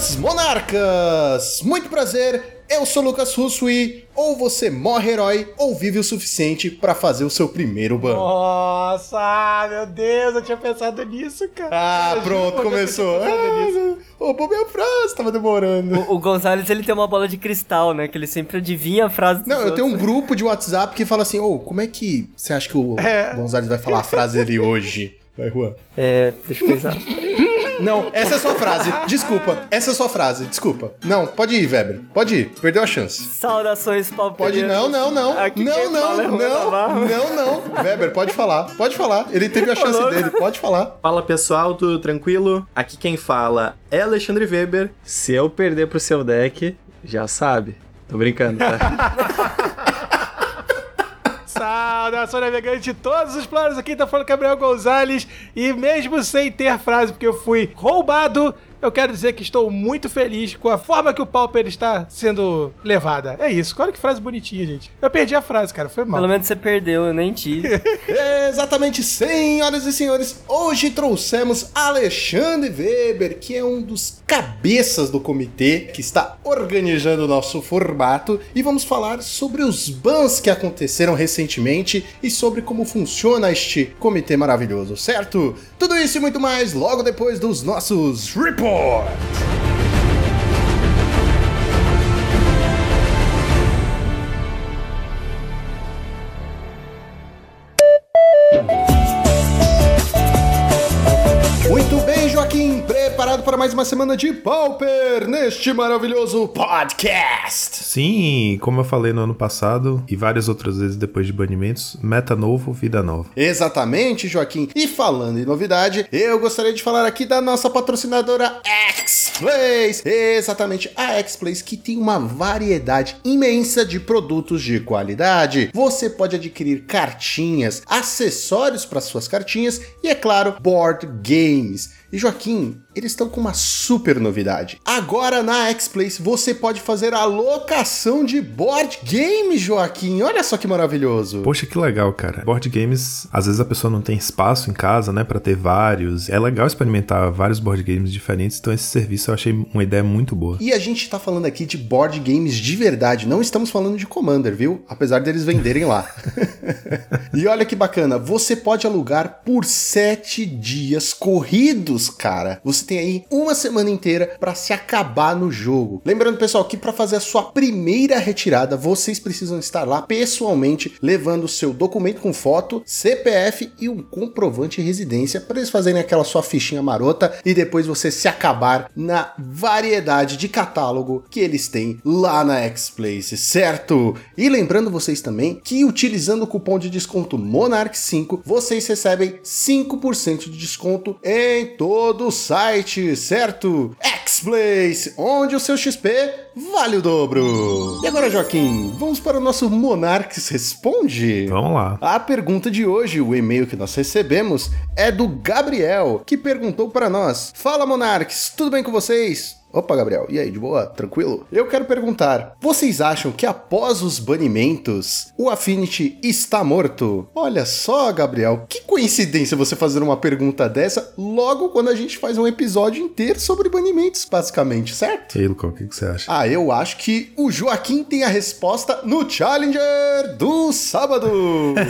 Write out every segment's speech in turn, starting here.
Buenas monarcas! Muito prazer, eu sou Lucas Russo e ou você morre herói ou vive o suficiente pra fazer o seu primeiro ban. Nossa, meu Deus, eu tinha pensado nisso, cara. Ah, Eu pronto, começou. Ah, Roubou minha frase, tava demorando. O, o Gonzalez, ele tem uma bola de cristal, né? Que ele sempre adivinha a frase Não, eu tenho um outros. grupo de WhatsApp que fala assim, ô, como é que você acha que o É. Gonzalez vai falar a frase dele hoje? Vai, Juan. É, deixa eu pensar. Não, essa é a sua frase. Desculpa, essa é a sua frase. Desculpa. Não, pode ir, Weber. Pode ir. Perdeu a chance. Saudações, Pode palperianos. não, não, não. Aqui não, quem não, é não, Navarro. não, não. Weber, pode falar. Pode falar. Ele teve a chance dele. Pode falar. Fala pessoal, tudo tranquilo? Aqui quem fala é Alexandre Weber. Se eu perder pro seu deck, já sabe. Tô brincando, tá? Saudação navegante de todos os planos. Aqui tá falando Gabriel Gonzalez. E mesmo sem ter frase, porque eu fui roubado, eu quero dizer que estou muito feliz com a forma que o Pauper está sendo levada. É isso. Olha que frase bonitinha, gente. Eu perdi a frase, cara. Foi mal. Pelo menos você perdeu, eu nem tive. Exatamente, senhoras e senhores, hoje trouxemos Alexandre Weber, que é um dos cabeças do comitê que está organizando o nosso formato, e vamos falar sobre os bans que aconteceram recentemente e sobre como funciona este comitê maravilhoso, certo? Tudo isso e muito mais logo depois dos nossos reports. Muito para mais uma semana de Pauper neste maravilhoso podcast. Sim, como eu falei no ano passado e várias outras vezes depois de banimentos, meta novo, vida nova. Exatamente, Joaquim. E falando em novidade, eu gostaria de falar aqui da nossa patrocinadora X-Plays. Exatamente, a X-Plays que tem uma variedade imensa de produtos de qualidade. Você pode adquirir cartinhas, acessórios para suas cartinhas e, é claro, board games. E Joaquim, eles estão com uma super novidade. Agora na X-Place você pode fazer a locação de board games, Joaquim. Olha só que maravilhoso. Poxa, que legal, cara. Board games, às vezes a pessoa não tem espaço em casa, né, Pra ter vários. É legal experimentar vários board games diferentes, então esse serviço eu achei uma ideia muito boa. E a gente tá falando aqui de board games de verdade, não estamos falando de Commander, viu? Apesar deles venderem lá. e olha que bacana, você pode alugar por sete dias corridos, cara. Você tem aí uma semana inteira pra se acabar no jogo. Lembrando, pessoal, que pra fazer a sua primeira retirada, vocês precisam estar lá pessoalmente, levando seu documento com foto, CPF e um comprovante de residência para eles fazerem aquela sua fichinha marota e depois você se acabar na variedade de catálogo que eles têm lá na X-Place, certo? E lembrando vocês também que utilizando o cupom de desconto Monarch5, vocês recebem 5% de desconto em todo o site, certo? X-Place, onde o seu XP vale o dobro. E agora, Joaquim, vamos para o nosso Monarques Responde? Vamos lá. A pergunta de hoje, o e-mail que nós recebemos, é do Gabriel, que perguntou para nós: Fala Monarques, tudo bem com vocês? Opa, Gabriel, e aí, de boa? Tranquilo? Eu quero perguntar: vocês acham que após os banimentos, o Affinity está morto? Olha só, Gabriel, que coincidência você fazer uma pergunta dessa logo quando a gente faz um episódio inteiro sobre banimentos, basicamente, certo? E aí, Lucão, o que que você acha? Ah, eu acho que o Joaquim tem a resposta no Challenger do sábado.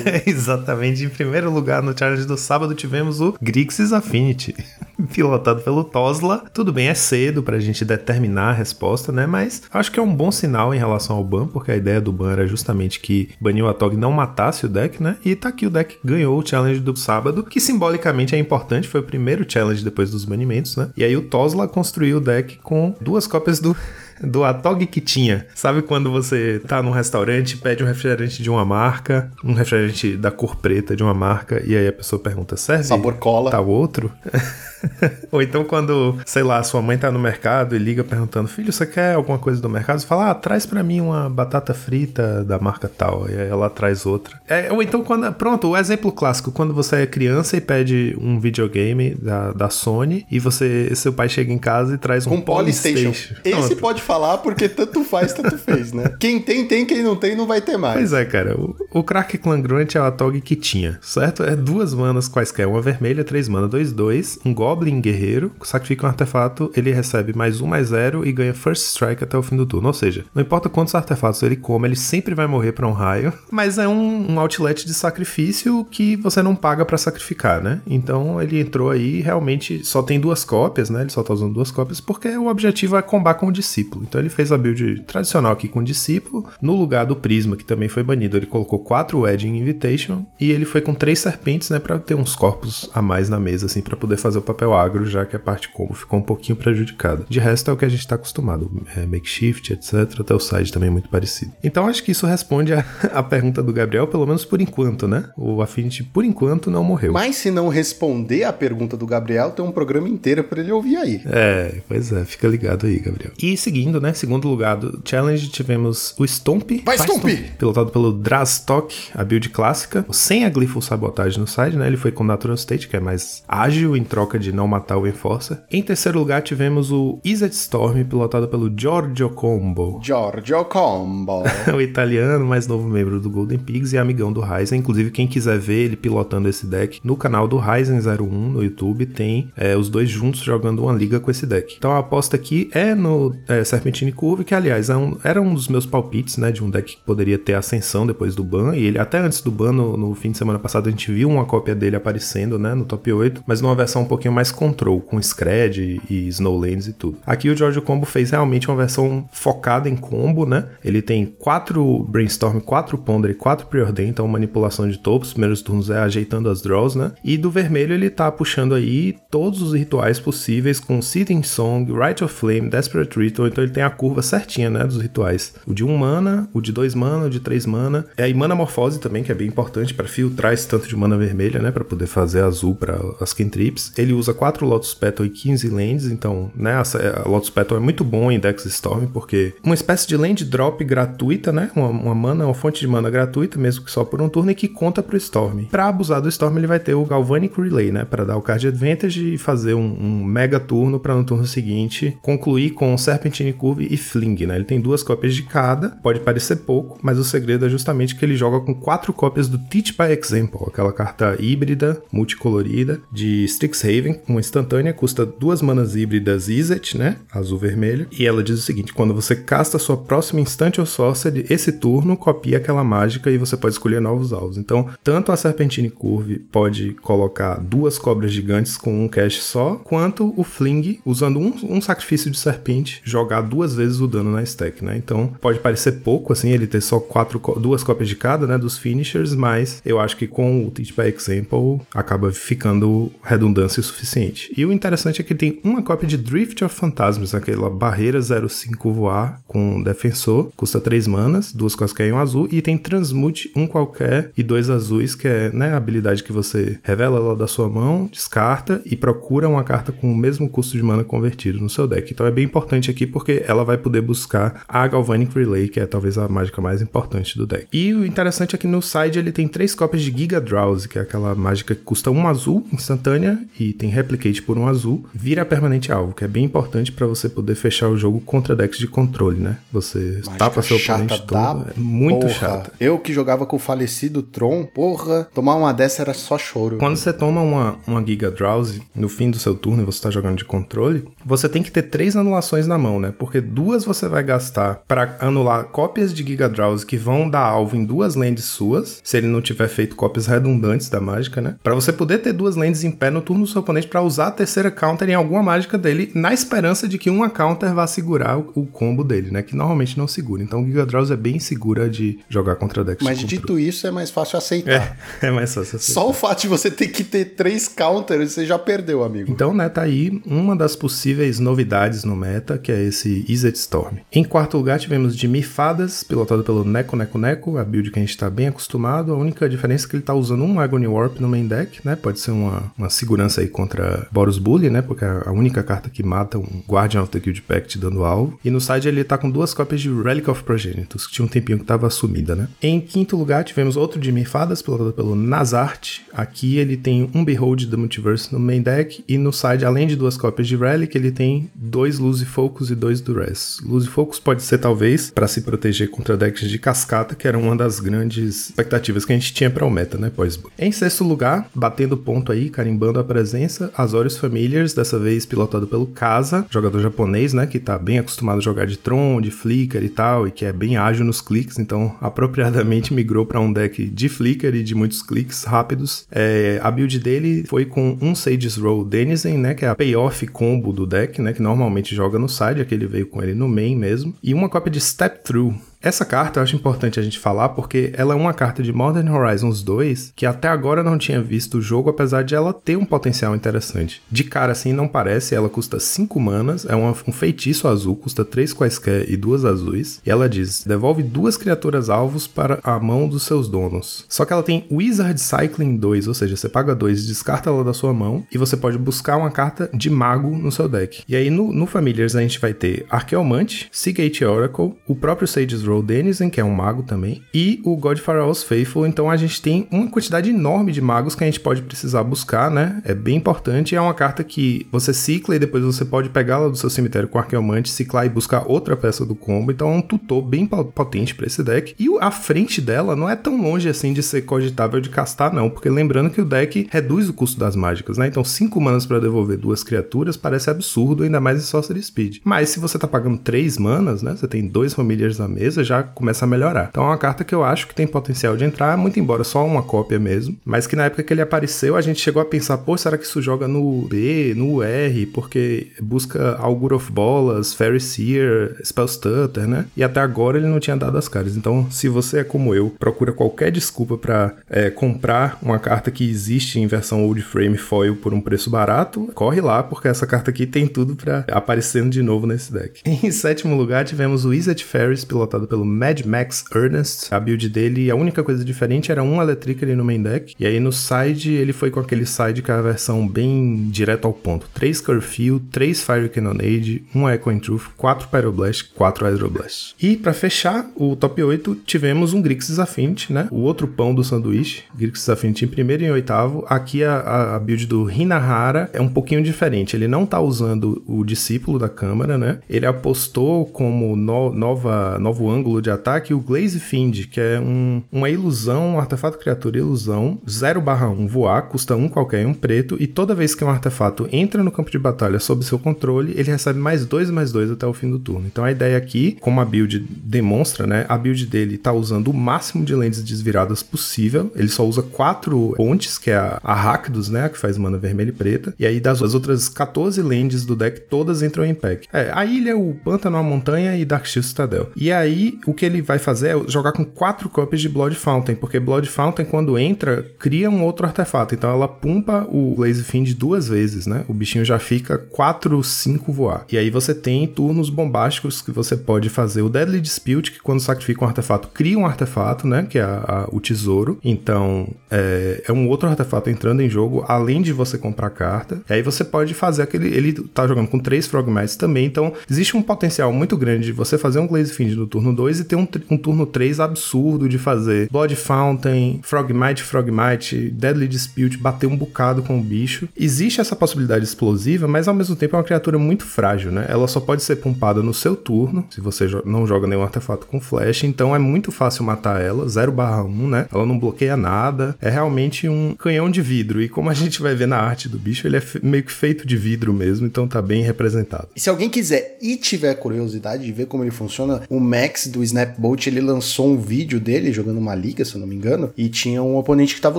Exatamente. Em primeiro lugar, no challenge do sábado, tivemos o Grixis Affinity, pilotado pelo Tosla. Tudo bem, é cedo pra gente determinar a resposta, né? Mas acho que é um bom sinal em relação ao ban, porque a ideia do ban era justamente que Banil Atog não matasse o deck, né? E tá aqui o deck ganhou o challenge do sábado, que simbolicamente é importante, foi o primeiro challenge depois dos banimentos, né? E aí o Tosla construiu o deck com duas cópias do do Atog que tinha. Sabe quando você tá num restaurante, pede um refrigerante de uma marca, um refrigerante da cor preta de uma marca, e aí a pessoa pergunta, serve? Sabor cola. Tá o outro? Ou então quando, sei lá, sua mãe tá no mercado e liga perguntando, filho, você quer alguma coisa do mercado? Você fala, ah, traz pra mim uma batata frita da marca tal. E aí ela traz outra. É, ou então quando, pronto, o exemplo clássico, quando você é criança e pede um videogame da, da Sony e você, seu pai chega em casa e traz um Com Polystation. Esse Pronto. pode falar porque tanto faz, tanto fez, né? Quem tem, tem, quem não tem, não vai ter mais. Pois é, cara. O, o Crack Clan Grunt é o Atog que tinha, certo? É duas manas quaisquer, uma vermelha, três mana, dois, dois, um Goblin guerreiro, sacrifica um artefato, ele recebe mais um, mais zero e ganha First Strike até o fim do turno. Ou seja, não importa quantos artefatos ele come, ele sempre vai morrer pra um raio, mas é um, um outlet de sacrifício que você não paga pra sacrificar, né? Então ele entrou aí, realmente só tem duas cópias, né? Ele só tá usando duas cópias porque o objetivo é combar com o discípulo. Então ele fez a build tradicional aqui com o discípulo, no lugar do Prisma, que também foi banido, ele colocou quatro Wedding Invitation e ele foi com três serpentes, né, para ter uns corpos a mais na mesa, assim, para poder fazer o papel agro, já que a parte combo ficou um pouquinho prejudicada. De resto é o que a gente tá acostumado, é, makeshift, etc. Até o side também é muito parecido. Então acho que isso responde a, a pergunta do Gabriel, pelo menos por enquanto, né? O Affinity, por enquanto, não morreu. Mas se não responder a pergunta do Gabriel, tem um programa inteiro para ele ouvir aí. É, pois é, fica ligado aí, Gabriel. E seguindo, né? Segundo lugar do Challenge, tivemos o Stomp. Vai, Stomp! Pilotado pelo Drastok, a build clássica, sem a Glypho Sabotagem no side, né? Ele foi com Natural State, que é mais ágil em troca de não matar o Enforcer. Em terceiro lugar, tivemos o Izzet Storm, pilotado pelo Giorgio Combo. Giorgio Combo. o italiano, mais novo membro do Golden Pigs e amigão do Ryzen. Inclusive, quem quiser ver ele pilotando esse deck no canal do Ryzen 01 no YouTube, tem é, os dois juntos jogando uma liga com esse deck. Então a aposta aqui é no é, Serpentine Curve, que aliás é um, era um dos meus palpites, né? De um deck que poderia ter ascensão depois do ban. E ele, até antes do ban, no, no fim de semana passado, a gente viu uma cópia dele aparecendo, né? No top 8, mas numa versão um pouquinho mais control, com Scred e Snowlands e tudo. Aqui o George Combo fez realmente uma versão focada em combo, né? Ele tem quatro Brainstorm, quatro Ponder e quatro Preordain, então manipulação de topo. Os primeiros turnos é ajeitando as draws, né? E do vermelho ele tá puxando aí todos os rituais possíveis com Sitting Song, Right of Flame, Desperate Ritual, então ele tem a curva certinha, né, dos rituais. O de 1 um mana, o de 2 mana, o de 3 mana. É aí mana morfose também, que é bem importante para filtrar esse tanto de mana vermelha, né, para poder fazer azul para as cantrips. Ele usa 4 Lotus Petal e 15 lands, então, né, a, a Lotus Petal é muito bom em Dex Storm, porque uma espécie de land drop gratuita, né, uma, uma mana, uma fonte de mana gratuita, mesmo que só por um turno, e que conta pro Storm. Para abusar do Storm, ele vai ter o Galvanic Relay, né, para dar o card advantage e fazer um, um mega turno para no turno seguinte concluir com Serpentine Curve e Fling, né? Ele tem duas cópias de cada, pode parecer pouco, mas o segredo é justamente que ele joga com quatro cópias do Teach by Example, aquela carta híbrida, multicolorida, de Strixhaven, uma instantânea, custa duas manas híbridas Izzet, né? Azul vermelho. E ela diz o seguinte: quando você casta sua próxima instante ou sorcery, esse turno copia aquela mágica e você pode escolher novos alvos. Então, tanto a Serpentine Curve pode colocar duas cobras gigantes com um cast só, quanto o Fling, usando um, um sacrifício de serpente, jogar duas vezes o dano na stack, né? Então, pode parecer pouco, assim, ele ter só quatro, duas cópias de cada, né, dos finishers, mas eu acho que com o Teach by Example acaba ficando redundância o suficiente. E o interessante é que ele tem uma cópia de Drift of Phantasms, aquela barreira 05 voar com defensor, custa 3 manas, duas quaisquer e um azul, e tem Transmute um qualquer e dois azuis, que é né, a habilidade que você revela ela da sua mão, descarta e procura uma carta com o mesmo custo de mana convertido no seu deck. Então é bem importante aqui porque ela vai poder buscar a Galvanic Relay, que é talvez a mágica mais importante do deck. E o interessante é que no side ele tem três cópias de Giga Drowse, que é aquela mágica que custa um azul instantânea e tem Replicate por um azul, vira permanente alvo, que é bem importante para você poder fechar o jogo contra decks de controle, né? Você Mágica tapa seu oponente todo. É muito porra. chata. Eu que jogava com o falecido Tron, porra, tomar uma dessa era só choro. Quando você toma uma, uma Giga Drowse no fim do seu turno e você tá jogando de controle, você tem que ter três anulações na mão, né? Porque duas você vai gastar para anular cópias de Giga Drowse que vão dar alvo em duas lands suas, se ele não tiver feito cópias redundantes da mágica, né? Para você poder ter duas lands em pé no turno do seu oponente para usar a terceira counter em alguma mágica dele, na esperança de que uma counter vá segurar o, o combo dele, né? Que normalmente não segura. Então Giga Drowse é bem segura de jogar contra decks Mas dito isso, é mais fácil aceitar. É, é mais fácil assim. Só o fato de você ter que ter três counters, você já perdeu, amigo. Então, né, tá aí uma das possíveis novidades no meta, que é esse Izzet Storm. Em quarto lugar, tivemos Jimmy Fadas, pilotado pelo Neko Neko Neko, a build que a gente tá bem acostumado. A única diferença é que ele tá usando um Agony Warp no main deck, né? Pode ser uma, uma segurança aí contra Boros Bully, né? Porque é a única carta que mata um Guardian of the Guild Pact dando alvo. E no side ele tá com duas cópias de Relic of Progenitus, que tinha um tempinho que tava sumida, né? Em quinto lugar, tivemos outro Jimmy Fadas, pilotado pelo Nazart. Aqui ele tem um Behold the Multiverse no main deck, e no side, além de duas cópias de Relic, ele tem dois Lose Focus e dois dois Duress. Luz e Focus pode ser talvez para se proteger contra decks de cascata, que era uma das grandes expectativas que a gente tinha para o meta, né, pós Em sexto lugar, batendo ponto aí, carimbando a presença, Azorius Familiars, dessa vez pilotado pelo Kaza, jogador japonês, né, que tá bem acostumado a jogar de Tron, de Flicker e tal, e que é bem ágil nos cliques, então apropriadamente migrou para um deck de Flicker e de muitos cliques rápidos. É, a build dele foi com um Sage's Roll Denizen, né, que é a payoff combo do deck, né, que normalmente joga no side, aquele veio com ele no main mesmo, e uma cópia de Step Through, essa carta eu acho importante a gente falar porque ela é uma carta de Modern Horizons 2 que até agora não tinha visto o jogo, apesar de ela ter um potencial interessante. De cara assim não parece, ela custa 5 manas, é uma, um feitiço azul, custa 3 quaisquer e duas azuis, e ela diz: devolve duas criaturas alvos para a mão dos seus donos. Só que ela tem Wizard Cycling 2, ou seja, você paga 2 e descarta ela da sua mão, e você pode buscar uma carta de mago no seu deck. E aí no, no Familiars a gente vai ter Arqueomante, Seagate Oracle, o próprio Sage's Roll Denizen, que é um mago também, e o God Pharaoh's Faithful. Então a gente tem uma quantidade enorme de magos que a gente pode precisar buscar, né? É bem importante. É uma carta que você cicla e depois você pode pegá-la do seu cemitério com Arqueomante, ciclar e buscar outra peça do combo. Então é um tutor bem potente para esse deck. E a frente dela não é tão longe assim de ser cogitável de castar, não, porque lembrando que o deck reduz o custo das mágicas, né? Então 5 manas para devolver duas criaturas parece absurdo, ainda mais em Sorcery Speed. Mas se você tá pagando 3 manas, né? Você tem dois familiars na mesa, já começa a melhorar. Então é uma carta que eu acho que tem potencial de entrar, muito embora só uma cópia mesmo, mas que na época que ele apareceu a gente chegou a pensar, pô, será que isso joga no B, no R, porque busca Augur of Bolas, Fairy Seer, Spellstutter, né? E até agora ele não tinha dado as caras. Então, se você é como eu, procura qualquer desculpa para é, comprar uma carta que existe em versão old frame foil por um preço barato, corre lá, porque essa carta aqui tem tudo para aparecendo de novo nesse deck. Em sétimo lugar, tivemos o Wizard Fairies, pilotado pelo Mad Max Ernest. A build dele, a única coisa diferente era um Electricity no main deck. E aí no side, ele foi com aquele side que é a versão bem direto ao ponto. 3 Curfew, 3 Fire Cannonade, 1 Echo in Truth, 4 Pyroblast, 4 Hydroblast. E para fechar o top 8, tivemos um Grixis Affinity, né? O outro pão do sanduíche. Grixis Affinity em primeiro e em oitavo. Aqui a, a build do Hinahara é um pouquinho diferente. Ele não tá usando o discípulo da câmara, né? Ele apostou como no, nova, novo ângulo ângulo de ataque, o Glaze Fiend, que é um, uma ilusão, um artefato criatura ilusão, 0/1 voar, custa um qualquer, um preto, e toda vez que um artefato entra no campo de batalha sob seu controle, ele recebe mais 2 mais 2 até o fim do turno. Então a ideia aqui, como a build demonstra, né, a build dele tá usando o máximo de lentes desviradas possível, ele só usa quatro pontes, que é a, a Rakdos, né, que faz mana vermelha e preta, e aí das outras 14 lentes do deck, todas entram em pack. É, a ilha, o pântano, a montanha e Darksteel Citadel. E aí o que ele vai fazer é jogar com quatro cópias de Blood Fountain, porque Blood Fountain, quando entra, cria um outro artefato. Então ela pumpa o Blaze Fiend duas vezes, né? O bichinho já fica 4, 5 voar. E aí você tem turnos bombásticos que você pode fazer. O Deadly Dispute, que quando sacrifica um artefato, cria um artefato, né? Que é a, a, o tesouro. Então é, é, um outro artefato entrando em jogo, além de você comprar carta. E aí você pode fazer aquele. Ele tá jogando com três Frogmites também. Então existe um potencial muito grande de você fazer um Blaze Fiend no turno 2 e ter um, um turno 3 absurdo de fazer Blood Fountain, Frogmite, Frogmite, Deadly Dispute, bater um bocado com o bicho. Existe essa possibilidade explosiva, mas ao mesmo tempo é uma criatura muito frágil, né? Ela só pode ser pumpada no seu turno, se você não joga nenhum artefato com flash, então é muito fácil matar ela, 0/1, né? Ela não bloqueia nada, é realmente um canhão de vidro, e como a gente vai ver na arte do bicho, ele é meio que feito de vidro mesmo, então tá bem representado. E se alguém quiser e tiver curiosidade de ver como ele funciona, o Max do Snapbolt, ele lançou um vídeo dele jogando uma liga, se eu não me engano, e tinha um oponente que tava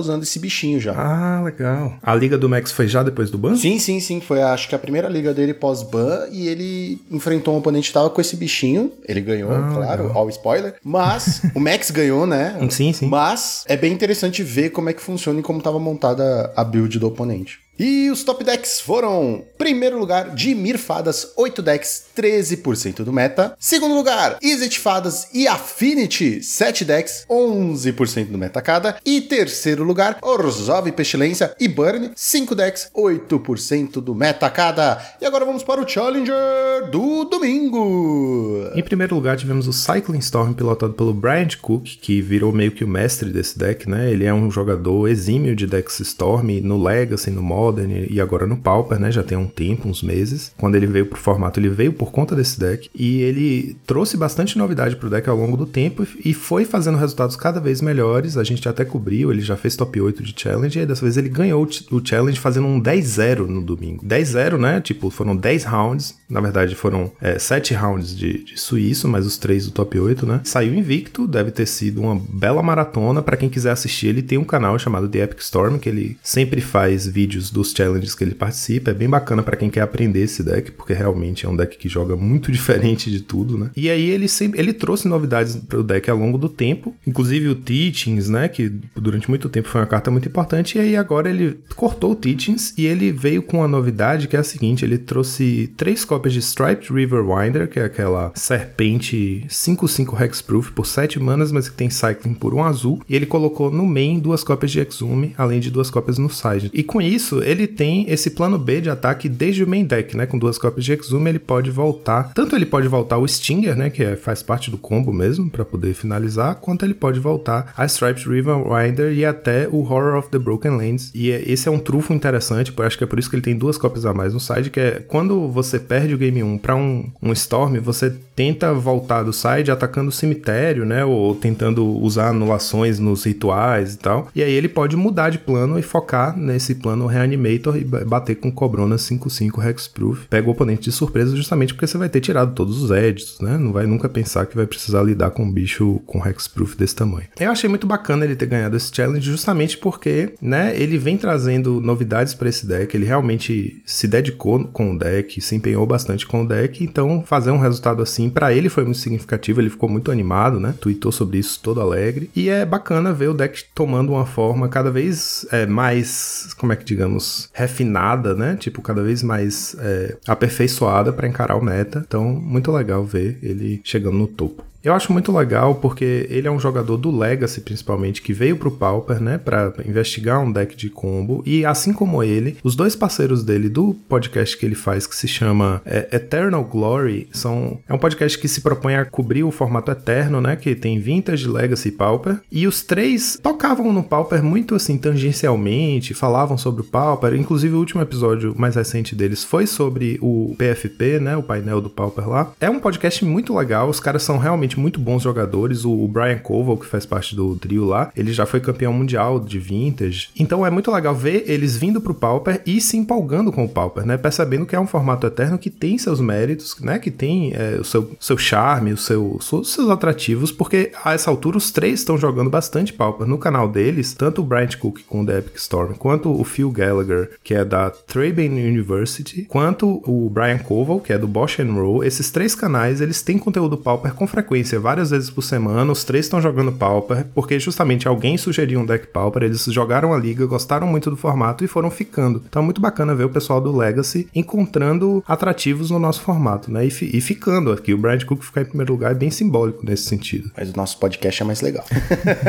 usando esse bichinho já. Ah, legal. A liga do Max foi já depois do ban? Sim, sim, sim. Foi acho que a primeira liga dele pós-ban e ele enfrentou um oponente que tava com esse bichinho. Ele ganhou, ah, claro, legal. all spoiler. Mas o Max ganhou, né? Sim, sim. Mas é bem interessante ver como é que funciona e como tava montada a build do oponente. E os top decks foram: primeiro lugar, Dimir Fadas, 8 decks, 13% do meta. Segundo lugar, Izzet Fadas e Affinity, 7 decks, 11% do meta cada. E terceiro lugar, Orzhov Pestilência e Burn, 5 decks, 8% do meta cada. E agora vamos para o Challenger do domingo. Em primeiro lugar, tivemos o Cycling Storm pilotado pelo Brian Cook, que virou meio que o mestre desse deck, né? Ele é um jogador exímio de decks Storm no Legacy, no Modern Modern e agora no Pauper, né? Já tem um tempo, uns meses. Quando ele veio pro formato, ele veio por conta desse deck e ele trouxe bastante novidade pro deck ao longo do tempo e foi fazendo resultados cada vez melhores. A gente até cobriu, ele já fez top 8 de challenge e dessa vez ele ganhou o challenge fazendo um 10-0 no domingo. 10-0, né? Tipo, foram 10 rounds. Na verdade, foram é, 7 rounds de, de suíço, mas os 3 do top 8, né? Saiu invicto, deve ter sido uma bela maratona. para quem quiser assistir, ele tem um canal chamado The Epic Storm, que ele sempre faz vídeos dos challenges que ele participa. É bem bacana para quem quer aprender esse deck, porque realmente é um deck que joga muito diferente de tudo, né? E aí ele sempre ele trouxe novidades pro deck ao longo do tempo, inclusive o Teachings, né? Que durante muito tempo foi uma carta muito importante. E aí agora ele cortou o Teachings e ele veio com uma novidade que é a seguinte: ele trouxe três cópias de Striped River Winder, que é aquela serpente 5-5 Hexproof por 7 manas, mas que tem Cycling por um azul. E ele colocou no main duas cópias de Exume, além de duas cópias no side. E com isso, ele tem esse plano B de ataque desde o main deck, né? Com duas cópias de Exume, ele pode voltar. Tanto ele pode voltar o Stinger, né? Que é, faz parte do combo mesmo, para poder finalizar, quanto ele pode voltar a Striped River Winder e até o Horror of the Broken Lands. E é, esse é um trufo interessante, acho que é por isso que ele tem duas cópias a mais no side, que é quando você perde o game 1 para um, um Storm, você tenta voltar do side atacando o cemitério, né? Ou tentando usar anulações nos rituais e tal. E aí ele pode mudar de plano e focar nesse plano Reanimator e bater com Cobrona 5-5 Hexproof. Pega o oponente de surpresa justamente porque você vai ter tirado todos os edges, né? Não vai nunca pensar que vai precisar lidar com um bicho com Hexproof desse tamanho. Eu achei muito bacana ele ter ganhado esse challenge justamente porque, né, ele vem trazendo novidades para esse deck, ele realmente se dedicou com o deck, se empenhou bastante com o deck, então fazer um resultado assim para ele foi muito significativo, ele ficou muito animado, né? Tweetou sobre isso todo alegre. E é bacana ver o deck tomando uma forma cada vez é, mais, como é que digamos, refinada, né? Tipo, cada vez mais é, aperfeiçoada para encarar o meta. Então, muito legal ver ele chegando no topo. Eu acho muito legal porque ele é um jogador do Legacy, principalmente, que veio pro Pauper, né, para investigar um deck de combo. E assim como ele, os dois parceiros dele do podcast que ele faz, que se chama é, Eternal Glory, são é um podcast que se propõe a cobrir o formato eterno, né, que tem Vintage, Legacy e Pauper. E os três tocavam no Pauper muito assim tangencialmente, falavam sobre o Pauper. Inclusive o último episódio mais recente deles foi sobre o PFP, né, o painel do Pauper lá. É um podcast muito legal. Os caras são realmente realmente muito bons jogadores. O, Brian Koval, que faz parte do trio lá, ele já foi campeão mundial de Vintage. Então é muito legal ver eles vindo pro Pauper e se empolgando com o Pauper, né? Percebendo que é um formato eterno que tem seus méritos, né? Que tem é, o seu, seu charme, o seu, seus atrativos, porque a essa altura os três estão jogando bastante Pauper. No canal deles, tanto o Brian Cook com o The Epic Storm, quanto o Phil Gallagher, que é da Traben University, quanto o Brian Koval, que é do Bosch Roll, esses três canais, eles têm conteúdo Pauper com frequência frequência várias vezes por semana, os três estão jogando Pauper, porque justamente alguém sugeriu um deck Pauper, eles jogaram a liga, gostaram muito do formato e foram ficando. Então é muito bacana ver o pessoal do Legacy encontrando atrativos no nosso formato, né? E, e ficando aqui. O Brad Cook ficar em primeiro lugar é bem simbólico nesse sentido. Mas o nosso podcast é mais legal.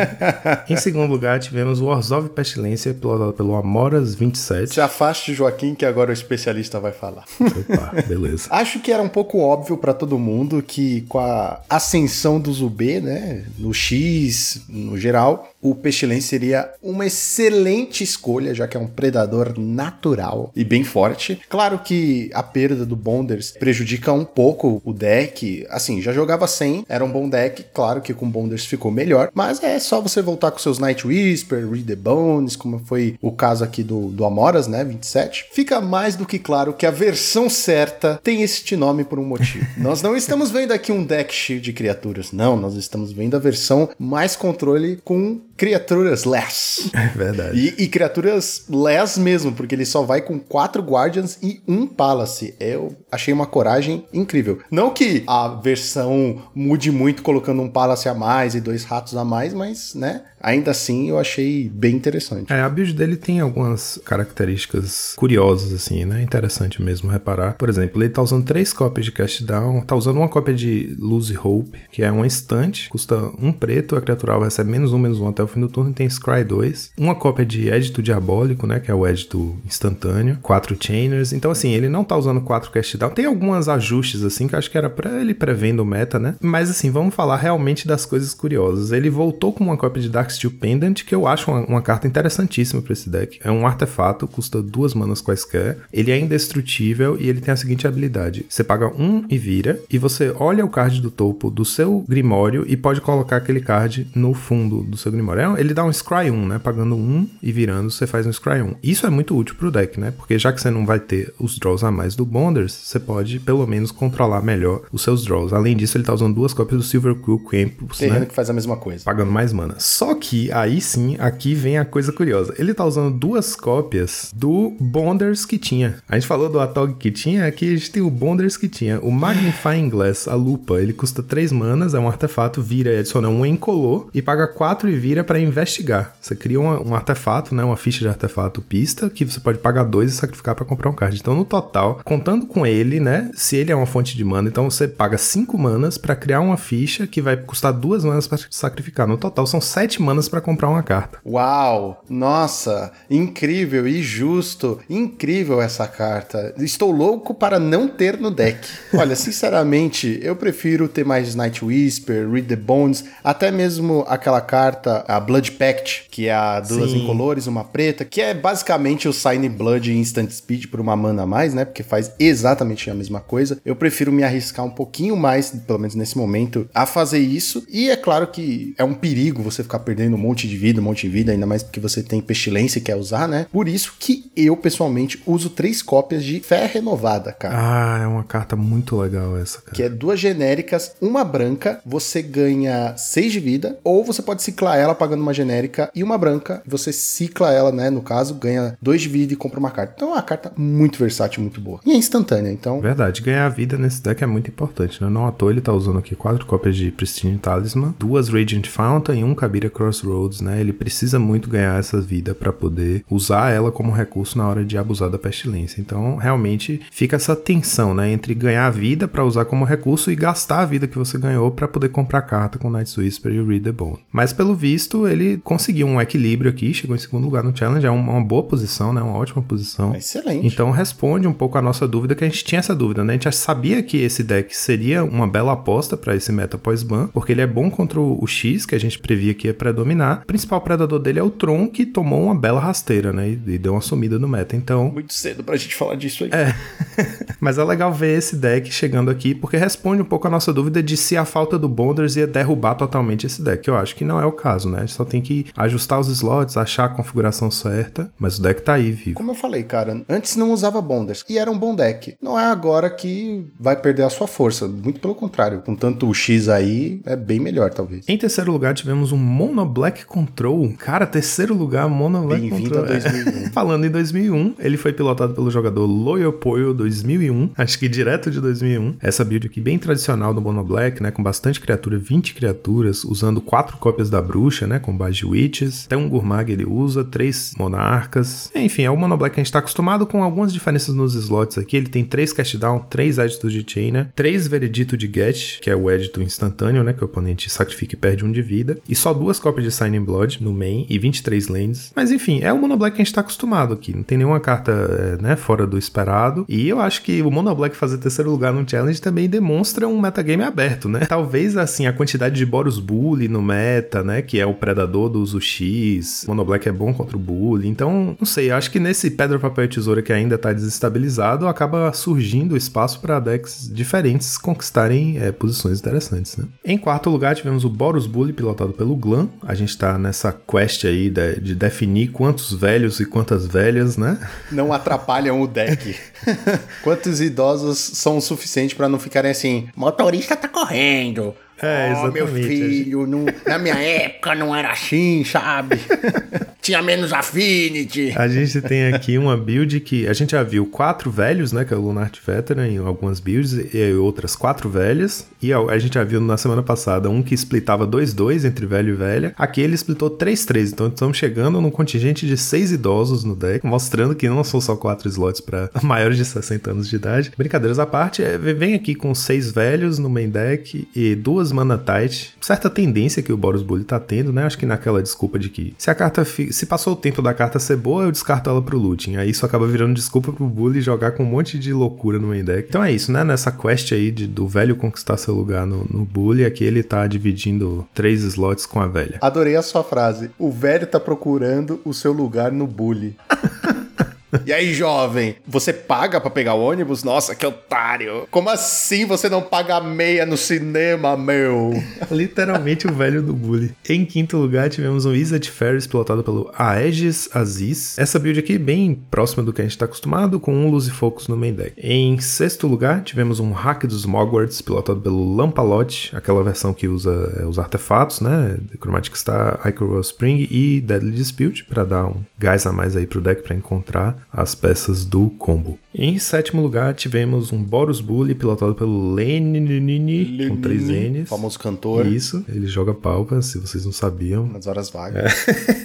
em segundo lugar, tivemos o Orzhov Pestilência, pilotado pelo Amoras 27. Se afaste, Joaquim, que agora o especialista vai falar. Opa, beleza. Acho que era um pouco óbvio para todo mundo que com a ascensão do Zubê, né, no X, no geral, o Pestilência seria uma excelente escolha, já que é um predador natural e bem forte. Claro que a perda do Bonders prejudica um pouco o deck. Assim, já jogava sem, era um bom deck. Claro que com Bonders ficou melhor, mas é só você voltar com seus Night Whisper, Read the Bones, como foi o caso aqui do, do Amoras, né? 27. Fica mais do que claro que a versão certa tem este nome por um motivo. nós não estamos vendo aqui um deck cheio de criaturas, não. Nós estamos vendo a versão mais controle com criaturas less. É verdade. E, e, criaturas less mesmo, porque ele só vai com quatro Guardians e um Palace. Eu achei uma coragem incrível. Não que a versão mude muito colocando um Palace a mais e dois ratos a mais, mas, né? Ainda assim, eu achei bem interessante. É, a build dele tem algumas características curiosas, assim, né? Interessante mesmo reparar. Por exemplo, ele tá usando três cópias de Cast Down, tá usando uma cópia de Lose Hope, que é uma instante, custa um preto, a criatura recebe menos um, menos um até o fim do turno, e tem Scry 2. Uma cópia de Edito Diabólico, né? Que é o Edito instantâneo. Quatro Chainers. Então, assim, ele não tá usando quatro Cast Down. Tem alguns ajustes, assim, que eu acho que era pra ele prevendo o meta, né? Mas, assim, vamos falar realmente das coisas curiosas. Ele voltou com uma cópia de Dark Blacksteel Pendant, que eu acho uma, uma carta interessantíssima para esse deck. É um artefato, custa duas manas quaisquer. Ele é indestrutível e ele tem a seguinte habilidade: você paga um e vira, e você olha o card do topo do seu Grimório e pode colocar aquele card no fundo do seu Grimório. É, Ele dá um Scry 1, né? Pagando um e virando, você faz um Scry 1. Isso é muito útil pro deck, né? Porque já que você não vai ter os draws a mais do Bonders, você pode pelo menos controlar melhor os seus draws. Além disso, ele tá usando duas cópias do Silver Quill Campus, Terreno né? que faz a mesma coisa. Pagando mais mana. Só que aí sim, aqui vem a coisa curiosa. Ele tá usando duas cópias do Bonders que tinha. A gente falou do Atog que tinha, aqui a gente tem o Bonders que tinha. O Magnifying Glass, a lupa, ele custa 3 manas, é um artefato, vira e adiciona um incolor e paga 4 e vira pra investigar. Você cria um, um artefato, né, uma ficha de artefato pista, que você pode pagar 2 e sacrificar pra comprar um card. Então, no total, contando com ele, né, se ele é uma fonte de mana, então você paga 5 manas pra criar uma ficha que vai custar 2 manas pra sacrificar. No total, são 7 manas pra comprar uma carta. Uau! Nossa, incrível e justo. Incrível essa carta. Estou louco para não ter no deck. Olha, sinceramente, eu prefiro ter mais Night Whisper, Read the Bones, até mesmo aquela carta, a Blood Pact, que é a duas Sim. incolores, uma preta, que é basicamente o Sign Blood Instant Speed por uma mana a mais, né? Porque faz exatamente a mesma coisa. Eu prefiro me arriscar um pouquinho mais, pelo menos nesse momento, a fazer isso. E é claro que é um perigo você ficar perdendo um monte de vida, um monte de vida, ainda mais porque você tem pestilência e quer usar, né? Por isso que eu, pessoalmente, uso três cópias de Fé Renovada, cara. Ah, é uma carta muito legal essa, cara. Que é duas genéricas, uma branca, você ganha 6 de vida, ou você pode ciclar ela pagando uma genérica e uma branca, você cicla ela, né, no caso, ganha 2 de vida e compra uma carta. Então é uma carta muito versátil, muito boa. E é instantânea, então Verdade, ganhar vida nesse deck é muito importante, né? Não à toa ele tá usando aqui quatro cópias de Pristine Talisman, duas Radiant Fountain e um Kabira Crossroads, né? Ele precisa muito ganhar essa vida pra poder usar ela como recurso na hora de abusar da pestilência. Então, realmente fica essa tensão, né, entre ganhar vida pra usar como recurso e gastar a vida que você ganhou pra poder comprar carta com Night's Whisper e Read the Bone. Mas pelo visto, ele conseguiu um equilíbrio aqui, chegou em segundo lugar no challenge, é uma, boa posição, né? Uma ótima posição. excelente. Então responde um pouco a nossa dúvida, que a gente tinha essa dúvida, né? A gente sabia que esse deck seria uma bela aposta para esse meta pós-ban, porque ele é bom contra o X, que a gente previa que ia predominar. O principal predador dele é o Tron, que tomou uma bela rasteira, né? E, e deu uma sumida no meta. Então, Muito cedo pra gente falar disso aí. mas é legal ver esse deck chegando aqui, porque responde um pouco a nossa dúvida de se a falta do Bonders ia derrubar totalmente esse deck. Eu acho que não é o caso, né? A gente só tem que ajustar os slots, achar a configuração certa, mas o deck tá aí, vivo. Como eu falei, cara, antes não usava Bonders e era um bom deck. Não é agora que vai perder a sua força. Muito pelo contrário. Com tanto o X aí, é bem melhor, talvez. Em terceiro lugar, tivemos um Mono Black Control. Cara, terceiro lugar, Mono Black Bem-vindo a Control. 2001. Falando em 2001, ele foi pilotado pelo jogador Loyal Poyo 2001, acho que direto de 2001. Essa build aqui bem tradicional do Mono Black, né, com bastante criatura, 20 criaturas, usando quatro cópias da bruxa, né, com base de Witches. Até um Gurmag ele usa, três Monarcas. Enfim, é o Mono Black que a gente tá acostumado com algumas diferenças nos slots aqui. Ele tem três Cast Down, três Editos de Chainer, três Veredito de Get, que é o edito instantâneo, né, que o oponente sacrifica e perde um de vida, e só duas cópias de Signing Blood no main e 23 lands. Mas enfim, é o Mono Black que a gente tá acostumado aqui. Não tem nenhuma carta, é, né, fora do esperado. E eu acho que o Mono Black fazer terceiro lugar no challenge também demonstra um metagame aberto, né? Talvez, assim, a quantidade de Boros Bully no meta, né, que é o predador do uso X. Mono Black é bom contra o Bully. Então, não sei, acho que nesse Pedra, Papel e Tesoura que ainda tá desestabilizado, acaba surgindo espaço para decks diferentes conquistarem é, posições interessantes, né? Em quarto lugar, tivemos o Boros Bully, pilotado pelo Glan. A gente tá nessa quest aí de, de definir quantos velhos e quantas velhas, né? Não atrapalham o deck. Quantos idosos são o suficiente pra não ficarem assim, motorista tá correndo. É, Oh, meu filho, não- na minha época não era assim, sabe? Tinha menos affinity. A gente tem aqui uma build que a gente já viu quatro velhos, né? Que é o Lunart Veteran em algumas builds, e outras quatro velhas. E a, a gente já viu na semana passada um que splitava 2-2 entre velho e velha. Aqui ele splitou 3-3. Então estamos chegando num contingente de seis idosos no deck, mostrando que não são só quatro slots para maiores de 60 anos de idade. Brincadeiras à parte, é, vem aqui com seis velhos no main deck e duas mana tight. Certa tendência que o Boros Bully tá tendo, né? Acho que naquela desculpa de que se a carta fi- se passou o tempo da carta ser boa, eu descarto ela pro looting. Aí isso acaba virando desculpa pro Bully jogar com um monte de loucura no main deck. Então é isso, né? Nessa quest aí de- do velho conquistar seu lugar no, no Bully, aqui ele tá dividindo três slots com a velha. Adorei a sua frase. O velho tá procurando o seu lugar no bully. E aí, jovem, você paga pra pegar o ônibus? Nossa, que otário. Como assim você não paga meia no cinema, meu? Literalmente o velho do bully. Em quinto lugar, tivemos um Wizard Ferris pilotado pelo Aegis Aziz. Essa build aqui bem próxima do que a gente está acostumado, com um Luz e Focus no main deck. Em sexto lugar, tivemos um Hack dos Mogwarts pilotado pelo Lampalote, aquela versão que usa é, os artefatos, né? Chromatic Star, Icor Spring e Deadly Dispute, para dar um gás a mais aí pro deck para encontrar as peças do combo. Em sétimo lugar, tivemos um Boros Bully pilotado pelo Lenini, com três N's. Famoso cantor. Isso, ele joga palpa, se vocês não sabiam. Nas horas vagas.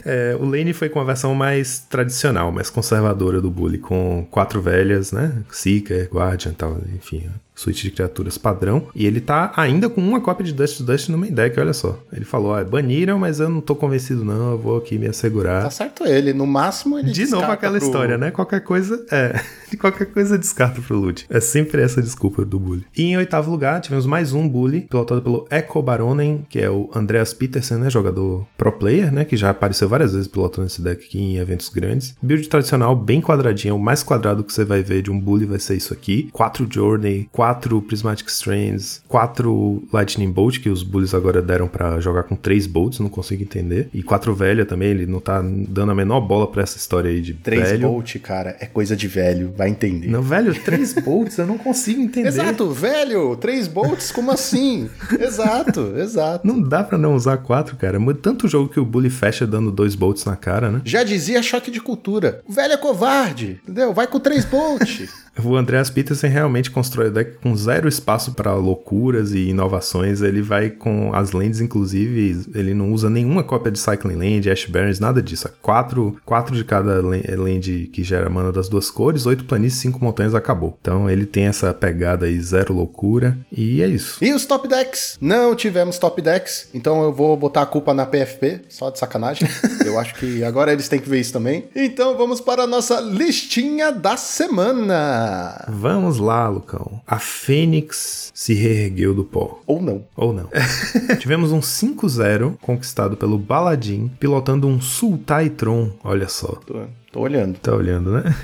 É, o Lane foi com a versão mais tradicional, mais conservadora do Bully, com quatro velhas, né? Seeker, Guardian e tal, enfim. Suíte de criaturas padrão. E ele tá ainda com uma cópia de Dust to Dust no main deck, olha só. Ele falou: ó, baniram, mas eu não tô convencido, não. Eu vou aqui me assegurar. Tá certo ele. No máximo ele De novo aquela pro- história, né? Qualquer coisa, é. De qualquer coisa descarta pro loot. É sempre essa desculpa do bully. E em oitavo lugar, tivemos mais um bully, pilotado pelo Echo Baronen, que é o Andreas Petersen, né? Jogador pro player, né? Que já apareceu várias vezes pilotando esse deck aqui em eventos grandes. Build tradicional, bem quadradinho. O mais quadrado que você vai ver de um bully vai ser isso aqui. Quatro Journey, quatro Prismatic Strands, quatro Lightning Bolt, que os bullies agora deram pra jogar com três bolts, não consigo entender. E quatro velha também, ele não tá dando a menor bola pra essa história aí de Três velho. volt, cara, é coisa de velho. Vai entender. Não, velho, três bolts, eu não consigo entender. Exato, velho. Três bolts, como assim? exato, exato. Não dá pra não usar quatro, cara. Tanto jogo que o bully fecha dando dois bolts na cara, né? Já dizia choque de cultura. O velho é covarde, entendeu? Vai com três bolts. O Andreas Petersen realmente constrói o deck com zero espaço pra loucuras e inovações. Ele vai com as lands, inclusive, ele não usa nenhuma cópia de Cycling Land, Ash Barrens, nada disso. É Quatro, quatro de cada lan- land que gera mana das duas cores, oito planícies, cinco montanhas, acabou. Então ele tem essa pegada aí, zero loucura. E é isso. E os top decks? Não tivemos top decks, então eu vou botar a culpa na PFP, só de sacanagem. eu acho que agora eles têm que ver isso também. Então vamos para a nossa listinha da semana. Vamos lá, Lucão. A Fênix se reergueu do pó. Ou não. Ou não. Tivemos um 5-0 conquistado pelo Baladin, pilotando um Sultai Tron. Olha só. Tô, tô olhando. Tá olhando, né?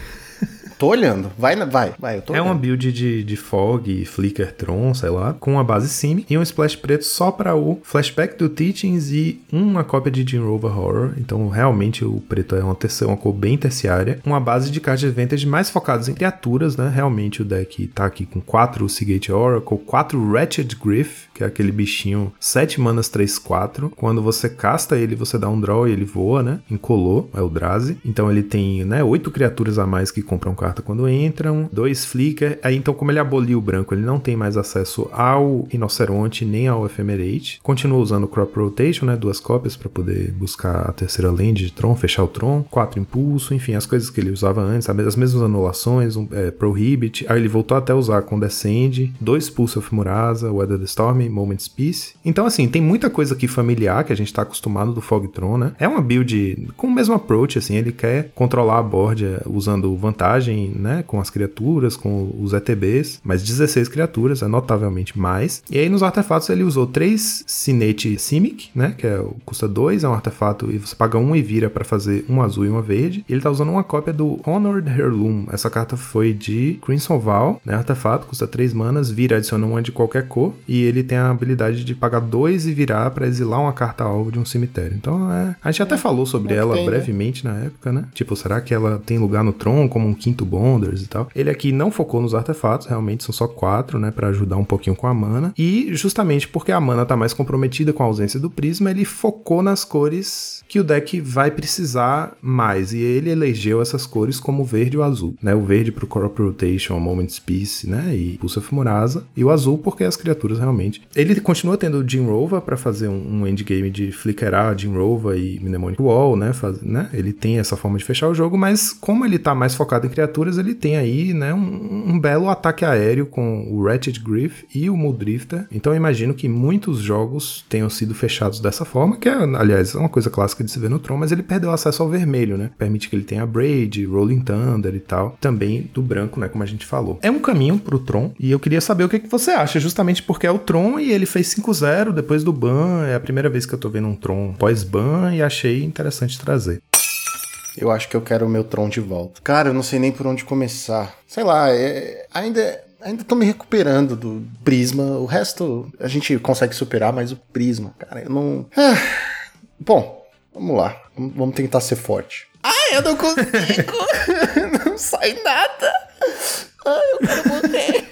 Tô olhando. Vai, vai, vai. Eu tô É uma olhando. build de, de Fog, Flicker Tron, sei lá, com uma base Sim e um splash preto só para o flashback do Teachings e uma cópia de Jim Rover Horror. Então, realmente, o preto é uma, terceira, uma cor bem terciária. Uma base de cards de vintage mais focadas em criaturas, né? Realmente, o deck tá aqui com 4 Seagate Oracle, 4 Wretched Griff, que é aquele bichinho 7 manas 3-4. Quando você casta ele, você dá um draw e ele voa, né? Incolor, é o Drazi. Então, ele tem, né, 8 criaturas a mais que compram carta quando entram, dois Flicker. Aí, então, como ele aboliu o branco, ele não tem mais acesso ao Inoceronte nem ao Ephemerate. Continua usando Crop Rotation, né? Duas cópias para poder buscar a terceira land de Tron, fechar o Tron. Quatro Impulso, enfim, as coisas que ele usava antes, as mesmas anulações, um, é, Prohibit. Aí ele voltou até a usar Condescend, dois Pulse of Murasa, Weather the Storm, Moment's Peace. Então, assim, tem muita coisa aqui familiar que a gente tá acostumado do Fog Tron, né? É uma build com o mesmo approach, assim, ele quer controlar a board é, usando vantagem, né? Com as criaturas, com os ETBs, mas 16 criaturas, é notavelmente mais. E aí nos artefatos ele usou três Sinete Simic, né? Que é, custa 2, é um artefato e você paga um e vira pra fazer um azul e uma verde. E ele tá usando uma cópia do Honored Heirloom. Essa carta foi de Crimson Val, né? Artefato, custa 3 manas, vira, adiciona uma de qualquer cor. E ele tem a habilidade de pagar 2 e virar pra exilar uma carta alvo de um cemitério. Então é. A gente até falou sobre É ela tem, né? brevemente na época, né? Tipo, será que ela tem lugar no Tron como um quinto Bonders e tal? Ele aqui não focou nos artefatos, realmente são só quatro, né? Pra ajudar um pouquinho com a mana. E justamente porque a mana tá mais comprometida com a ausência do prisma, ele focou nas cores que o deck vai precisar mais. E ele elegeu essas cores como o verde e o azul, né? O verde pro Crop Rotation, Moment's Peace, né? E Pulse of Murasa. E o azul porque as criaturas realmente Ele continua tendo o Jim Rova pra fazer um, um endgame de flickerar Jim Rova e Mnemonic Wall, né? Faz, né? Ele tem essa forma de fechar o jogo, mas como ele tá mais focado em criaturas, ele tem aí, né, um, um belo ataque aéreo com o Ratchet Griff e o Muldrifter. Então eu imagino que muitos jogos tenham sido fechados dessa forma, que é, aliás, é uma coisa clássica de se ver no Tron, mas ele perdeu acesso ao vermelho, né? Permite que ele tenha Braid, Rolling Thunder e tal. Também do branco, né, como a gente falou. É um caminho pro Tron e eu queria saber o que, que você acha, justamente porque é o Tron e ele fez 5-0 depois do ban. É a primeira vez que eu tô vendo um Tron pós-ban e achei interessante trazer. Eu acho que eu quero o meu Tron de volta. Cara, eu não sei nem por onde começar. Sei lá, é, ainda ainda tô me recuperando do Prisma. O resto a gente consegue superar, mas o Prisma, cara, eu não. Ah, bom, vamos lá. Vamos tentar ser forte. Ah, eu não consigo! não sai nada! Ah, eu quero morrer!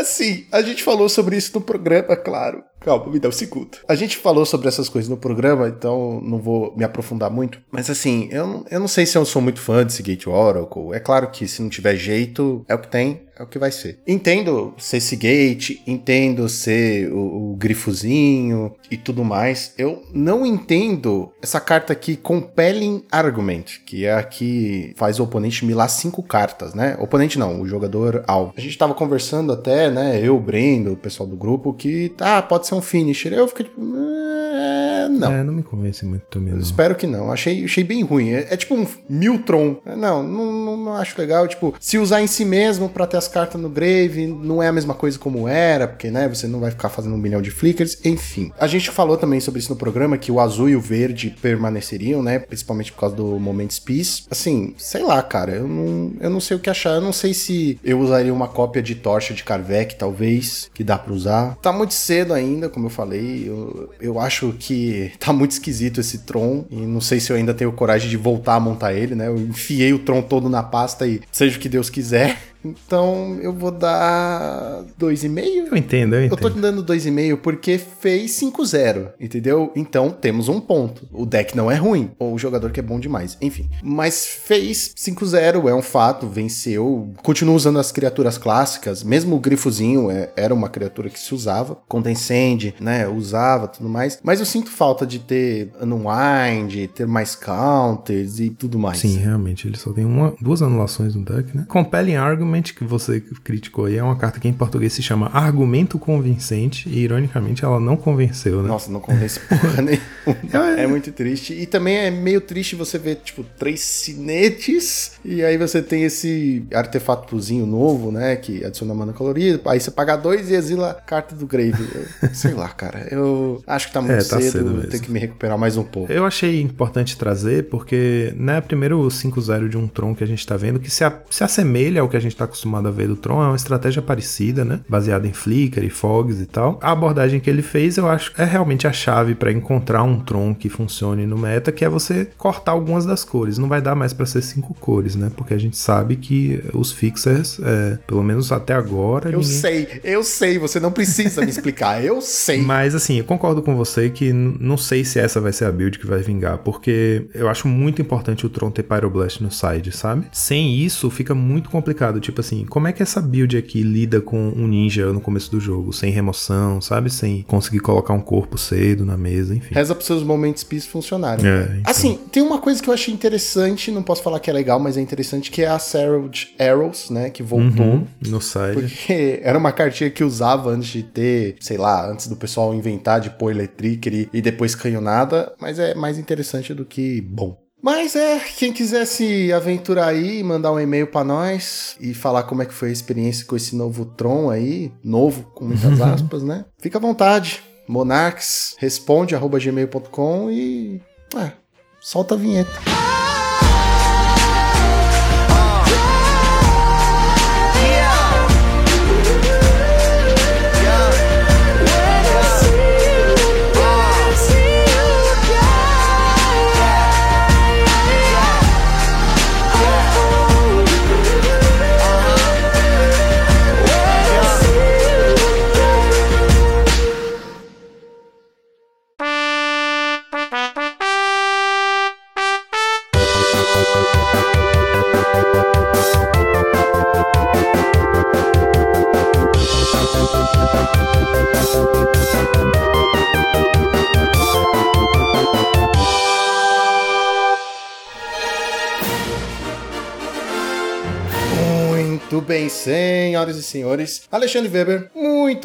Assim, a gente falou sobre isso no programa, claro. Calma, me dá um segundo. A gente falou sobre essas coisas no programa, então não vou me aprofundar muito. Mas assim, eu, eu não sei se eu sou muito fã desse Gate Oracle. É claro que se não tiver jeito, é o que tem, é o que vai ser. Entendo ser esse gate, entendo ser o, o, grifozinho e tudo mais. Eu não entendo essa carta aqui, Compelling Argument, que é a que faz o oponente milar cinco cartas, né? Oponente não, o jogador alvo. A gente tava conversando até, né? Eu, o Brendo, o pessoal do grupo, que tá, pode ser um finisher. Eu fiquei tipo. É, não. É, não me convence muito também. Não. Espero que não. Achei, achei bem ruim. É, é tipo um Miltron. Não, não, não, não, acho legal. Tipo, se usar em si mesmo para ter as cartas no Grave, não é a mesma coisa como era, porque, né, você não vai ficar fazendo um milhão de flickers. Enfim. A gente falou também sobre isso no programa, que o azul e o verde permaneceriam, né? Principalmente por causa do Moments Peace. Assim, sei lá, cara. Eu não, eu não sei o que achar. Eu não sei se eu usaria uma cópia de Torcha de Carvec, talvez, que dá pra usar. Tá muito cedo ainda, como eu falei. Eu, eu acho que tá muito esquisito esse Tron. E não sei se eu ainda tenho coragem de voltar a montar ele, né? Eu enfiei o Tron todo na pasta e seja o que Deus quiser. Então eu vou dar 2,5. Eu entendo, eu entendo. Eu tô te dando 2,5 porque fez 5-0, entendeu? Então temos um ponto. O deck não é ruim, ou o jogador que é bom demais, enfim. Mas fez 5-0, é um fato, venceu. Continua usando as criaturas clássicas, mesmo o grifozinho é, era uma criatura que se usava. Condensend, né? Usava tudo mais. Mas eu sinto falta de ter Unwind, ter mais counters e tudo mais. Sim, realmente. Ele só tem uma, duas anulações no deck, né? Compelling Argument que você criticou aí é uma carta que em português se chama Argumento Convincente e, ironicamente, ela não convenceu, né? Nossa, não convence porra nenhuma. é muito triste. E também é meio triste você ver, tipo, três cinetes e aí você tem esse artefatozinho novo, né, que adiciona mana colorida. Aí você paga dois e exila a carta do Grave. Sei lá, cara. Eu acho que tá muito é, tá cedo, cedo tem que me recuperar mais um pouco. Eu achei importante trazer porque, né, primeiro o 5-0 de um Tron que a gente tá vendo que se, a, se assemelha ao que a gente está acostumado a ver do Tron, é uma estratégia parecida, né? Baseada em Flickr e Fogs e tal. A abordagem que ele fez, eu acho, é realmente a chave para encontrar um Tron que funcione no meta, que é você cortar algumas das cores. Não vai dar mais para ser cinco cores, né? Porque a gente sabe que os fixers, é, pelo menos até agora. Eu ninguém... sei, eu sei, você não precisa me explicar, eu sei. Mas assim, eu concordo com você que não sei se essa vai ser a build que vai vingar, porque eu acho muito importante o Tron ter Pyroblast no side, sabe? Sem isso, fica muito complicado Tipo assim, como é que essa build aqui lida com um ninja no começo do jogo? Sem remoção, sabe? Sem conseguir colocar um corpo cedo na mesa, enfim. Reza pros seus momentos peace funcionarem. É, então. Assim, tem uma coisa que eu achei interessante, não posso falar que é legal, mas é interessante, que é a Sarod Arrows, né? Que voltou. Uhum, no site. Porque era uma cartinha que usava antes de ter, sei lá, antes do pessoal inventar de pôr Electric e, e depois canhonada, mas é mais interessante do que bom. Mas é, quem quiser se aventurar aí, mandar um e-mail para nós e falar como é que foi a experiência com esse novo Tron aí, novo com muitas aspas, né? Fica à vontade. Monarques, responde arroba gmail.com e é, solta a vinheta. Senhoras e senhores. Alexandre Weber,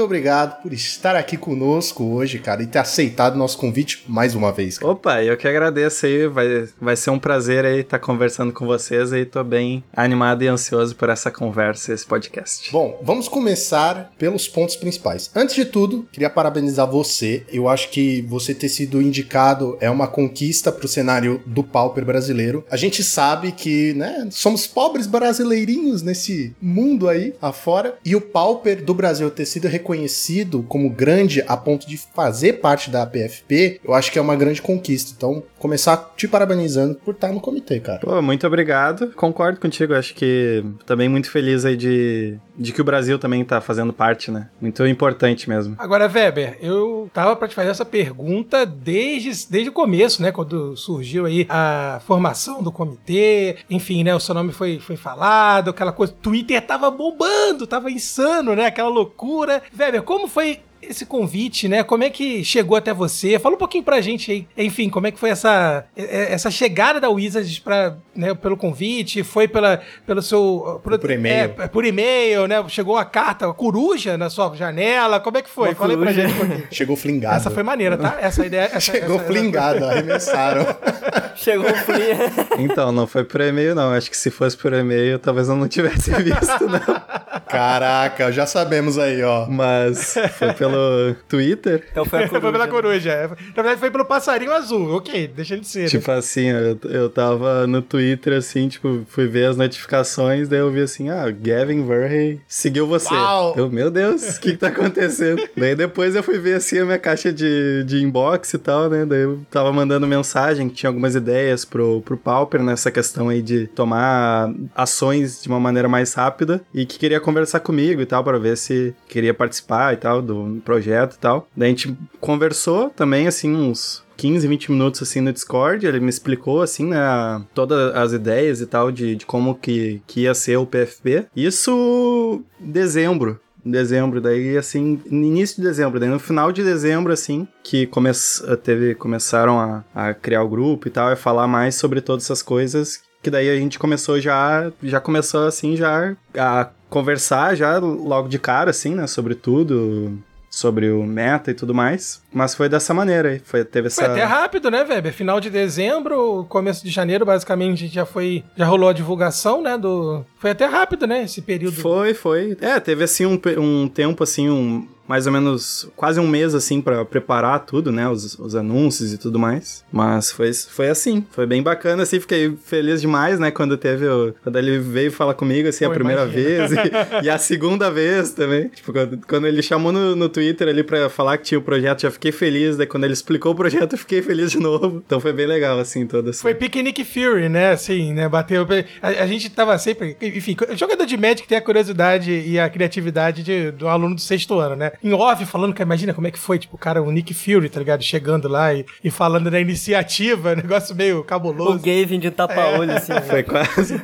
obrigado por estar aqui conosco hoje, cara, e ter aceitado nosso convite mais uma vez. Cara. Opa, eu que agradeço aí. Vai, vai ser um prazer aí estar conversando com vocês aí. Tô bem animado e ansioso por essa conversa, esse podcast. Bom, vamos começar pelos pontos principais. Antes de tudo, queria parabenizar você. Eu acho que você ter sido indicado é uma conquista pro cenário do Pauper brasileiro. A gente sabe que, né, somos pobres brasileirinhos nesse mundo aí afora. E o Pauper do Brasil ter sido reconhecido como grande a ponto de fazer parte da PFP, eu acho que é uma grande conquista. Então, começar te parabenizando por estar no comitê, cara. Pô, muito obrigado. Concordo contigo. Acho que também muito feliz aí de, de que o Brasil também tá fazendo parte, né? Muito importante mesmo. Agora, Weber, eu tava pra te fazer essa pergunta desde, desde o começo, né? Quando surgiu aí a formação do comitê, enfim, né? O seu nome foi, foi falado, aquela coisa. Twitter tava bombando, tava insano, né? Aquela loucura. Weber, como foi esse convite, né? Como é que chegou até você? Fala um pouquinho pra gente aí. Enfim, como é que foi essa, essa chegada da Wizards pra, né, pelo convite? Foi pela, pelo seu... Por, por e-mail. É, por e-mail, né? Chegou a carta, a coruja na sua janela. Como é que foi? Uma Fala aí pra coruja. gente um pouquinho. Chegou flingado. Essa foi maneira, tá? Essa ideia... Essa, Chegou essa, flingado, arremessaram. Chegou Free. Então, não foi por e-mail, não. Acho que se fosse por e-mail, talvez eu não tivesse visto, não. Caraca, já sabemos aí, ó. Mas foi pelo Twitter. Então foi a Foi coruja. pela coruja. Na verdade, foi pelo passarinho azul. Ok, deixa ele ser. né? Tipo assim, eu, eu tava no Twitter, assim, tipo, fui ver as notificações, daí eu vi assim, ah, Gavin Verhey seguiu você. Uau! Eu, meu Deus, o que que tá acontecendo? daí depois eu fui ver, assim, a minha caixa de, de inbox e tal, né, daí eu tava mandando mensagem, que tinha algumas ideias pro, pro Pauper nessa questão aí de tomar ações de uma maneira mais rápida e que queria conversar comigo e tal, pra ver se queria participar e tal do projeto e tal. Daí a gente conversou também, assim, uns 15, 20 minutos assim no Discord, ele me explicou assim, né, todas as ideias e tal de, de como que, que ia ser o PFP. Isso em dezembro. Em dezembro, daí assim, início de dezembro, daí no final de dezembro, assim, que come teve, começaram a, a criar o grupo e tal, e falar mais sobre todas essas coisas, que daí a gente começou já, já começou assim, já a conversar já logo de cara, assim, né, sobre tudo, sobre o meta e tudo mais. Mas foi dessa maneira aí. Foi, teve essa. Foi até rápido, né, Weber? Final de dezembro, começo de janeiro, basicamente, já foi. Já rolou a divulgação, né? Do. Foi até rápido, né? Esse período. Foi, foi. É, teve assim um, um tempo assim, um mais ou menos quase um mês assim pra preparar tudo, né, os, os anúncios e tudo mais. Mas foi, foi assim, foi bem bacana assim, fiquei feliz demais, né, quando teve o, quando ele veio falar comigo assim Pô, a primeira imagina. vez e, e a segunda vez também. Tipo, quando, quando ele chamou no, no Twitter ali pra falar que tinha o projeto, já fiquei feliz, daí quando ele explicou o projeto, eu fiquei feliz de novo. Então foi bem legal assim, toda essa Foi Picnic Fury, né? Assim, né? Bateu. A, a gente tava sempre. Enfim, jogador de Magic tem a curiosidade e a criatividade de- do aluno do sexto ano, né? Em off, falando que imagina como é que foi, tipo, o cara, o Nick Fury, tá ligado? Chegando lá e, e falando da iniciativa, negócio meio O cabuloso. Gavin de tapa-olho, assim. né? Foi quase,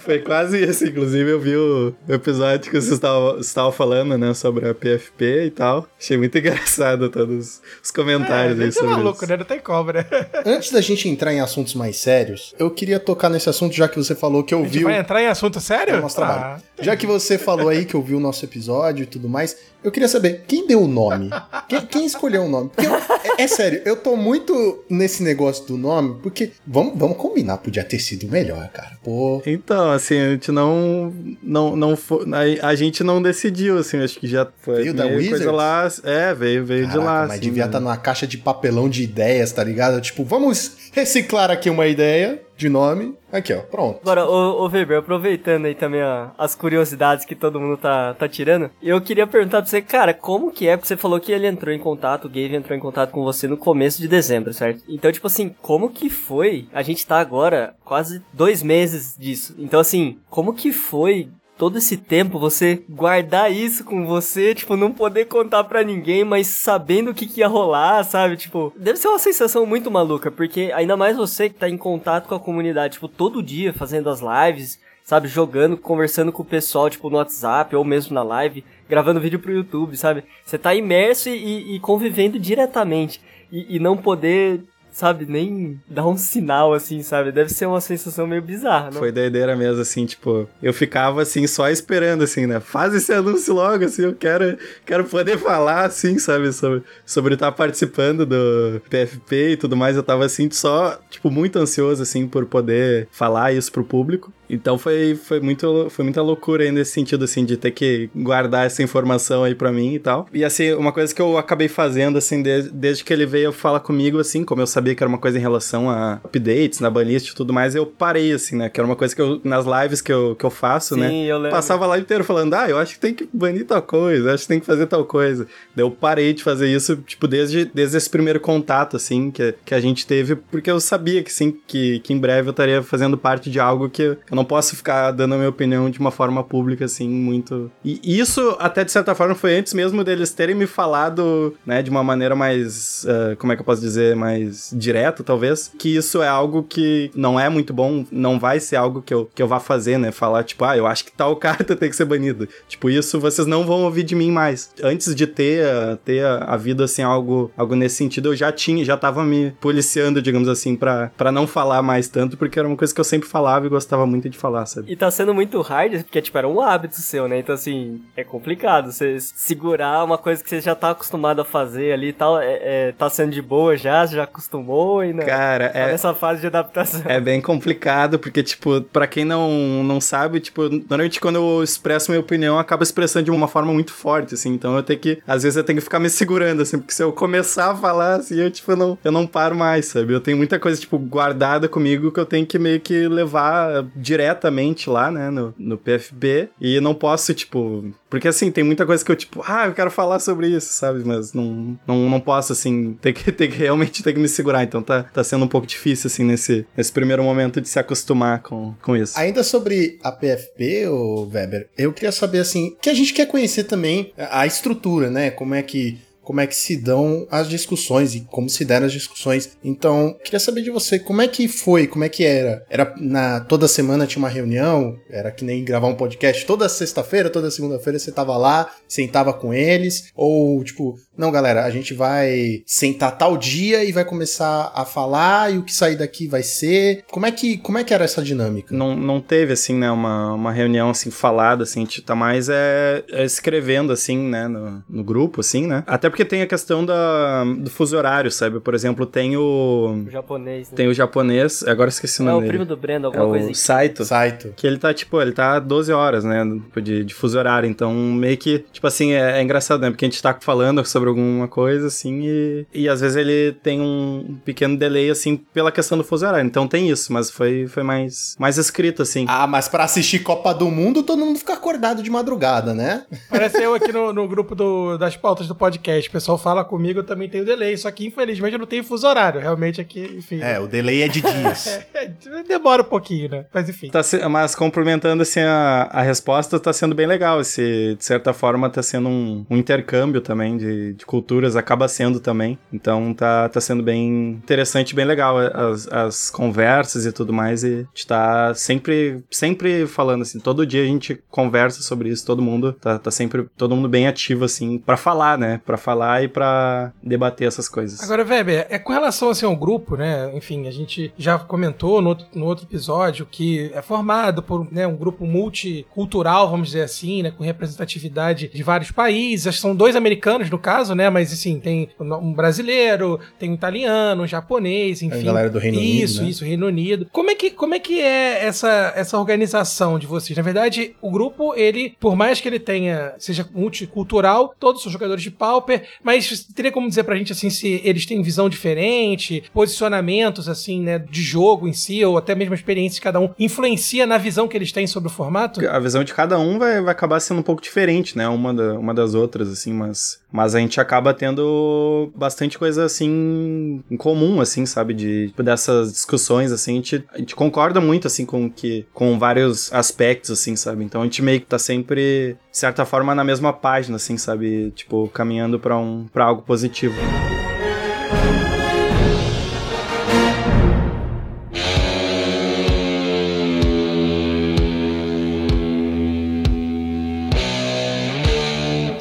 foi quase isso. Inclusive, eu vi o episódio que vocês estavam falando, né, sobre a PFP e tal. Achei muito engraçado todos os comentários É, aí é sobre maluco, isso. né? Não tem cobra. Antes da gente entrar em assuntos mais sérios, eu queria tocar nesse assunto, já que você falou que A gente ouviu. vai entrar em assunto sério? É o nosso trabalho. Ah, Já que você falou aí que ouviu o nosso episódio e tudo mais, eu queria saber, quem deu o nome? Quem, quem escolheu o nome? Porque eu- é, é sério, eu tô muito nesse negócio do nome, porque vamos, vamos combinar, podia ter sido melhor, cara. Pô, Então, assim, a gente não. não, não foi, a, a gente não decidiu, assim, acho que já foi. Veio da meio coisa lá. É, veio, veio de caraca, lá. mas assim, devia estar numa caixa de papelão de ideias, tá ligado? Tipo, vamos reciclar aqui uma ideia de nome. Aqui, ó, pronto. Agora, ô, ô Weber, aproveitando aí também ó, as curiosidades que todo mundo tá, tá tirando, eu queria perguntar pra você, cara, como que é? Porque você falou que ele entrou em contato, o Gabe entrou em contato com você no começo de dezembro, certo? Então, tipo assim, como que foi? A gente tá agora quase dois meses disso. Então, assim, como que foi todo esse tempo você guardar isso com você, tipo, não poder contar pra ninguém, mas sabendo o que, que ia rolar, sabe? Tipo, deve ser uma sensação muito maluca, porque ainda mais você que tá em contato com a comunidade, tipo, todo dia fazendo as lives, sabe? Jogando, conversando com o pessoal, tipo, no WhatsApp ou mesmo na live, gravando vídeo pro YouTube, sabe? Você tá imerso e, e convivendo diretamente. E, e não poder sabe, nem dar um sinal assim, sabe? Deve ser uma sensação meio bizarra, não? Foi doideira mesmo, assim, tipo, eu ficava assim, só esperando, assim, né? Faz esse anúncio logo, assim, eu quero, quero poder falar, assim, sabe, sobre, sobre estar participando do PFP e tudo mais. Eu tava assim, só, tipo, muito ansioso, assim, por poder falar isso pro público. Então foi, foi, muito, foi muita loucura aí nesse sentido, assim, de ter que guardar essa informação aí pra mim e tal. E, assim, uma coisa que eu acabei fazendo, assim, desde, desde que ele veio falar comigo, assim, como eu sabia que era uma coisa em relação a updates na banlist e tudo mais, eu parei, assim, né? Que era uma coisa que eu, nas lives que eu, que eu faço, Sim, né? eu lembro. Passava a live inteira falando, ah, eu acho que tem que banir tal coisa, acho que tem que fazer tal coisa. Daí eu parei de fazer isso, tipo, desde, desde esse primeiro contato, assim, que, que a gente teve, porque eu sabia que, sim, que, que em breve eu estaria fazendo parte de algo que eu não posso ficar dando a minha opinião de uma forma pública, assim, muito. E isso, até de certa forma, foi antes mesmo deles terem me falado, né, de uma maneira mais. uh, como é que eu posso dizer? Mais direta, talvez. Que isso é algo que não é muito bom, não vai ser algo que eu, que eu vá fazer, né? Falar, tipo, ah, eu acho que tal carta tem que ser banido. Tipo, isso vocês não vão ouvir de mim mais. Antes de ter, uh, ter havido, assim, algo, algo nesse sentido, eu já tinha, já tava me policiando, digamos assim, pra não falar mais tanto, porque era uma coisa que eu sempre falava e gostava muito de falar, sabe? E tá sendo muito hard, porque, tipo, era um hábito seu, né? Então, assim, é complicado. Você segurar uma coisa que você já tá acostumado a fazer ali e tal, é, é, tá sendo de boa já, você já acostumou e não. Cara, tá é, nessa fase de adaptação. é bem complicado, porque, tipo, pra quem não, não sabe, tipo, normalmente quando eu expresso minha opinião, eu acabo expressando de uma forma muito forte, assim, então eu tenho que, às vezes eu tenho que ficar me segurando, assim, porque se eu começar a falar, assim, eu, tipo, não, eu não paro mais, sabe? Eu tenho muita coisa, tipo, guardada comigo que eu tenho que meio que levar diretamente lá, né, no, no PFB, e não posso, tipo, porque assim, tem muita coisa que eu, tipo, ah, eu quero falar sobre isso, sabe? Mas não, não, não posso, assim, ter que, ter que realmente ter que me segurar. Então tá, tá sendo um pouco difícil, assim, nesse, nesse primeiro momento de se acostumar com, com isso. Ainda sobre a PFP, ô Weber, eu queria saber, assim, que a gente quer conhecer também a estrutura, né? Como é que como é que se dão as discussões e como se deram as discussões. Então, queria saber de você, como é que foi, como é que era? Era na toda semana tinha uma reunião, era que nem gravar um podcast toda sexta-feira, toda segunda-feira você tava lá, sentava com eles, ou tipo, não, galera, a gente vai sentar tal dia e vai começar a falar e o que sair daqui vai ser. Como é que, como é que era essa dinâmica? Não, não teve, assim, né, uma, uma reunião, assim, falada, assim, a gente tá mais é, é escrevendo, assim, né, no, no grupo, assim, né? Até porque tem a questão da, do fuso horário, sabe? Por exemplo, tem o... O japonês, né? Tem o japonês, agora esqueci o É nome o dele. primo do Brendo, É alguma coisa o assim. Saito. Saito. Que ele tá, tipo, ele tá 12 horas, né, de, de fuso horário, então meio que, tipo assim, é, é engraçado, né, porque a gente tá falando sobre alguma coisa, assim, e, e às vezes ele tem um pequeno delay, assim, pela questão do fuso horário, então tem isso, mas foi, foi mais, mais escrito, assim. Ah, mas pra assistir Copa do Mundo, todo mundo fica acordado de madrugada, né? Parece eu aqui no, no grupo do- das pautas do podcast. O pessoal fala comigo, eu também tenho delay. Só que, infelizmente, eu não tenho fuso horário. Realmente aqui, enfim. É, o delay é de dias. É, demora um pouquinho, né? Mas enfim. Tá se- mas complementando assim a, a resposta, tá sendo bem legal. Esse, de certa forma, tá sendo um, um intercâmbio também de, de culturas, acaba sendo também. Então tá, tá sendo bem interessante, bem legal as, as conversas e tudo mais. E a gente tá sempre, sempre falando assim, todo dia a gente conversa sobre isso, todo mundo tá, tá sempre, todo mundo bem ativo assim, pra falar, né? Pra falar e pra debater essas coisas. Agora, Weber, é com relação assim, ao grupo, né? Enfim, a gente já comentou no outro, no outro episódio que é formado por né, um grupo multicultural, vamos dizer assim, né? Com representatividade de vários países. São dois americanos, no caso, né? Mas assim, tem um brasileiro, tem um italiano, um japonês, enfim. galera do Reino Unido, Isso, né? isso, Reino Unido. Como é que, como é, que é essa, essa organização de vocês? Na verdade, o grupo, ele, por mais que ele tenha, seja multicultural, todos são jogadores de Pauper, mas teria como dizer pra gente, assim, se eles têm visão diferente, posicionamentos, assim, né, de jogo em si, ou até mesmo a experiência de cada um, influencia na visão que eles têm sobre o formato? A visão de cada um vai, vai acabar sendo um pouco diferente, né? Uma, da- uma das outras, assim, mas, mas a gente acaba tendo bastante coisa, assim, em comum, assim, sabe? De, tipo, dessas discussões, assim, a gente, a gente concorda muito, assim, com, que, com vários aspectos, assim, sabe? Então a gente meio que tá sempre, de certa forma, na mesma página, assim, sabe? Tipo, caminhando pra, um, pra algo positivo.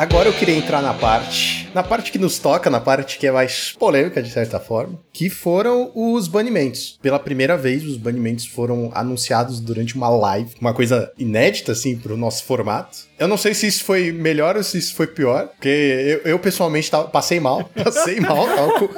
Agora eu queria entrar na parte, na parte que nos toca, na parte que é mais polêmica de certa forma, que foram os banimentos. Pela primeira vez, os banimentos foram anunciados durante uma live, uma coisa inédita assim pro nosso formato. Eu não sei se isso foi melhor ou se isso foi pior, porque eu, eu pessoalmente tava, passei mal, passei mal, tava com...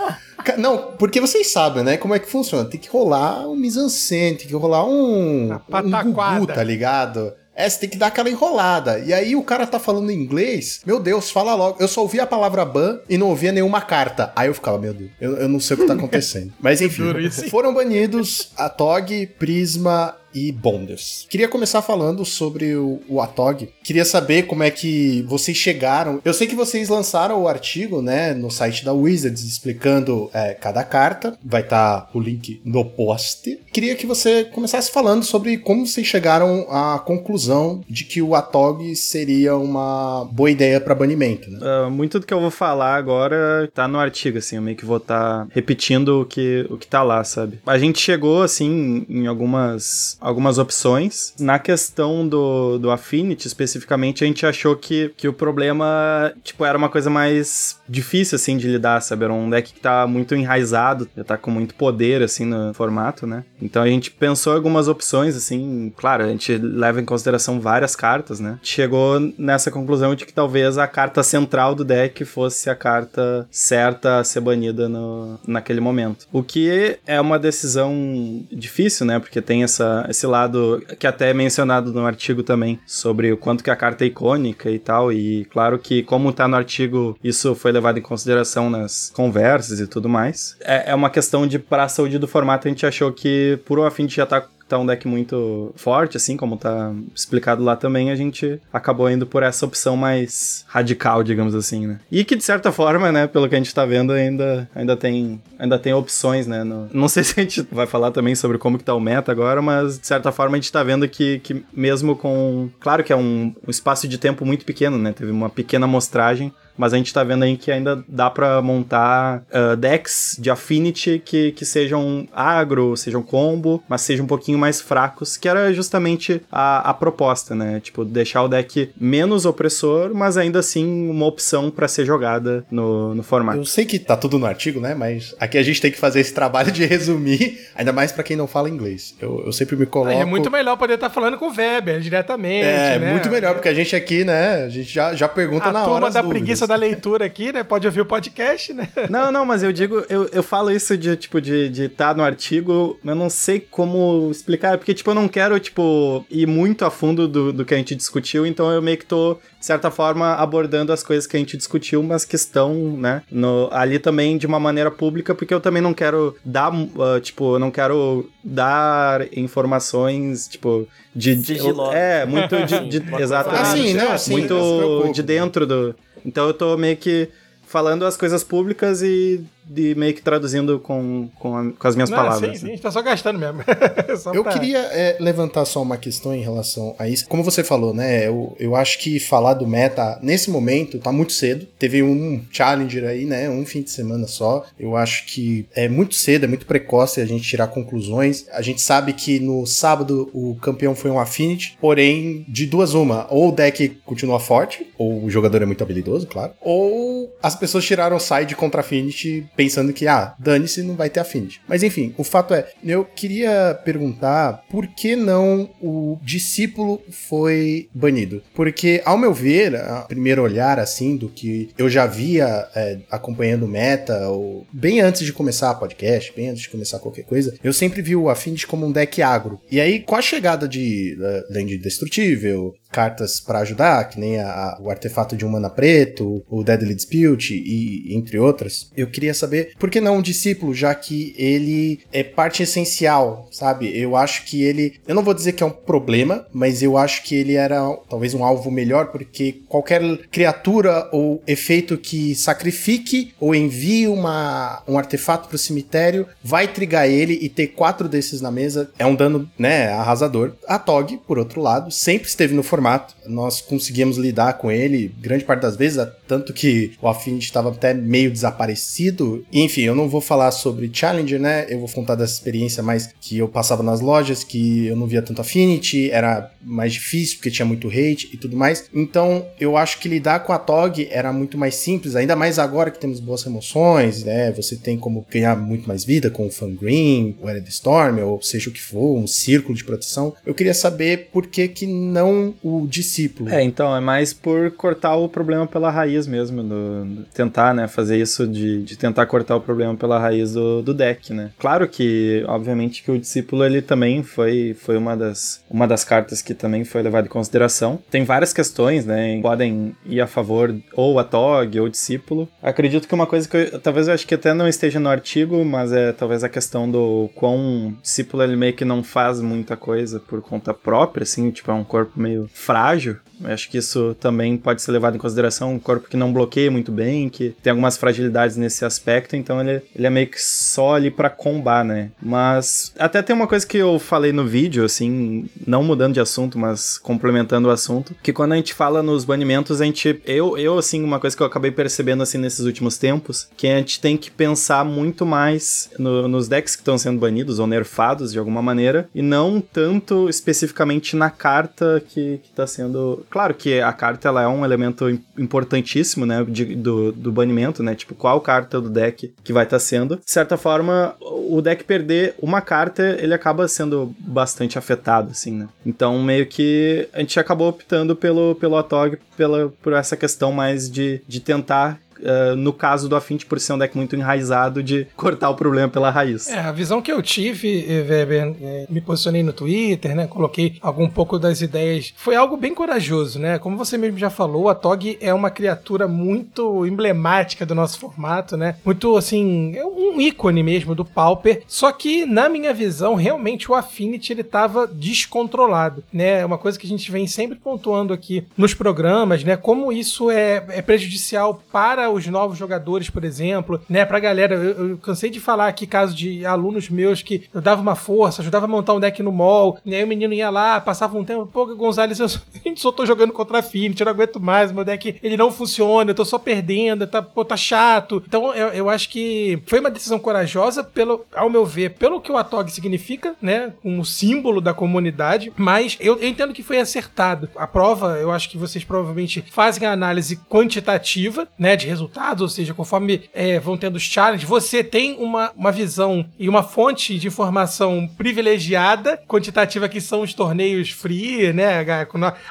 Não, porque vocês sabem, né, como é que funciona. Tem que rolar um mise-en-scène, tem que rolar um, A um gugu, tá ligado? É, você tem que dar aquela enrolada. E aí o cara tá falando em inglês, meu Deus, fala logo. Eu só ouvia a palavra ban e não ouvia nenhuma carta. Aí eu ficava, meu Deus, eu, eu não sei o que tá acontecendo. Mas enfim, foram banidos a TOG, Prisma e Bonders. Queria começar falando sobre o, o Atog. Queria saber como é que vocês chegaram. Eu sei que vocês lançaram o artigo, né, no site da Wizards explicando é, cada carta. Vai estar o link no post. Queria que você começasse falando sobre como vocês chegaram à conclusão de que o Atog seria uma boa ideia para banimento, né? Ah, muito do que eu vou falar agora tá no artigo, assim, eu meio que vou estar repetindo o que, o que tá lá, sabe? A gente chegou, assim, em algumas, algumas opções. Na questão do, do Affinity, especificamente, a gente achou que, que o problema, tipo, era uma coisa mais difícil, assim, de lidar, sabe? Era um deck que tá muito enraizado, já tá com muito poder, assim, no formato, né? Então a gente pensou algumas opções, assim, claro, a gente leva em consideração várias cartas, né? Chegou nessa conclusão de que talvez a carta central do deck fosse a carta certa a ser banida no, naquele momento. O que é uma decisão difícil, né? Porque tem essa, esse lado que até é mencionado no artigo também, sobre o quanto que a carta é icônica e tal. E claro que, como tá no artigo, isso foi levado em consideração nas conversas e tudo mais. É, é uma questão de, para a saúde do formato, a gente achou que, por um afim de já tá tá um deck muito forte, assim, como tá explicado lá também, a gente acabou indo por essa opção mais radical, digamos assim, né? E que, de certa forma, né, pelo que a gente tá vendo, ainda, ainda, tem, ainda tem opções, né? no- Não sei se a gente vai falar também sobre como que tá o meta agora, mas, de certa forma, a gente tá vendo que, que mesmo com... Claro que é um, um espaço de tempo muito pequeno, né? Teve uma pequena amostragem, mas a gente tá vendo aí que ainda dá pra montar ah, decks de Affinity que, que sejam agro, sejam combo, mas sejam um pouquinho mais fracos, que era justamente a, a proposta, né? Tipo, deixar o deck menos opressor, mas ainda assim uma opção pra ser jogada no, no formato. Eu sei que tá tudo no artigo, né? Mas aqui a gente tem que fazer esse trabalho de resumir, ainda mais pra quem não fala inglês. Eu, eu sempre me coloco. Aí é muito melhor poder estar falando com o Weber diretamente, É, né? muito melhor, porque a gente aqui, né? A gente já, já pergunta A na hora. turma as da dúvidas. Preguiça da leitura aqui, né? Pode ouvir o podcast, né? Não, não, mas eu digo, eu, eu falo isso de, tipo, de estar de tá no artigo, eu não sei como explicar, porque, tipo, eu não quero, tipo, ir muito a fundo do, do que a gente discutiu, então eu meio que tô, de certa forma, abordando as coisas que a gente discutiu, mas que estão, né, no, ali também de uma maneira pública, porque eu também não quero dar, ah, tipo, eu não quero dar informações, tipo, de... de é, muito de... de exatamente. Ah, sim, não, sim, não se muito de dentro do... Então eu tô meio que falando as coisas públicas e de meio que traduzindo com, com, a- com as minhas Não, palavras. sim, sim, a gente tá só gastando mesmo. Só Eu pra- queria é, levantar só uma questão em relação a isso. Como você falou, né? Eu, eu acho que falar do meta nesse momento tá muito cedo. Teve um Challenger aí, né? Um fim de semana só. Eu acho que é muito cedo, é muito precoce a gente tirar conclusões. A gente sabe que no sábado o campeão foi um Affinity, porém, de duas uma. Ou o deck continua forte, ou o jogador é muito habilidoso, claro. Ou as pessoas tiraram side contra Affinity pensando que, ah, dane-se, não vai ter Affinity. Mas enfim, o fato é, eu queria perguntar por que não o discípulo foi banido? Porque, ao meu ver, a primeiro olhar, assim, do que eu já via é, acompanhando meta, ou bem antes de começar a podcast, bem antes de começar qualquer coisa, eu sempre vi o Affinity como um deck agro. E aí, com a chegada de uh, Land Indestrutível, cartas pra ajudar, que nem a- a- o artefato de um mana preto, o Deadly Dispute e entre outras. Eu queria saber por que não um discípulo, já que ele é parte essencial, sabe? Eu acho que ele, eu não vou dizer que é um problema, mas eu acho que ele era talvez um alvo melhor porque qualquer criatura ou efeito que sacrifique ou envie uma, um artefato pro cemitério vai trigar ele e ter quatro desses na mesa é um dano, né, arrasador. A Tog, por outro lado, sempre esteve no formato. Nós conseguimos lidar com ele grande parte das vezes, tanto que o Affinity estava até meio desaparecido. Enfim, eu não vou falar sobre Challenger, né? Eu vou contar dessa experiência mais que eu passava nas lojas, que eu não via tanto Affinity, era mais difícil porque tinha muito hate e tudo mais. Então, eu acho que lidar com a TOG era muito mais simples, ainda mais agora que temos boas emoções, né? Você tem como ganhar muito mais vida com o Fangreen, o Ered Storm, ou seja o que for, um círculo de proteção. Eu queria saber por que que não o discípulo. É, então, é mais por cortar o problema pela raiz mesmo, do, do tentar, né, fazer isso de, de tentar cortar o problema pela raiz do, do deck, né. Claro que, obviamente, que o discípulo, ele também foi, foi uma, das, uma das cartas que também foi levada em consideração. Tem várias questões, né, podem ir a favor ou a TOG ou discípulo. Acredito que uma coisa que eu, talvez eu acho que até não esteja no artigo, mas é talvez a questão do quão discípulo ele meio que não faz muita coisa por conta própria, assim, tipo, é um corpo meio frágil. Eu acho que isso também pode ser levado em consideração. Um corpo que não bloqueia muito bem, que tem algumas fragilidades nesse aspecto, então ele, ele é meio que só ali pra combar, né? Mas até tem uma coisa que eu falei no vídeo, assim, não mudando de assunto, mas complementando o assunto, que quando a gente fala nos banimentos, a gente. Eu, eu assim, uma coisa que eu acabei percebendo, assim, nesses últimos tempos, que a gente tem que pensar muito mais no, nos decks que estão sendo banidos ou nerfados de alguma maneira, e não tanto especificamente na carta que, que tá sendo Claro que a carta ela é um elemento importantíssimo, né, de, do, do banimento, né, tipo, qual carta do deck que vai estar tá sendo. De certa forma, o deck perder uma carta, ele acaba sendo bastante afetado, assim, né. Então, meio que a gente acabou optando pelo, pelo Atog pela, por essa questão mais de, de tentar uh, no caso do Affinity, por ser um deck muito enraizado, de cortar o problema pela raiz. É, a visão que eu tive, eh, Weber, é, me posicionei no Twitter, né? Coloquei algum pouco das ideias. Foi algo bem corajoso, né? Como você mesmo já falou, a Tog é uma criatura muito emblemática do nosso formato, né? Muito, assim, é um ícone mesmo do Pauper. Só que, na minha visão, realmente o Affinity ele tava descontrolado, né? É uma coisa que a gente vem sempre pontuando aqui nos programas, né? Como isso é, é prejudicial para os novos jogadores, por exemplo, né? Pra galera, eu, eu, cansei de falar aqui caso de alunos meus que eu dava uma força, ajudava a montar um deck no mall, e aí o menino ia lá, passava um tempo, pô, Gonzalez, eu só tô jogando contra a Affinity, eu não aguento mais, meu deck ele não funciona, eu tô só perdendo, tá, pô, tá chato. Então eu, eu acho que foi uma decisão corajosa, pelo, ao meu ver, pelo que o Atog significa, né? Um símbolo da comunidade, mas eu, eu entendo que foi acertado. A prova, eu acho que vocês provavelmente fazem a análise quantitativa, né? De resultados, ou seja, conforme é, vão tendo os challenges, você tem uma, uma visão e uma fonte de informação privilegiada, quantitativa, que são os torneios free, né?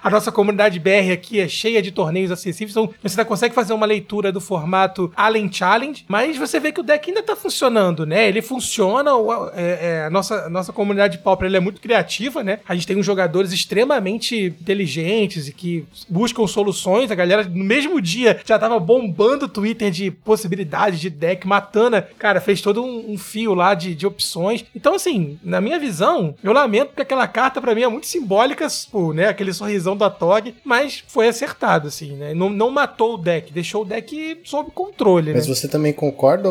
A nossa comunidade BR aqui é cheia de torneios acessíveis, então você ainda consegue fazer uma leitura do formato além challenge, mas você vê que o deck ainda tá funcionando, né? Ele funciona, é, é, a nossa, nossa comunidade pauper é muito criativa, né? A gente tem uns jogadores extremamente inteligentes e que buscam soluções, a galera no mesmo dia já tava bombando bombando o Twitter de possibilidades de deck, matando. Cara, fez todo um, um fio lá de, de opções. Então, assim, na minha visão, eu lamento porque aquela carta para mim é muito simbólica, pô, né? Aquele sorrisão da Tog, mas foi acertado, assim, né? Não, não matou o deck, deixou o deck sob controle, Mas né? você também concorda,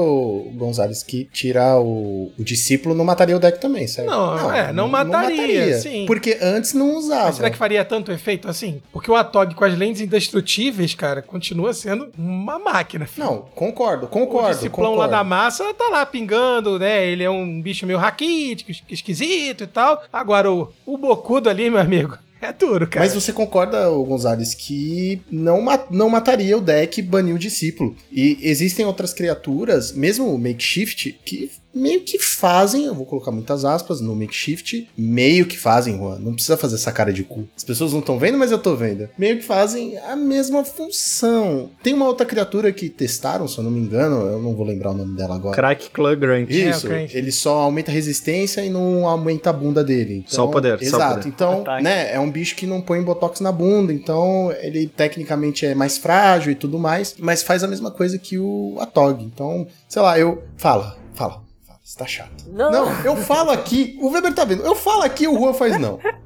Gonzalez, que tirar o, o discípulo não mataria o deck também, certo? Não, não é, não, não mataria, não mataria sim. Porque antes não usava. Mas será que faria tanto efeito assim? Porque o Atog com as lentes indestrutíveis, cara, continua sendo uma máquina. Filho. Não, concordo, concordo. O disciplão concordo. lá da massa tá lá pingando, né? Ele é um bicho meio raquítico, esquisito e tal. Agora, o, o Bocudo ali, meu amigo, é duro, cara. Mas você concorda, Gonzalez, que não, não mataria o deck banir o discípulo. E existem outras criaturas, mesmo o Makeshift, que meio que fazem, eu vou colocar muitas aspas no makeshift, meio que fazem, Juan, não precisa fazer essa cara de cu. As pessoas não estão vendo, mas eu tô vendo. Meio que fazem a mesma função. Tem uma outra criatura que testaram, se eu não me engano, eu não vou lembrar o nome dela agora. Crack Club Grant. Isso, é, ele só aumenta a resistência e não aumenta a bunda dele. Então, só o poder, Exato, só o poder. então, Ataque. né, é um bicho que não põe botox na bunda, então ele tecnicamente é mais frágil e tudo mais, mas faz a mesma coisa que o Atog. Então, sei lá, eu... Fala, fala. Você tá chato. Não. Não, eu falo aqui, o Weber tá vendo, eu falo aqui, o Juan faz não.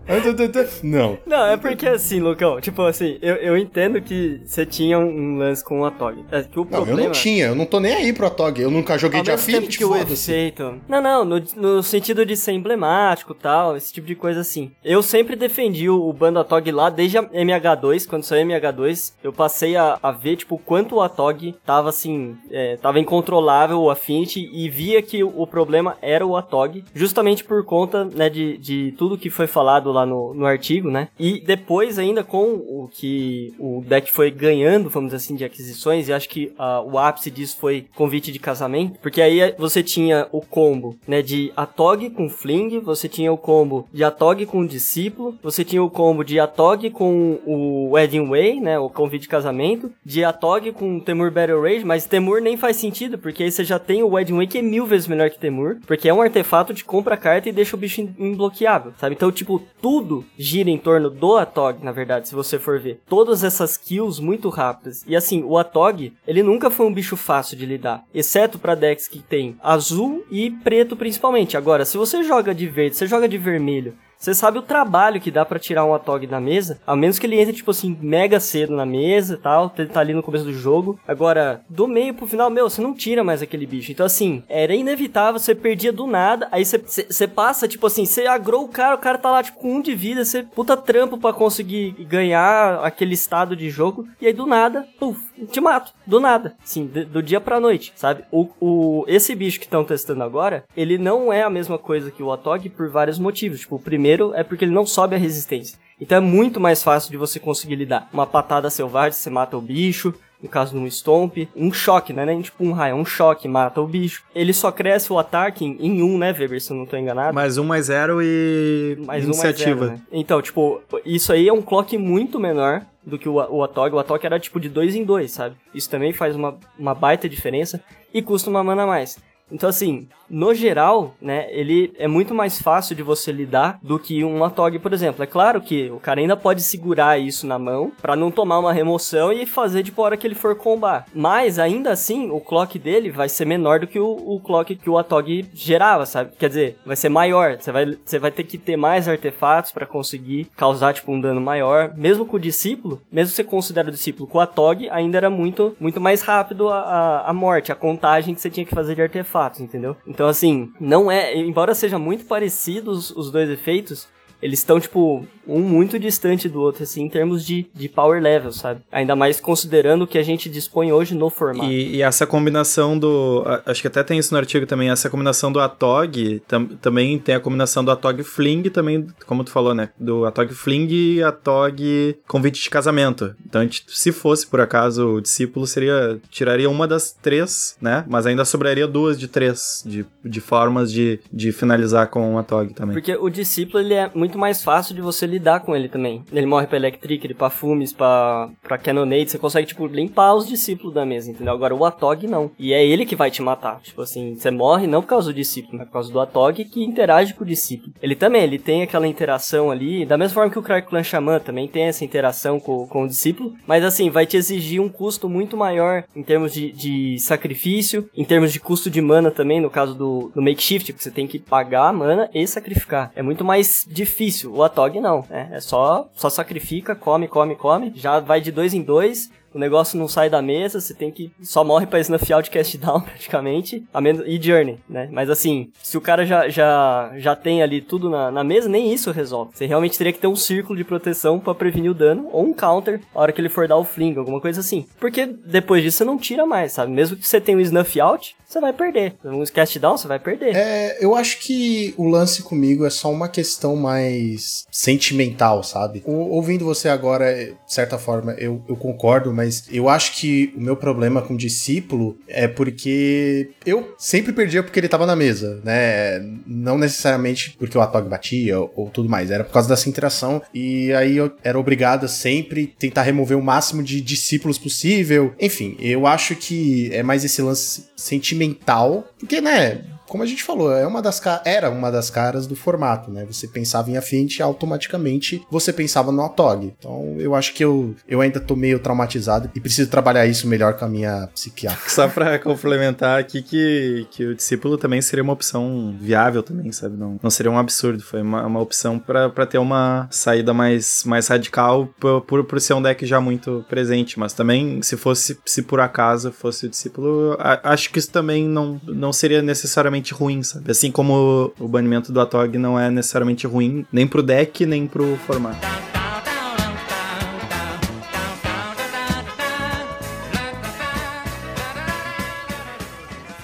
Não. Não, é porque assim, Lucão, tipo assim, eu, eu entendo que você tinha um lance com o Atog. É que o Não, problema... eu não tinha, eu não tô nem aí pro Atog, eu nunca joguei Ao de Affinity, foda-se. Não, não, no, no sentido de ser emblemático tal, esse tipo de coisa assim. Eu sempre defendi o, o bando Atog lá desde a MH2, quando saiu a MH2, eu passei a, a ver, tipo, quanto o Atog tava assim, é, tava incontrolável o Affinity e via que o, o problema era o Atog, justamente por conta, né, de, de tudo que foi falado lá no, no artigo, né? E depois ainda com o que o deck foi ganhando, vamos dizer assim, de aquisições, e acho que ah, o ápice disso foi convite de casamento, porque aí você tinha o combo, né, de Atog com Fling, você tinha o combo de Atog com Discípulo, você tinha o combo de Atog com o Wedding Way, né, o convite de casamento, de Atog com Temur Battle Rage, mas Temur nem faz sentido, porque aí você já tem o Wedding Way que é mil vezes melhor que Temur, porque é um artefato de compra carta e deixa o bicho imbloqueável, sabe? Então, tipo, tudo gira em torno do Atog, na verdade, se você for ver. Todas essas kills muito rápidas. E assim, o Atog, ele nunca foi um bicho fácil de lidar, exceto pra decks que tem azul e preto principalmente. Agora, se você joga de verde, você joga de vermelho, você sabe o trabalho que dá pra tirar um Atog da mesa, a menos que ele entre, tipo assim, mega cedo na mesa e tal, ele tá ali no começo do jogo. Agora, do meio pro final, meu, você não tira mais aquele bicho. Então, assim, era inevitável, você perdia do nada, aí você- você passa, tipo assim, você agrou o cara, o cara tá lá, tipo, com um de vida, você puta trampo pra conseguir ganhar aquele estado de jogo, e aí do nada, puf, te mato, do nada, de- do dia pra noite, sabe? O, o, esse bicho que estão testando agora, ele não é a mesma coisa que o Atog por vários motivos. Tipo, o primeiro é porque ele não sobe a resistência. Então é muito mais fácil de você conseguir lidar. Uma patada selvagem, você mata o bicho. No caso de um Stomp, um choque, né? Nem tipo um raio, um choque, mata o bicho. Ele só cresce o ataque em, um, né, Weber, se eu não tô enganado. Mais um, mais zero e Mais um, mais iniciativa. zero, né? Então, tipo, isso aí é um clock muito menor do que o, o Atog. O Atog era tipo de dois em dois, sabe? Isso também faz uma, uma baita diferença e custa uma mana a mais. Então, assim, no geral, né, ele é muito mais fácil de você lidar do que um Atog, por exemplo. É claro que o cara ainda pode segurar isso na mão pra não tomar uma remoção e fazer de hora que ele for combar. Mas, ainda assim, o clock dele vai ser menor do que o, o clock que o Atog gerava, sabe? Quer dizer, vai ser maior. Você vai, você vai ter que ter mais artefatos pra conseguir causar, tipo, um dano maior. Mesmo com o discípulo, mesmo você considere o discípulo com o Atog, ainda era muito, muito mais rápido a, a, a morte, a contagem que você tinha que fazer de artefatos, entendeu? Então, assim, não é. Embora seja muito parecidos os dois efeitos, eles estão, tipo, um muito distante do outro, assim, em termos de, de power level, sabe? Ainda mais considerando o que a gente dispõe hoje no formato. E, e essa combinação do. Acho que até tem isso no artigo também. Essa combinação do Atog tam- também tem a combinação do Atog Fling, também, como tu falou, né? Do Atog Fling e Atog Convite de Casamento. Então, a gente- se fosse por acaso o discípulo, seria. Tiraria uma das três, né? Mas ainda sobraria duas de três de, de formas de, de finalizar com o Atog também. Porque o discípulo, ele é muito mais fácil de você lidar com ele também. Ele morre pra Electric, ele pra Fumes, pra, pra Cannonade, você consegue, tipo, limpar os discípulos da mesa, entendeu? Agora o Atog não. E é ele que vai te matar. Tipo assim, você morre não por causa do discípulo, mas por causa do Atog que interage com o discípulo. Ele também, ele tem aquela interação ali, da mesma forma que o Crack Clan Shaman também tem essa interação com, com o discípulo, mas assim, vai te exigir um custo muito maior em termos de, de sacrifício, em termos de custo de mana também, no caso do, do Makeshift, que você tem que pagar a mana e sacrificar. É muito mais difícil. O Atog não, né? É só, só sacrifica, come, come, come, já vai de dois em dois, o negócio não sai da mesa, você tem que. Só morre pra snuff out cast down, praticamente. A menos, e journey, né? Mas assim, se o cara já, já, já tem ali tudo na, na mesa, nem isso resolve. Você realmente teria que ter um círculo de proteção pra prevenir o dano, ou um counter a hora que ele for dar o fling, alguma coisa assim. Porque depois disso você não tira mais, sabe? Mesmo que você tenha um snuff out, você vai perder. Um cast down, você vai perder. É, eu acho que o lance comigo é só uma questão mais sentimental, sabe? O- ouvindo você agora, de certa forma, eu, eu concordo, mas eu acho que o meu problema com discípulo é porque eu sempre perdia porque ele tava na mesa, né? Não necessariamente porque o Atog batia ou, ou tudo mais, era por causa dessa interação e aí eu era obrigado a sempre tentar remover o máximo de discípulos possível. Enfim, eu acho que é mais esse lance sentimental, porque, né? Como a gente falou, é uma das era uma das caras do formato, né? Você pensava em Affinity automaticamente você pensava no Atog. Então eu acho que eu, eu ainda tô meio traumatizado e preciso trabalhar isso melhor com a minha psiquiatra. Só pra complementar aqui que, que o discípulo também seria uma opção viável também, sabe? Não, não seria um absurdo, foi uma, uma opção para ter uma saída mais, mais radical por, por, por ser um deck já muito presente, mas também se fosse, se por acaso fosse o discípulo, a, acho que isso também não, não seria necessariamente ruim, sabe? Assim como o banimento do Atog não é necessariamente ruim, nem pro deck, nem pro formato.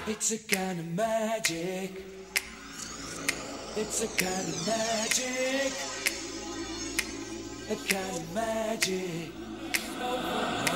It's a kind of magic. It's a kind of magic. A kind of magic.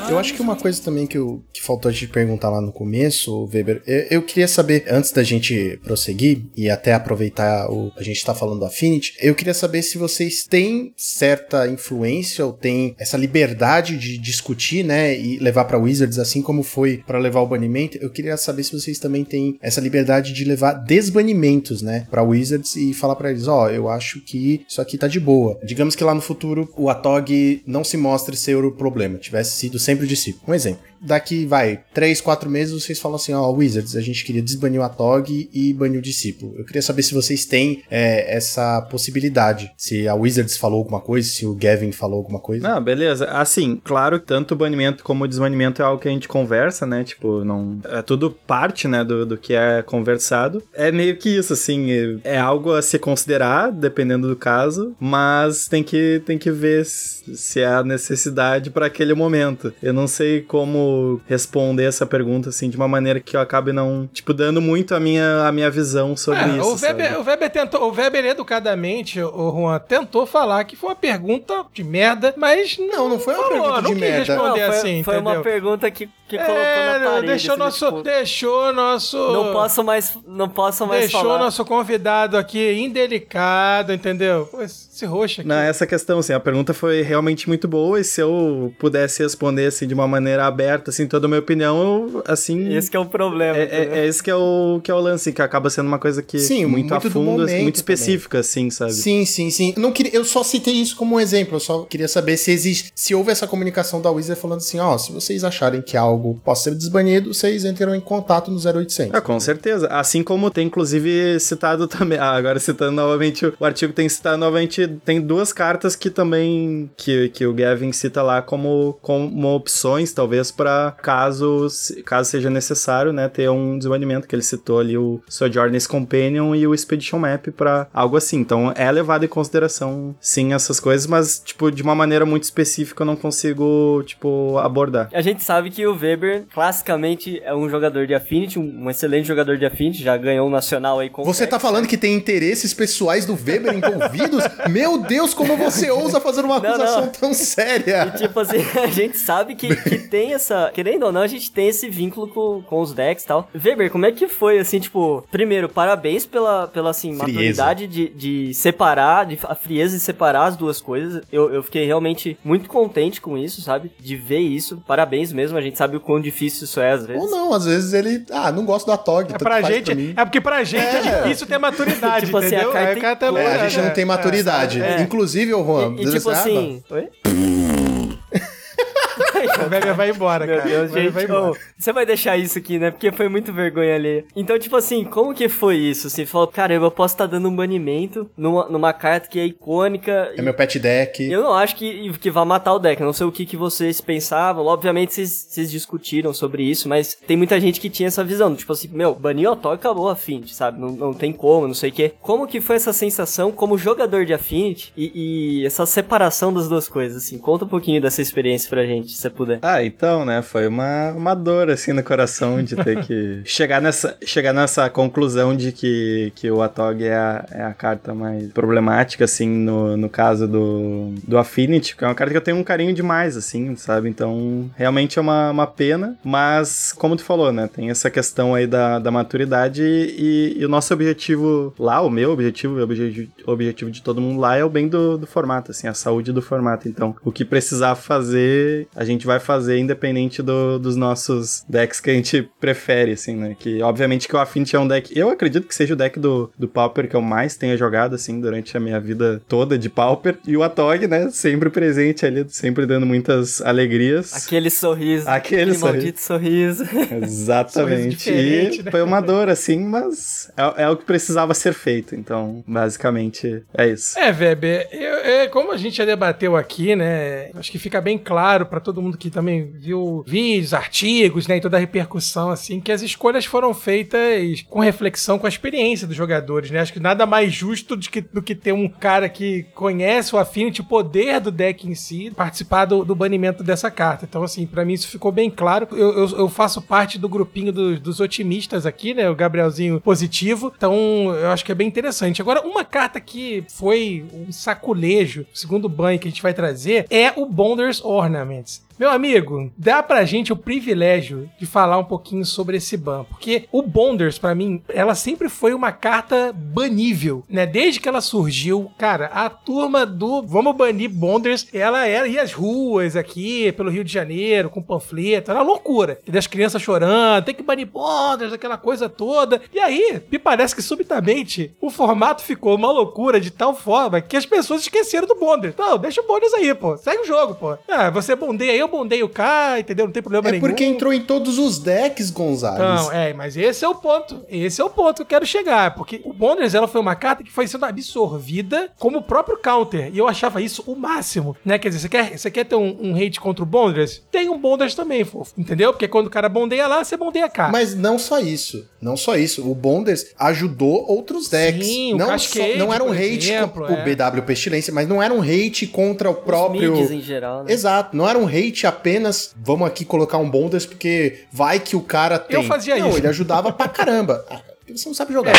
Eu acho que uma coisa também que, eu, que faltou a gente perguntar lá no começo, Weber, eu, eu, queria saber, antes da gente prosseguir e até aproveitar o a gente tá falando do Affinity, eu queria saber se vocês têm certa influência ou têm essa liberdade de discutir, né, e levar para Wizards, assim como foi para levar o banimento. Eu queria saber se vocês também têm essa liberdade de levar desbanimentos, né, para Wizards e falar para eles, ó, oh, eu acho que isso aqui tá de boa. Digamos que lá no futuro o Atog não se mostre ser o problema, tivesse sido sempre o discípulo. Um exemplo daqui, vai, 3, 4 meses, vocês falam assim, ó, oh, Wizards, a gente queria desbanir o Atog e banir o discípulo. Eu queria saber se vocês têm é, essa possibilidade. Se a Wizards falou alguma coisa, se o Gavin falou alguma coisa. Não, beleza. Assim, claro, tanto o banimento como o desbanimento é algo que a gente conversa, né? Tipo, não. É tudo parte, né, do, do que é conversado. É meio que isso, assim. É algo a se considerar, dependendo do caso, mas tem que, tem que ver se há necessidade para aquele momento. Eu não sei como responder essa pergunta, assim, de uma maneira que eu acabe não, tipo, dando muito a minha, a minha visão sobre é, isso. O Weber, o Weber tentou, o Weber educadamente, o Juan, tentou falar que foi uma pergunta de merda, mas não, não foi uma falou, pergunta de merda. responder não, foi, assim, foi uma pergunta que, que é, colocou na parede. Deixou assim, nosso, tipo, deixou nosso... Não posso mais, não posso mais deixou falar. Deixou nosso convidado aqui indelicado, entendeu? Pô, esse roxo aqui. Não, essa questão, assim, a pergunta foi realmente muito boa e se eu pudesse responder, assim, de uma maneira aberta assim, toda a minha opinião, assim... Esse é o problema. É, é, é, esse que é o, que é o lance, que acaba sendo uma coisa que sim, muito, muito a fundo, assim, muito específica, também. assim, sabe? Sim, sim, sim. Não queria, eu só citei isso como um exemplo, eu só queria saber se existe, se houve essa comunicação da Wizard falando assim, ó, oh, se vocês acharem que algo possa ser desbanido, vocês entram em contato no 0800. Ah, com certeza. Assim como tem, inclusive, citado também, ah, agora citando novamente, o artigo tem citado novamente, tem duas cartas que também, que, que o Gavin cita lá como, como opções, talvez, para caso caso, seja necessário, né, ter um desbanimento, que ele citou ali o Sojourner's Companion e o Expedition Map para algo assim. Então é levado em consideração, sim, essas coisas, mas, tipo, de uma maneira muito específica eu não consigo, tipo, abordar. A gente sabe que o Weber, classicamente, é um jogador de Affinity, um excelente jogador de Affinity, já ganhou o um Nacional aí com Você tá falando que tem interesses pessoais do Weber envolvidos? Meu Deus, como você ousa fazer uma acusação não, não. tão séria? E, tipo assim, a gente sabe que, que tem essa... Querendo ou não, a gente tem esse vínculo com, com os decks e tal. Weber, como é que foi, assim, tipo, primeiro, parabéns pela, pela assim, frieza. maturidade de, de separar, de, a frieza de separar as duas coisas. Eu, eu fiquei realmente muito contente com isso, sabe? De ver isso. Parabéns mesmo, a gente sabe o quão difícil isso é às vezes. Ou não, às vezes ele, ah, não gosto da TOG. É pra gente, pra é porque pra gente é, é difícil ter maturidade, tipo entendeu? Assim, a, carta é, é, a gente não tem maturidade. É. Inclusive, o Juan, e, e tipo assim, oi? o Weber vai embora, Meu cara. Deus, gente, vai embora. Oh, você vai deixar isso aqui, né? Porque foi muito vergonha ali. Então, tipo assim, como que foi isso? Você falou, caramba, eu posso estar tá dando um banimento numa, numa carta que é icônica. É meu pet deck. Eu não acho que, que vai matar o deck. Eu não sei o que, que vocês pensavam. Obviamente, vocês, vocês discutiram sobre isso, mas tem muita gente que tinha essa visão. Tipo assim, meu, banir o Otó e acabou a Affinity, sabe? Não, não tem como, não sei o que. Como que foi essa sensação como jogador de Affinity e, e essa separação das duas coisas, assim? Conta um pouquinho dessa experiência pra gente, se você puder. Ah, então, né? Foi uma, uma dor, assim, no coração de ter que chegar, nessa, chegar nessa conclusão de que, que o Atog é a, é a carta mais problemática, assim, no, no caso do, do Affinity, que é uma carta que eu tenho um carinho demais, assim, sabe? Então, realmente é uma, uma pena, mas, como tu falou, né? Tem essa questão aí da, da maturidade e, e o nosso objetivo lá, o meu objetivo, o objetivo, objetivo de todo mundo lá é o bem do, do formato, assim, a saúde do formato. Então, o que precisar fazer, a gente vai vai fazer independente do, dos nossos decks que a gente prefere, assim, né? Que obviamente que o Affinity é um deck. Eu acredito que seja o deck do, do Pauper que eu mais tenha jogado, assim, durante a minha vida toda de Pauper. E o Atog, né? Sempre presente ali, sempre dando muitas alegrias. Aquele sorriso. Aquele sorriso. maldito sorriso. Exatamente. e né? foi uma dor, assim, mas é, é, o que precisava ser feito. Então, basicamente, é isso. É, Weber, eu, é, como a gente já debateu aqui, né? Acho que fica bem claro para todo mundo que também viu vídeos, artigos, né? E toda a repercussão, assim, que as escolhas foram feitas com reflexão com a experiência dos jogadores, né? Acho que nada mais justo do que, do que ter um cara que conhece o Affinity, o poder do deck em si, participar do, do banimento dessa carta. Então, assim, para mim isso ficou bem claro. Eu, eu, eu faço parte do grupinho do, dos otimistas aqui, né? O Gabrielzinho positivo. Então, eu acho que é bem interessante. Agora, uma carta que foi um saculejo, segundo o banho que a gente vai trazer, é o Bonders Ornaments. Meu amigo, dá pra gente o privilégio de falar um pouquinho sobre esse ban, porque o Bonders, para mim, ela sempre foi uma carta banível, né? Desde que ela surgiu, cara, a turma do vamos banir Bonders, ela era ia às ruas aqui, pelo Rio de Janeiro, com panfleto, era loucura. E das crianças chorando, tem que banir Bonders, aquela coisa toda. E aí, me parece que subitamente o formato ficou uma loucura de tal forma que as pessoas esqueceram do Bonders. Não, deixa o Bonders aí, pô. Segue o jogo, pô. Ah, você bondeia aí, eu bondei o K, entendeu? Não tem problema é nenhum. porque entrou em todos os decks, Gonzalez. Não, é, mas esse é o ponto. Esse é o ponto que eu quero chegar. Porque o Bonders, ela foi uma carta que foi sendo absorvida como o próprio counter. E eu achava isso o máximo, né? Quer dizer, você quer, você quer ter um, um hate contra o Bonders? Tem um Bonders também, fofo. Entendeu? Porque quando o cara bondeia lá, você bondeia cá. Mas não só isso. Não só isso. O Bonders ajudou outros decks. Sim, o não, Cascade, só, não era um hate exemplo, contra é. o BW Pestilência, mas não era um hate contra o próprio. Os mids em geral, né? Exato, não era um hate apenas vamos aqui colocar um Bonders porque vai que o cara tem. Eu fazia não, isso. ele ajudava pra caramba. Ah, Você não sabe jogar.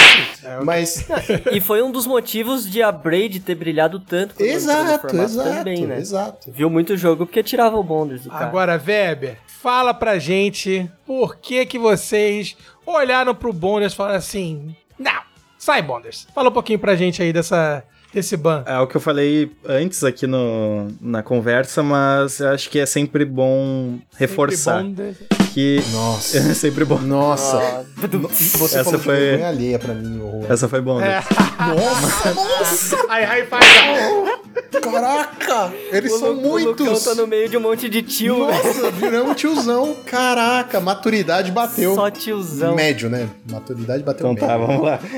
É, Mas. E foi um dos motivos de a Braid ter brilhado tanto exato, exato, também, né? exato. Viu muito jogo porque tirava o Bonders do cara. Agora, Weber, fala pra gente por que que vocês olharam pro Bonders e falaram assim, não, sai Bonders. Fala um pouquinho pra gente aí dessa, desse ban. É o que eu falei antes aqui no, na conversa, mas eu acho que é sempre bom reforçar Sempre Bonders. Que Nossa. é sempre bom. Nossa. Ah, Você Essa falou foi- vergonha alheia pra mim, horror. Essa foi bom. né? Nossa, nossa! Aí, high five. Caraca! Eles o são Lu- O Lucão muitos! tá no meio de um monte de tio, velho. Nossa, viramos tiozão. Caraca, maturidade bateu. Só tiozão. Médio, né? Maturidade bateu Então tá, médio. vamos lá.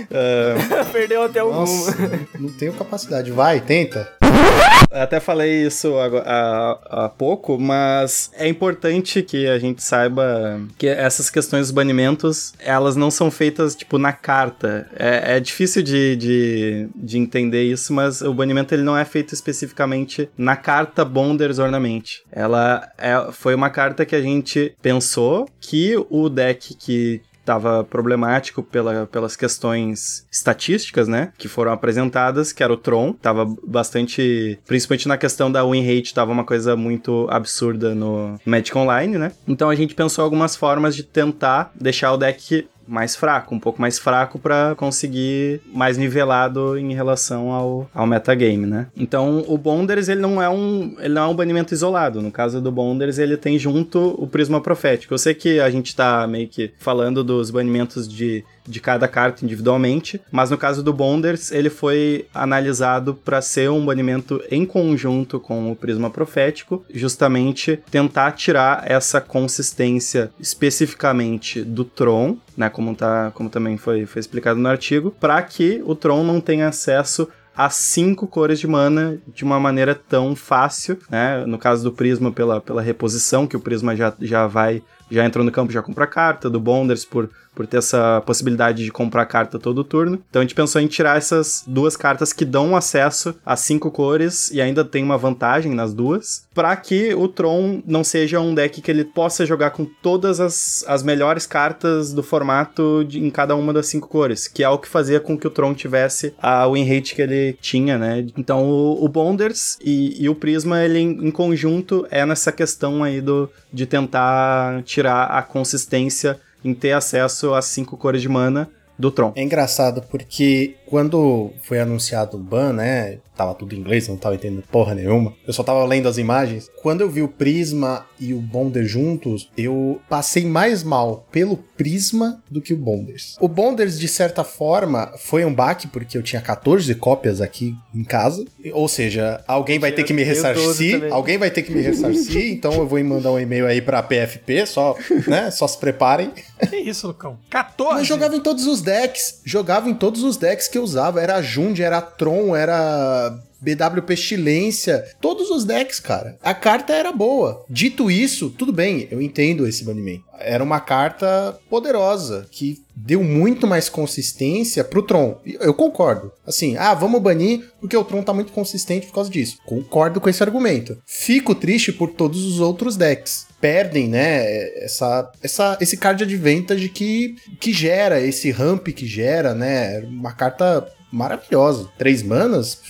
Ah, Perdeu até o Nossa, rumo. não tenho capacidade. Vai, tenta. Até falei isso há pouco, mas é importante que a gente saiba que essas questões dos banimentos, elas não são feitas, tipo, na carta. É, é difícil de, de, de entender isso, mas o banimento ele não é feito especificamente na carta Bonders Ornament. Ela é, foi uma carta que a gente pensou que o deck que estava problemático pela, pelas questões estatísticas, né, que foram apresentadas, que era o Tron, tava bastante, principalmente na questão da win rate, tava uma coisa muito absurda no Magic Online, né? Então a gente pensou algumas formas de tentar deixar o deck mais fraco, um pouco mais fraco para conseguir mais nivelado em relação ao, ao metagame, né? Então o Bonders ele não é um ele não é um banimento isolado. No caso do Bonders ele tem junto o Prisma Profético. Eu sei que a gente tá meio que falando dos banimentos de de cada carta individualmente, mas no caso do Bonders, ele foi analisado para ser um banimento em conjunto com o Prisma Profético, justamente tentar tirar essa consistência especificamente do Tron, né, como, tá, como também foi, foi explicado no artigo, para que o Tron não tenha acesso as cinco cores de mana de uma maneira tão fácil, né? No caso do Prisma, pela, pela reposição, que o Prisma já, já vai, já entrou no campo, já compra carta, do Bonders por, por ter essa possibilidade de comprar carta todo turno. Então a gente pensou em tirar essas duas cartas que dão acesso às cinco cores e ainda tem uma vantagem nas duas, para que o Tron não seja um deck que ele possa jogar com todas as, as melhores cartas do formato de, em cada uma das cinco cores, que é o que fazia com que o Tron tivesse a win rate que ele tinha, né? Então o, o Bonders e, e o Prisma, ele em, em conjunto é nessa questão aí do, de tentar tirar a consistência em ter acesso às cinco cores de mana do Tron. É engraçado porque quando foi anunciado o ban, né? Tava tudo em inglês, não tava entendendo porra nenhuma. Eu só tava lendo as imagens. Quando eu vi o Prisma e o Bonder juntos, eu passei mais mal pelo Prisma do que o Bonders. O Bonders, de certa forma, foi um baque, porque eu tinha 14 cópias aqui em casa. Ou seja, alguém vai ter que me Eu- eu ressarcir. Alguém vai ter que me ressarcir, então eu vou mandar um e-mail aí pra PFP, só, né? Só se preparem. Que isso, Lucão? 14? Mas jogava em todos os decks. Jogava em todos os decks que eu usava. Era Jund, era Tron, era BW Pestilência. Todos os decks, cara. A carta era boa. Dito isso, tudo bem, eu entendo esse banimento. Era uma carta poderosa que deu muito mais consistência pro Tron. Eu concordo. Assim, ah, vamos banir porque o Tron tá muito consistente por causa disso. Concordo com esse argumento. Fico triste por todos os outros decks. Perdem, né, essa, essa, esse card advantage que, que gera, esse ramp que gera, né, uma carta maravilhosa. Três manas,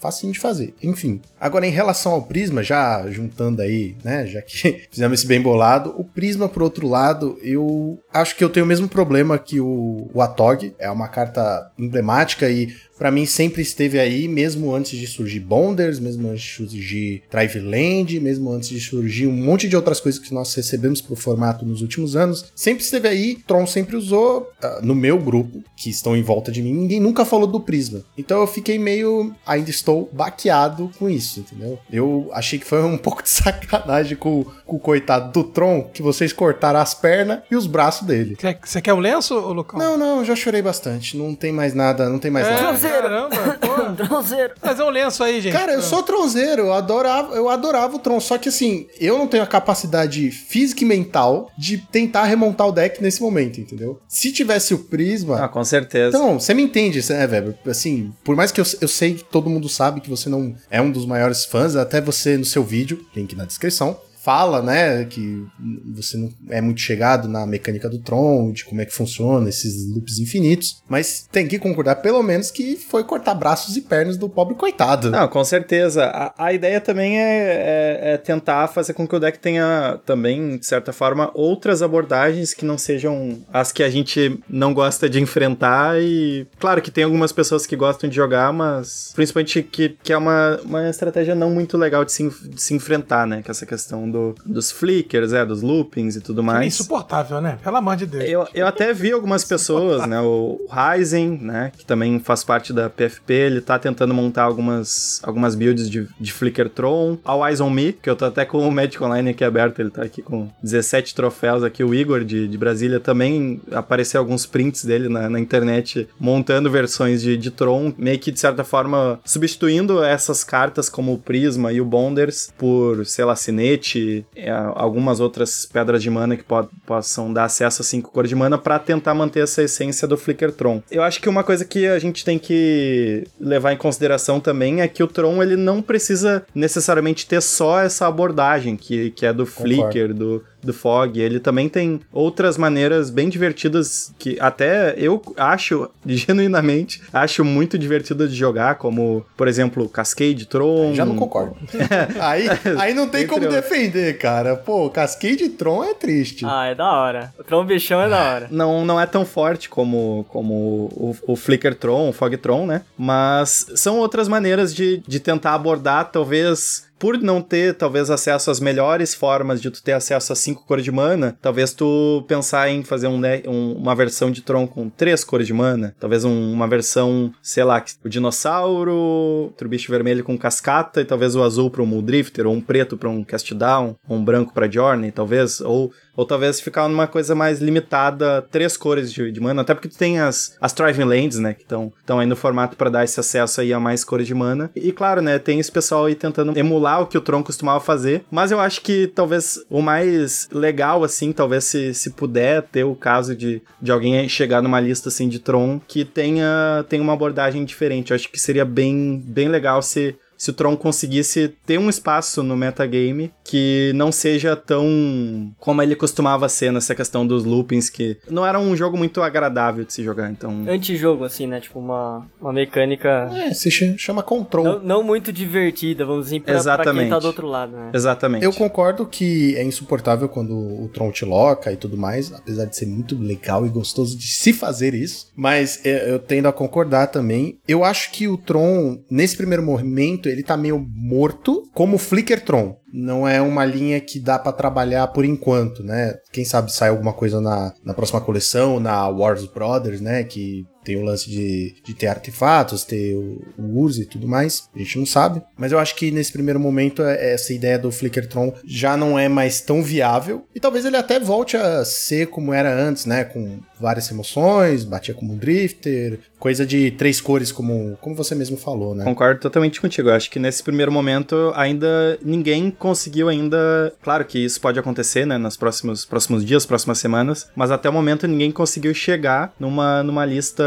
facinho de fazer. Enfim. Agora, em relação ao Prisma, já juntando aí, né? Já que fizemos esse bem bolado, o Prisma, por outro lado, eu acho que eu tenho o mesmo problema que o, o Atog. É uma carta emblemática e Pra mim sempre esteve aí, mesmo antes de surgir Bonders, mesmo antes de surgir Driveland, mesmo antes de surgir um monte de outras coisas que nós recebemos pro formato nos últimos anos. Sempre esteve aí, Tron sempre usou. ah, no meu grupo, que estão em volta de mim, ninguém nunca falou do Prisma. Então eu fiquei meio. Ainda estou baqueado com isso, entendeu? Eu achei que foi um pouco de sacanagem com, com o coitado do Tron, que vocês cortaram as pernas e os braços dele. Você quer um lenço, ô, Lucão? Não, não, eu já chorei bastante. Não tem mais nada, não tem mais É, nada. caramba, pô. Tronzeiro. Fazer um lenço aí, gente. Cara, eu sou tronzeiro, eu adorava, eu adorava o Tron, só que assim, eu não tenho a capacidade física e mental de tentar remontar o deck nesse momento, entendeu? Se tivesse o Prisma. Ah, com certeza. Então, você me entende, né, velho? Assim, por mais que eu, eu sei que todo mundo sabe que você não é um dos maiores fãs, até você no seu vídeo, link na descrição, fala, né, que você não é muito chegado na mecânica do Tron, de como é que funciona esses loops infinitos, mas tem que concordar pelo menos que foi cortar braços e pernas do pobre coitado. Não, com certeza. A, a ideia também é, é- é tentar fazer com que o deck tenha também, de certa forma, outras abordagens que não sejam as que a gente não gosta de enfrentar. E claro que tem algumas pessoas que gostam de jogar, mas principalmente que, que é uma, uma estratégia não muito legal de se, de se enfrentar, né? É essa questão do, dos flickers, é, dos loopings e tudo É mais. insuportável, né? Pelo amor de Deus. Eu, eu até vi algumas pessoas, né? O Ryzen, né? Que também faz parte da PFP, ele tá tentando montar algumas, algumas builds de, de Flickertron. A Eyes on Me, que eu tô até com o Magic Online aqui aberto, ele tá aqui com 17 troféus aqui. O Igor de, de Brasília também apareceu alguns prints dele na, na internet montando versões de, de Tron, meio que de certa forma substituindo essas cartas como o Prisma e o Bonders por, sei lá, Sinete, é, algumas outras pedras de mana que po- possam dar acesso a cinco cores de mana pra tentar manter essa essência do Flickertron. Eu acho que uma coisa que a gente tem que levar em consideração também é que o Tron ele não precisa necessariamente ter só essa abordagem que, que é do Flicker, do, do Fog. Ele também tem outras maneiras bem divertidas que até eu acho, genuinamente, acho muito divertidas de jogar, como, por exemplo, Cascade Tron. Já não concordo. aí, aí não tem Entre como outros. defender, cara. Pô, Cascade Tron é triste. Ah, é da hora. O Tron bichão é da hora. não, não é tão forte como, como o, o Flickertron, o Fogtron, né? Mas são outras maneiras de, de tentar abordar, talvez. Por não ter, talvez, acesso às melhores formas de tu ter acesso a cinco cores de mana, talvez tu pensar em fazer um, ne- um- uma versão de Tron com três cores de mana. Talvez um- uma versão, sei lá, o dinossauro, outro bicho vermelho com cascata, e talvez o azul pra um Muldrifter, ou um preto pra um Cast Down, ou um branco pra Journey, talvez. Ou ou talvez ficar numa coisa mais limitada, três cores de, de mana, até porque tu tem as, as Thriving Lands, né, que estão aí no formato pra dar esse acesso aí a mais cores de mana. E, claro, né, tem esse pessoal aí tentando emular o que o Tron costumava fazer, mas eu acho que talvez o mais legal, assim, talvez se, se puder ter o caso de, de alguém chegar numa lista, assim, de Tron que tenha, tenha uma abordagem diferente. Eu acho que seria bem, bem legal se se o Tron conseguisse ter um espaço no metagame que não seja tão como ele costumava ser nessa questão dos loopings, que não era um jogo muito agradável de se jogar, então... Antijogo, assim, né? Tipo, uma, uma mecânica... É, se chama Control. Não, não muito divertida, vamos dizer, pra, pra quem tá do outro lado, né? Exatamente. Eu concordo que é insuportável quando o Tron te loca e tudo mais, apesar de ser muito legal e gostoso de se fazer isso, mas é, eu tendo a concordar também. Eu acho que o Tron, nesse primeiro momento, ele tá meio morto, como o Flicker Tron não é uma linha que dá para trabalhar por enquanto, né? Quem sabe sai alguma coisa na, na próxima coleção, na Wars Brothers, né? Que tem o lance de, de ter artefatos, ter o, o e tudo mais. A gente não sabe. Mas eu acho que nesse primeiro momento é, essa ideia do Flickertron já não é mais tão viável. E talvez ele até volte a ser como era antes, né? Com várias emoções, batia como um drifter, coisa de três cores, como, como você mesmo falou, né? Concordo totalmente contigo. Eu acho que nesse primeiro momento ainda ninguém conseguiu ainda. Claro que isso pode acontecer, né? Nos próximos, próximos dias, próximas semanas. Mas até o momento ninguém conseguiu chegar numa, numa lista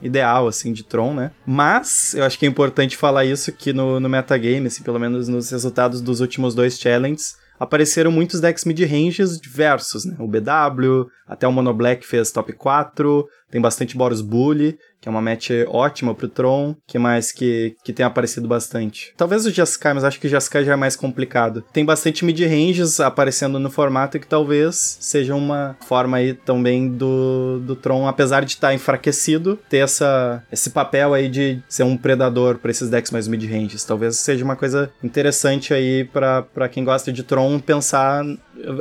ideal, assim, de Tron, né? Mas eu acho que é importante falar isso que no, no metagame, assim, pelo menos nos resultados dos últimos dois challenges, apareceram muitos decks mid-ranges diversos, né? O BW, até o Mono Black fez top 4, tem bastante Boros Bully, que é uma match ótima pro Tron. que mais que, que tem aparecido bastante? Talvez o Jeskai, mas acho que o Jeskai já é mais complicado. Tem bastante mid-ranges aparecendo no formato que talvez seja uma forma aí também do, do Tron, apesar de estar tá enfraquecido, ter essa, esse papel aí de ser um predador para esses decks mais mid-ranges. Talvez seja uma coisa interessante aí para quem gosta de Tron pensar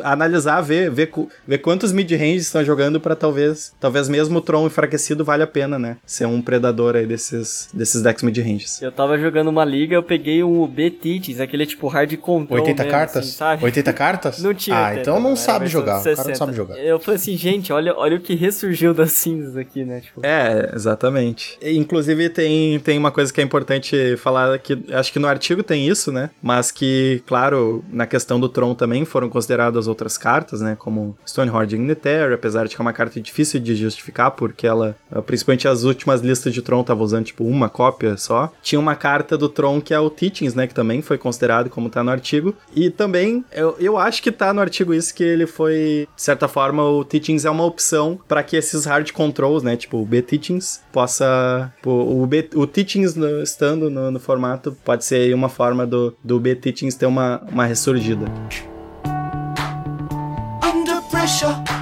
analisar, ver, ver, ver quantos mid-range estão jogando para talvez, talvez mesmo o Tron enfraquecido vale a pena, né? Ser um predador aí desses, desses decks mid-ranges. Eu tava jogando uma liga, eu peguei um B-Titans, aquele tipo hard control 80 mesmo, cartas? Assim, sabe? 80 cartas? Não tinha Ah, 80, então não sabe jogar. O cara não 60. sabe jogar. Eu falei assim, gente, olha, olha o que ressurgiu das cinzas aqui, né? Tipo, É, exatamente. E, inclusive tem, tem uma coisa que é importante falar que acho que no artigo tem isso, né? Mas que, claro, na questão do Tron também foram consideradas outras cartas, né? Como Stonehorde Ignitary, apesar de que é uma carta difícil de justificar, porque ela, principalmente as últimas listas de Tron estavam usando tipo uma cópia só. Tinha uma carta do Tron que é o Teachings, né? Que também foi considerado como tá no artigo. E também, eu, eu acho que tá no artigo isso que ele foi, de certa forma, o Teachings é uma opção para que esses hard controls, né? Tipo, o B-Teachings possa. O, o, B, o Teachings no, estando no, no, formato pode ser uma forma do, do B-Teachings ter uma, uma ressurgida. pressure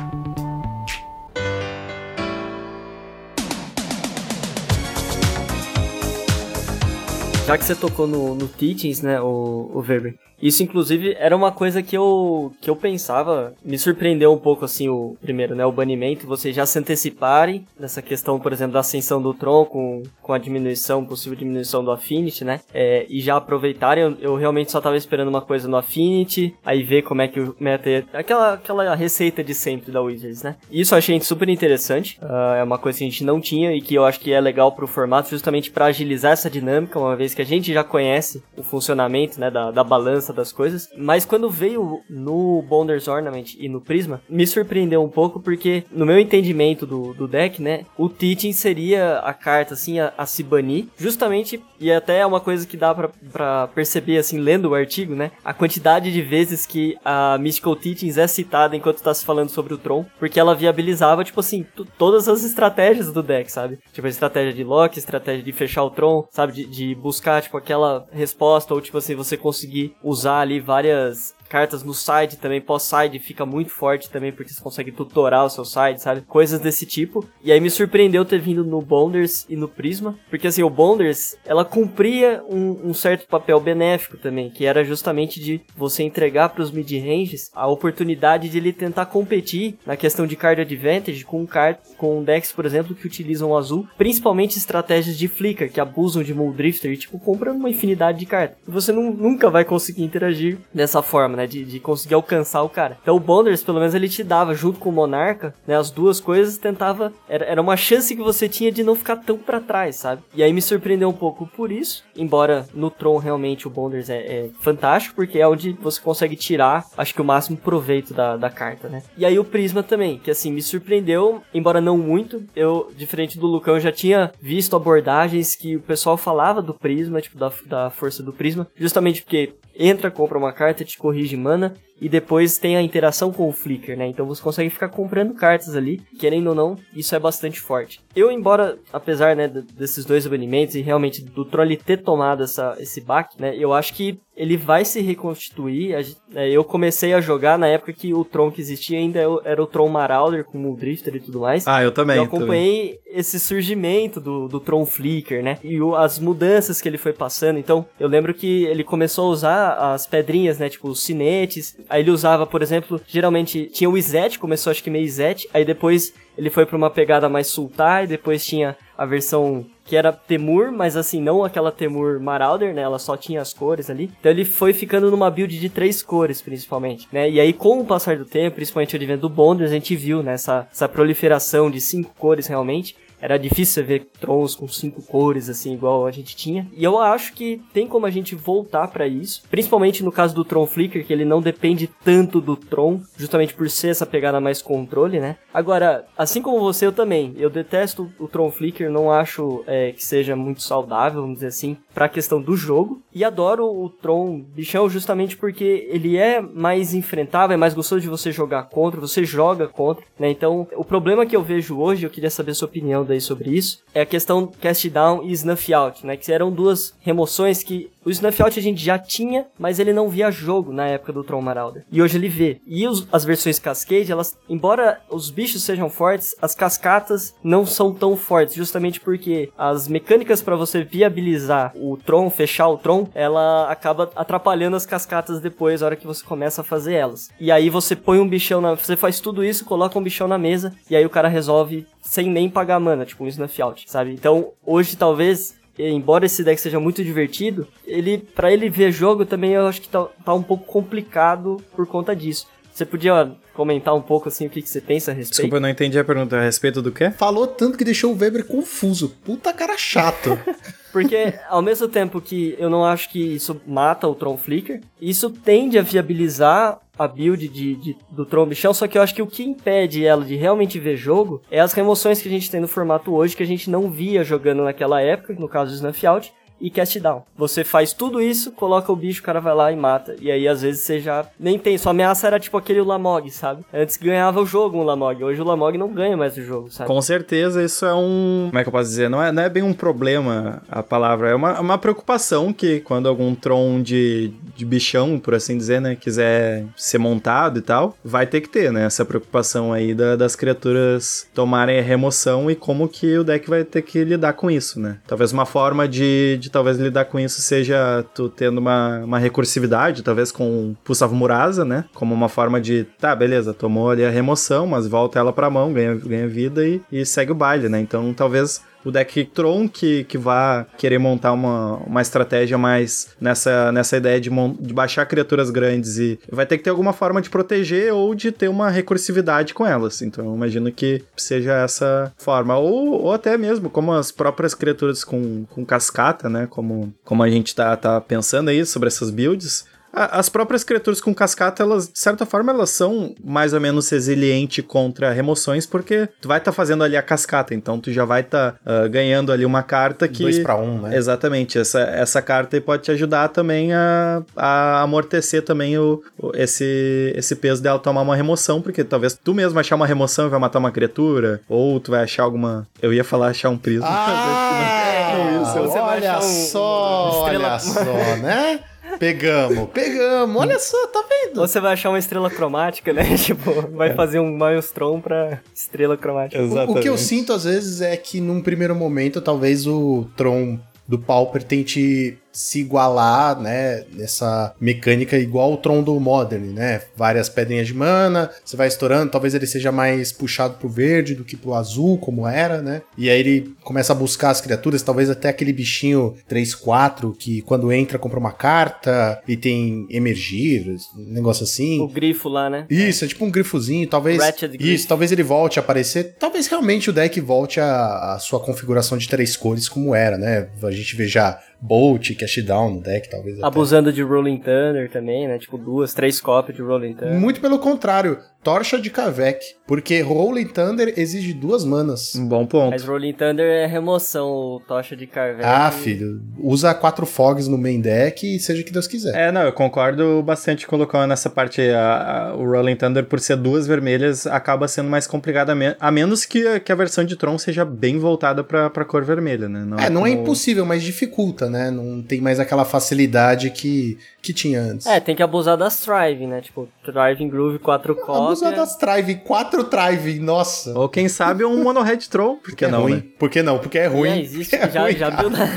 já que você tocou no, no Teachings, né, o, o Weber, isso, inclusive, era uma coisa que eu, que eu pensava, me surpreendeu um pouco, assim, o primeiro, né, o banimento, vocês já se anteciparem nessa questão, por exemplo, da ascensão do Tron com, com a diminuição, possível diminuição do Affinity, né, é, e já aproveitarem, eu, eu, realmente só tava esperando uma coisa no Affinity, aí ver como é que o meta ia, aquela, aquela receita de sempre da Wizards, né. Isso eu achei super interessante, uh, é uma coisa que a gente não tinha e que eu acho que é legal pro formato, justamente para agilizar essa dinâmica, uma vez que a gente já conhece o funcionamento, né, da, da balança das coisas. Mas quando veio no Bonders Ornament e no Prisma, me surpreendeu um pouco porque, no meu entendimento do, do deck, né, o Teaching seria a carta, assim, a, a se banir, justamente, e até é uma coisa que dá pra perceber, assim, lendo o artigo, né, a quantidade de vezes que a Mystical Teachings é citada enquanto tá se falando sobre o Tron, porque ela viabilizava, tipo assim, todas as estratégias do deck, sabe? Tipo, a estratégia de lock, estratégia de fechar o Tron, sabe? De, de buscar, tipo, aquela resposta, ou tipo assim, você conseguir usar ali várias cartas no side também, pós-side fica muito forte também, porque você consegue tutorar o seu side, sabe? Coisas desse tipo. E aí me surpreendeu ter vindo no Bonders e no Prisma, porque assim, o Bonders, ela cumpria um, um certo papel benéfico também, que era justamente de você entregar para os mid-ranges a oportunidade de ele tentar competir na questão de card advantage com, card, com decks, por exemplo, que utilizam azul, principalmente estratégias de flicker, que abusam de Muldrifter e, tipo, compram uma infinidade de cartas. Você não, nunca vai conseguir interagir dessa forma, né? Né? De, de conseguir alcançar o cara. Então o Bonders, pelo menos, ele te dava, junto com o Monarca, né? As duas coisas, tentava. Era, era uma chance que você tinha de não ficar tão para trás, sabe? E aí me surpreendeu um pouco por isso. Embora no Tron realmente o Bonders é, é fantástico, porque é onde você consegue tirar, acho que o máximo proveito da, da carta, né? E aí o Prisma também, que assim, me surpreendeu, embora não muito. Eu, diferente do Lucão, já tinha visto abordagens que o pessoal falava do Prisma, tipo, da, da força do Prisma, justamente porque entra, compra uma carta, te corrige mana, e depois tem a interação com o Flicker, né? Então você consegue ficar comprando cartas ali, querendo ou não, isso é bastante forte. Eu, embora, apesar, né, desses dois banimentos e realmente do Troll ter tomado essa, esse baque, né, eu acho que ele vai se reconstituir. É, eu comecei a jogar na época que o Tron que existia ainda era o Tron Marauder com o Drifter e tudo mais. Ah, eu também. Eu acompanhei também. esse surgimento do, do Tron Flicker, né? E o, as mudanças que ele foi passando. Então, eu lembro que ele começou a usar as pedrinhas, né? Tipo, os cinetes. Aí ele usava, por exemplo, geralmente tinha o Izet, começou acho que meio Izet. Aí depois ele foi para uma pegada mais Sultai, e depois tinha a versão que era Temur, mas assim, não aquela Temur Marauder, né? Ela só tinha as cores ali. Então ele foi ficando numa build de três cores, principalmente, né? E aí, com o passar do tempo, principalmente o advento do Bonders, a gente viu, né? Essa, essa proliferação de cinco cores realmente. Era difícil ver trons com cinco cores, assim, igual a gente tinha. E eu acho que tem como a gente voltar para isso. Principalmente no caso do Tron Flicker, que ele não depende tanto do Tron, justamente por ser essa pegada mais controle, né? Agora, assim como você, eu também. Eu detesto o Tron Flicker, não acho é, que seja muito saudável, vamos dizer assim, pra questão do jogo. E adoro o Tron bichão justamente porque ele é mais enfrentável, é mais gostoso de você jogar contra, você joga contra, né? Então, o problema que eu vejo hoje, eu queria saber a sua opinião aí sobre isso, é a questão cast down e snuff out, né? Que eram duas remoções que o Snuff Out a gente já tinha, mas ele não via jogo na época do Tron Marauder. E hoje ele vê. E os, as versões Cascade, elas, embora os bichos sejam fortes, as cascatas não são tão fortes, justamente porque as mecânicas para você viabilizar o Tron, fechar o Tron, ela acaba atrapalhando as cascatas depois, na hora que você começa a fazer elas. E aí você põe um bichão na. Você faz tudo isso, coloca um bichão na mesa, e aí o cara resolve sem nem pagar mana, tipo um Snuff Out, sabe? Então, hoje talvez embora esse deck seja muito divertido, ele para ele ver jogo também eu acho que tá, tá um pouco complicado por conta disso. Você podia comentar um pouco assim o que, que você pensa a respeito? Desculpa, eu não entendi a pergunta. A respeito do quê? Falou tanto que deixou o Weber confuso. Puta cara chato. Porque, ao mesmo tempo que eu não acho que isso mata o Tron Flicker, isso tende a viabilizar a build de, de, do Tron Bichão, só que eu acho que o que impede ela de realmente ver jogo é as remoções que a gente tem no formato hoje, que a gente não via jogando naquela época, no caso do Snuff Out, e cast down. Você faz tudo isso, coloca o bicho, o cara vai lá e mata. E aí, às vezes, você já nem tem. Sua ameaça era tipo aquele Lamog, sabe? Antes ganhava o jogo um Lamog. Hoje o Lamog não ganha mais o jogo, sabe? Com certeza, isso é um. Como é que eu posso dizer? Não é, não é bem um problema a palavra. É uma, uma preocupação que quando algum Tron de, de bichão, por assim dizer, né, quiser ser montado e tal, vai ter que ter, né? Essa preocupação aí da, das criaturas tomarem a remoção e como que o deck vai ter que lidar com isso, né? Talvez uma forma de, de talvez lidar com isso seja tu tendo uma, uma recursividade, talvez com Pulsavo Murasa, né? Como uma forma de, tá, beleza, tomou ali a remoção, mas volta ela pra mão, ganha, ganha vida e, e segue o baile, né? Então talvez o deck Tron que, que vá querer montar uma, uma estratégia mais nessa, nessa ideia de, de baixar criaturas grandes e vai ter que ter alguma forma de proteger ou de ter uma recursividade com elas. Então eu imagino que seja essa forma. Ou, ou até mesmo como as próprias criaturas com, com cascata, né? Como, como a gente tá, tá pensando aí sobre essas builds as próprias criaturas com cascata, elas, de certa forma, elas são mais ou menos resilientes contra remoções, porque tu vai estar tá fazendo ali a cascata, então tu já vai estar tá, uh, ganhando ali uma carta que... Dois pra um, né? Exatamente, essa, essa carta pode te ajudar também a, a amortecer também o, o, esse, esse peso dela tomar uma remoção, porque talvez tu mesmo achar uma remoção e vai matar uma criatura, ou tu vai achar alguma... Eu ia falar achar um prisma. Ah, é isso. olha só, olha só, né? Pegamos, pegamos. Olha só, tá vendo? Você vai achar uma estrela cromática, né? tipo, vai é. fazer um Maelstrom pra estrela cromática. O, o, que eu sinto às vezes é que num primeiro momento, talvez o Tron do Pauper tente se igualar, né, nessa mecânica igual o Tron do Modern, né? Várias pedrinhas de mana, você vai estourando, talvez ele seja mais puxado pro verde do que pro azul, como era, né? E aí ele começa a buscar as criaturas, talvez até aquele bichinho 3-4 que quando entra compra uma carta e tem emergir, um negócio assim. O grifo lá, né? Isso, é tipo um grifozinho, talvez. Ratchet. Isso, talvez ele volte a aparecer. Talvez realmente o deck volte a, a sua configuração de três cores como era, né? A gente veja Bolt, Cash Down no deck, talvez. até. Abusando de Rolling Thunder também, né? Tipo, duas, três cópias de Rolling Thunder. Muito pelo contrário, Torcha de Kavek. Porque Rolling Thunder exige duas manas. Um bom ponto. Mas Rolling Thunder é remoção, o Tocha de Carvel. Ah, filho, usa quatro fogs no main deck e seja o que Deus quiser. É, não, eu concordo bastante com o Lucão nessa parte. A, a- o Rolling Thunder, por ser duas vermelhas, acaba sendo mais complicado, a, me- a menos que, a- que a versão de Tron seja bem voltada pra, pra cor vermelha, né? É, não é como- impossível, mas dificulta, né? Não tem mais aquela facilidade que, que tinha antes. É, tem que abusar das Thriving, né? Tipo, Thriving Groove, quatro cópias. Abusa das Trive, quatro Trive, nossa. Ou quem sabe um Mono Red Tron, por que é não, ruim. né? Por que não? Porque é ruim. É, existe, É já, ruim, já viu nada.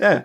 É,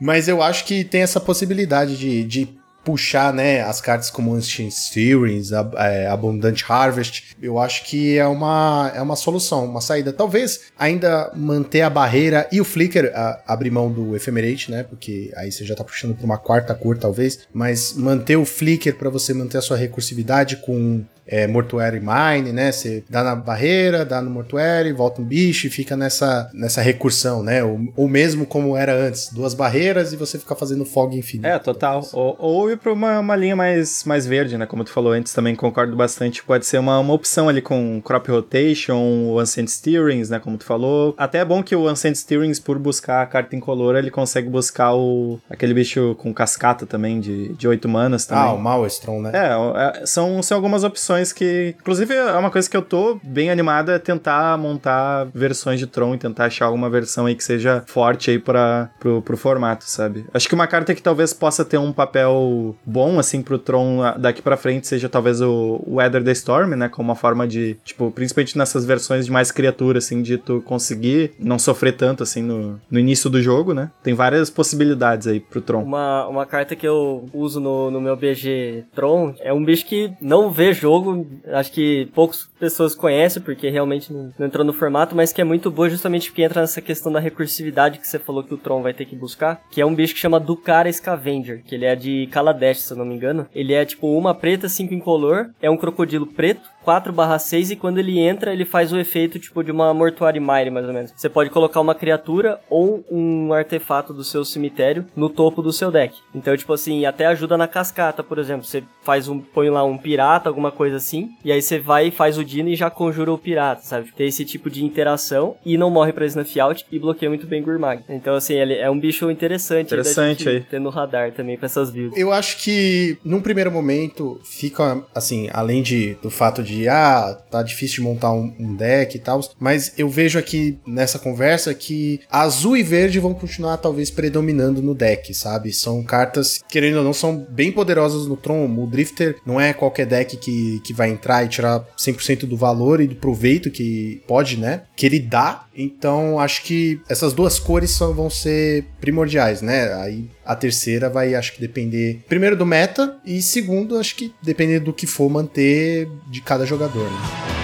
Mas eu acho que tem essa possibilidade de, de puxar, né, as cartas como Ancient Stirrings, Ab- é, Abundant Harvest. Eu acho que é uma, é uma solução, uma saída. Talvez ainda manter a barreira e o Flicker a- abrir mão do Ephemerate, né, porque aí você já tá puxando pra uma quarta cor, talvez. Mas manter o Flicker pra você manter a sua recursividade com é, Mortuary Mine, né? Você dá na barreira, dá no Mortuary, volta um bicho e fica nessa, nessa recursão, né? Ou, ou mesmo como era antes, duas barreiras e você fica fazendo fog infinito. É, total. Ou, ou ir pra uma, uma linha mais, mais verde, né? Como tu falou antes, também concordo bastante. Pode ser uma, uma opção ali com Crop Rotation, o Ancient Steerings, né? Como tu falou. Até é bom que o Ancient Steerings, por buscar a carta incolor, ele consegue buscar o aquele bicho com cascata também, de, de 8 manas também. Ah, o Maelstrom, né? É, é, são, são algumas opções que. Inclusive, é uma coisa que eu tô bem animado é tentar montar versões de Tron e tentar achar alguma versão aí que seja forte aí pra, pro, pro formato, sabe? Acho que uma carta que talvez possa ter um papel bom, assim, pro Tron daqui pra frente seja talvez o Weather the Storm, né? Como uma forma de, tipo, principalmente nessas versões de mais criatura, assim, de tu conseguir não sofrer tanto, assim, no, no início do jogo, né? Tem várias possibilidades aí pro Tron. Uma, uma carta que eu uso no, no meu BG Tron é um bicho que não vê jogo, acho que poucas pessoas conhecem, porque realmente não, não entrou no formato, mas que é muito boa justamente porque entra nessa questão da recursividade que você falou que o Tron vai ter que buscar, que é um bicho que chama Ducara Scavenger, que ele é de Kaladesh, se eu não me engano. Ele é tipo uma preta, cinco incolor, é um crocodilo preto, 4/6 e quando ele entra, ele faz o efeito tipo de uma Mortuary Mire, mais ou menos. Você pode colocar uma criatura ou um artefato do seu cemitério no topo do seu deck. Então, tipo assim, até ajuda na cascata, por exemplo. Você faz um, põe lá um pirata, alguma coisa assim, e aí você vai e faz o Dino e já conjura o pirata, sabe? Tem esse tipo de interação e não morre pra Snuff Out e bloqueia muito bem Gurmag. Então, assim, ele é um bicho interessante. Interessante aí. Ter no radar também pra essas builds. Eu acho que, num primeiro momento, fica, assim, além de, do fato de, ah, tá difícil de montar um, um deck e tal, mas eu vejo aqui nessa conversa que azul e verde vão continuar, talvez, predominando no deck, sabe? São cartas, querendo ou não, são bem poderosas no Tron. O Drifter não é qualquer deck que, que vai entrar e tirar 100% do valor e do proveito que pode, né? Que ele dá. Então, acho que essas duas cores só vão ser primordiais, né? Aí a terceira vai, acho que depender, primeiro do meta e segundo, acho que depender do que for manter de cada jogador, né?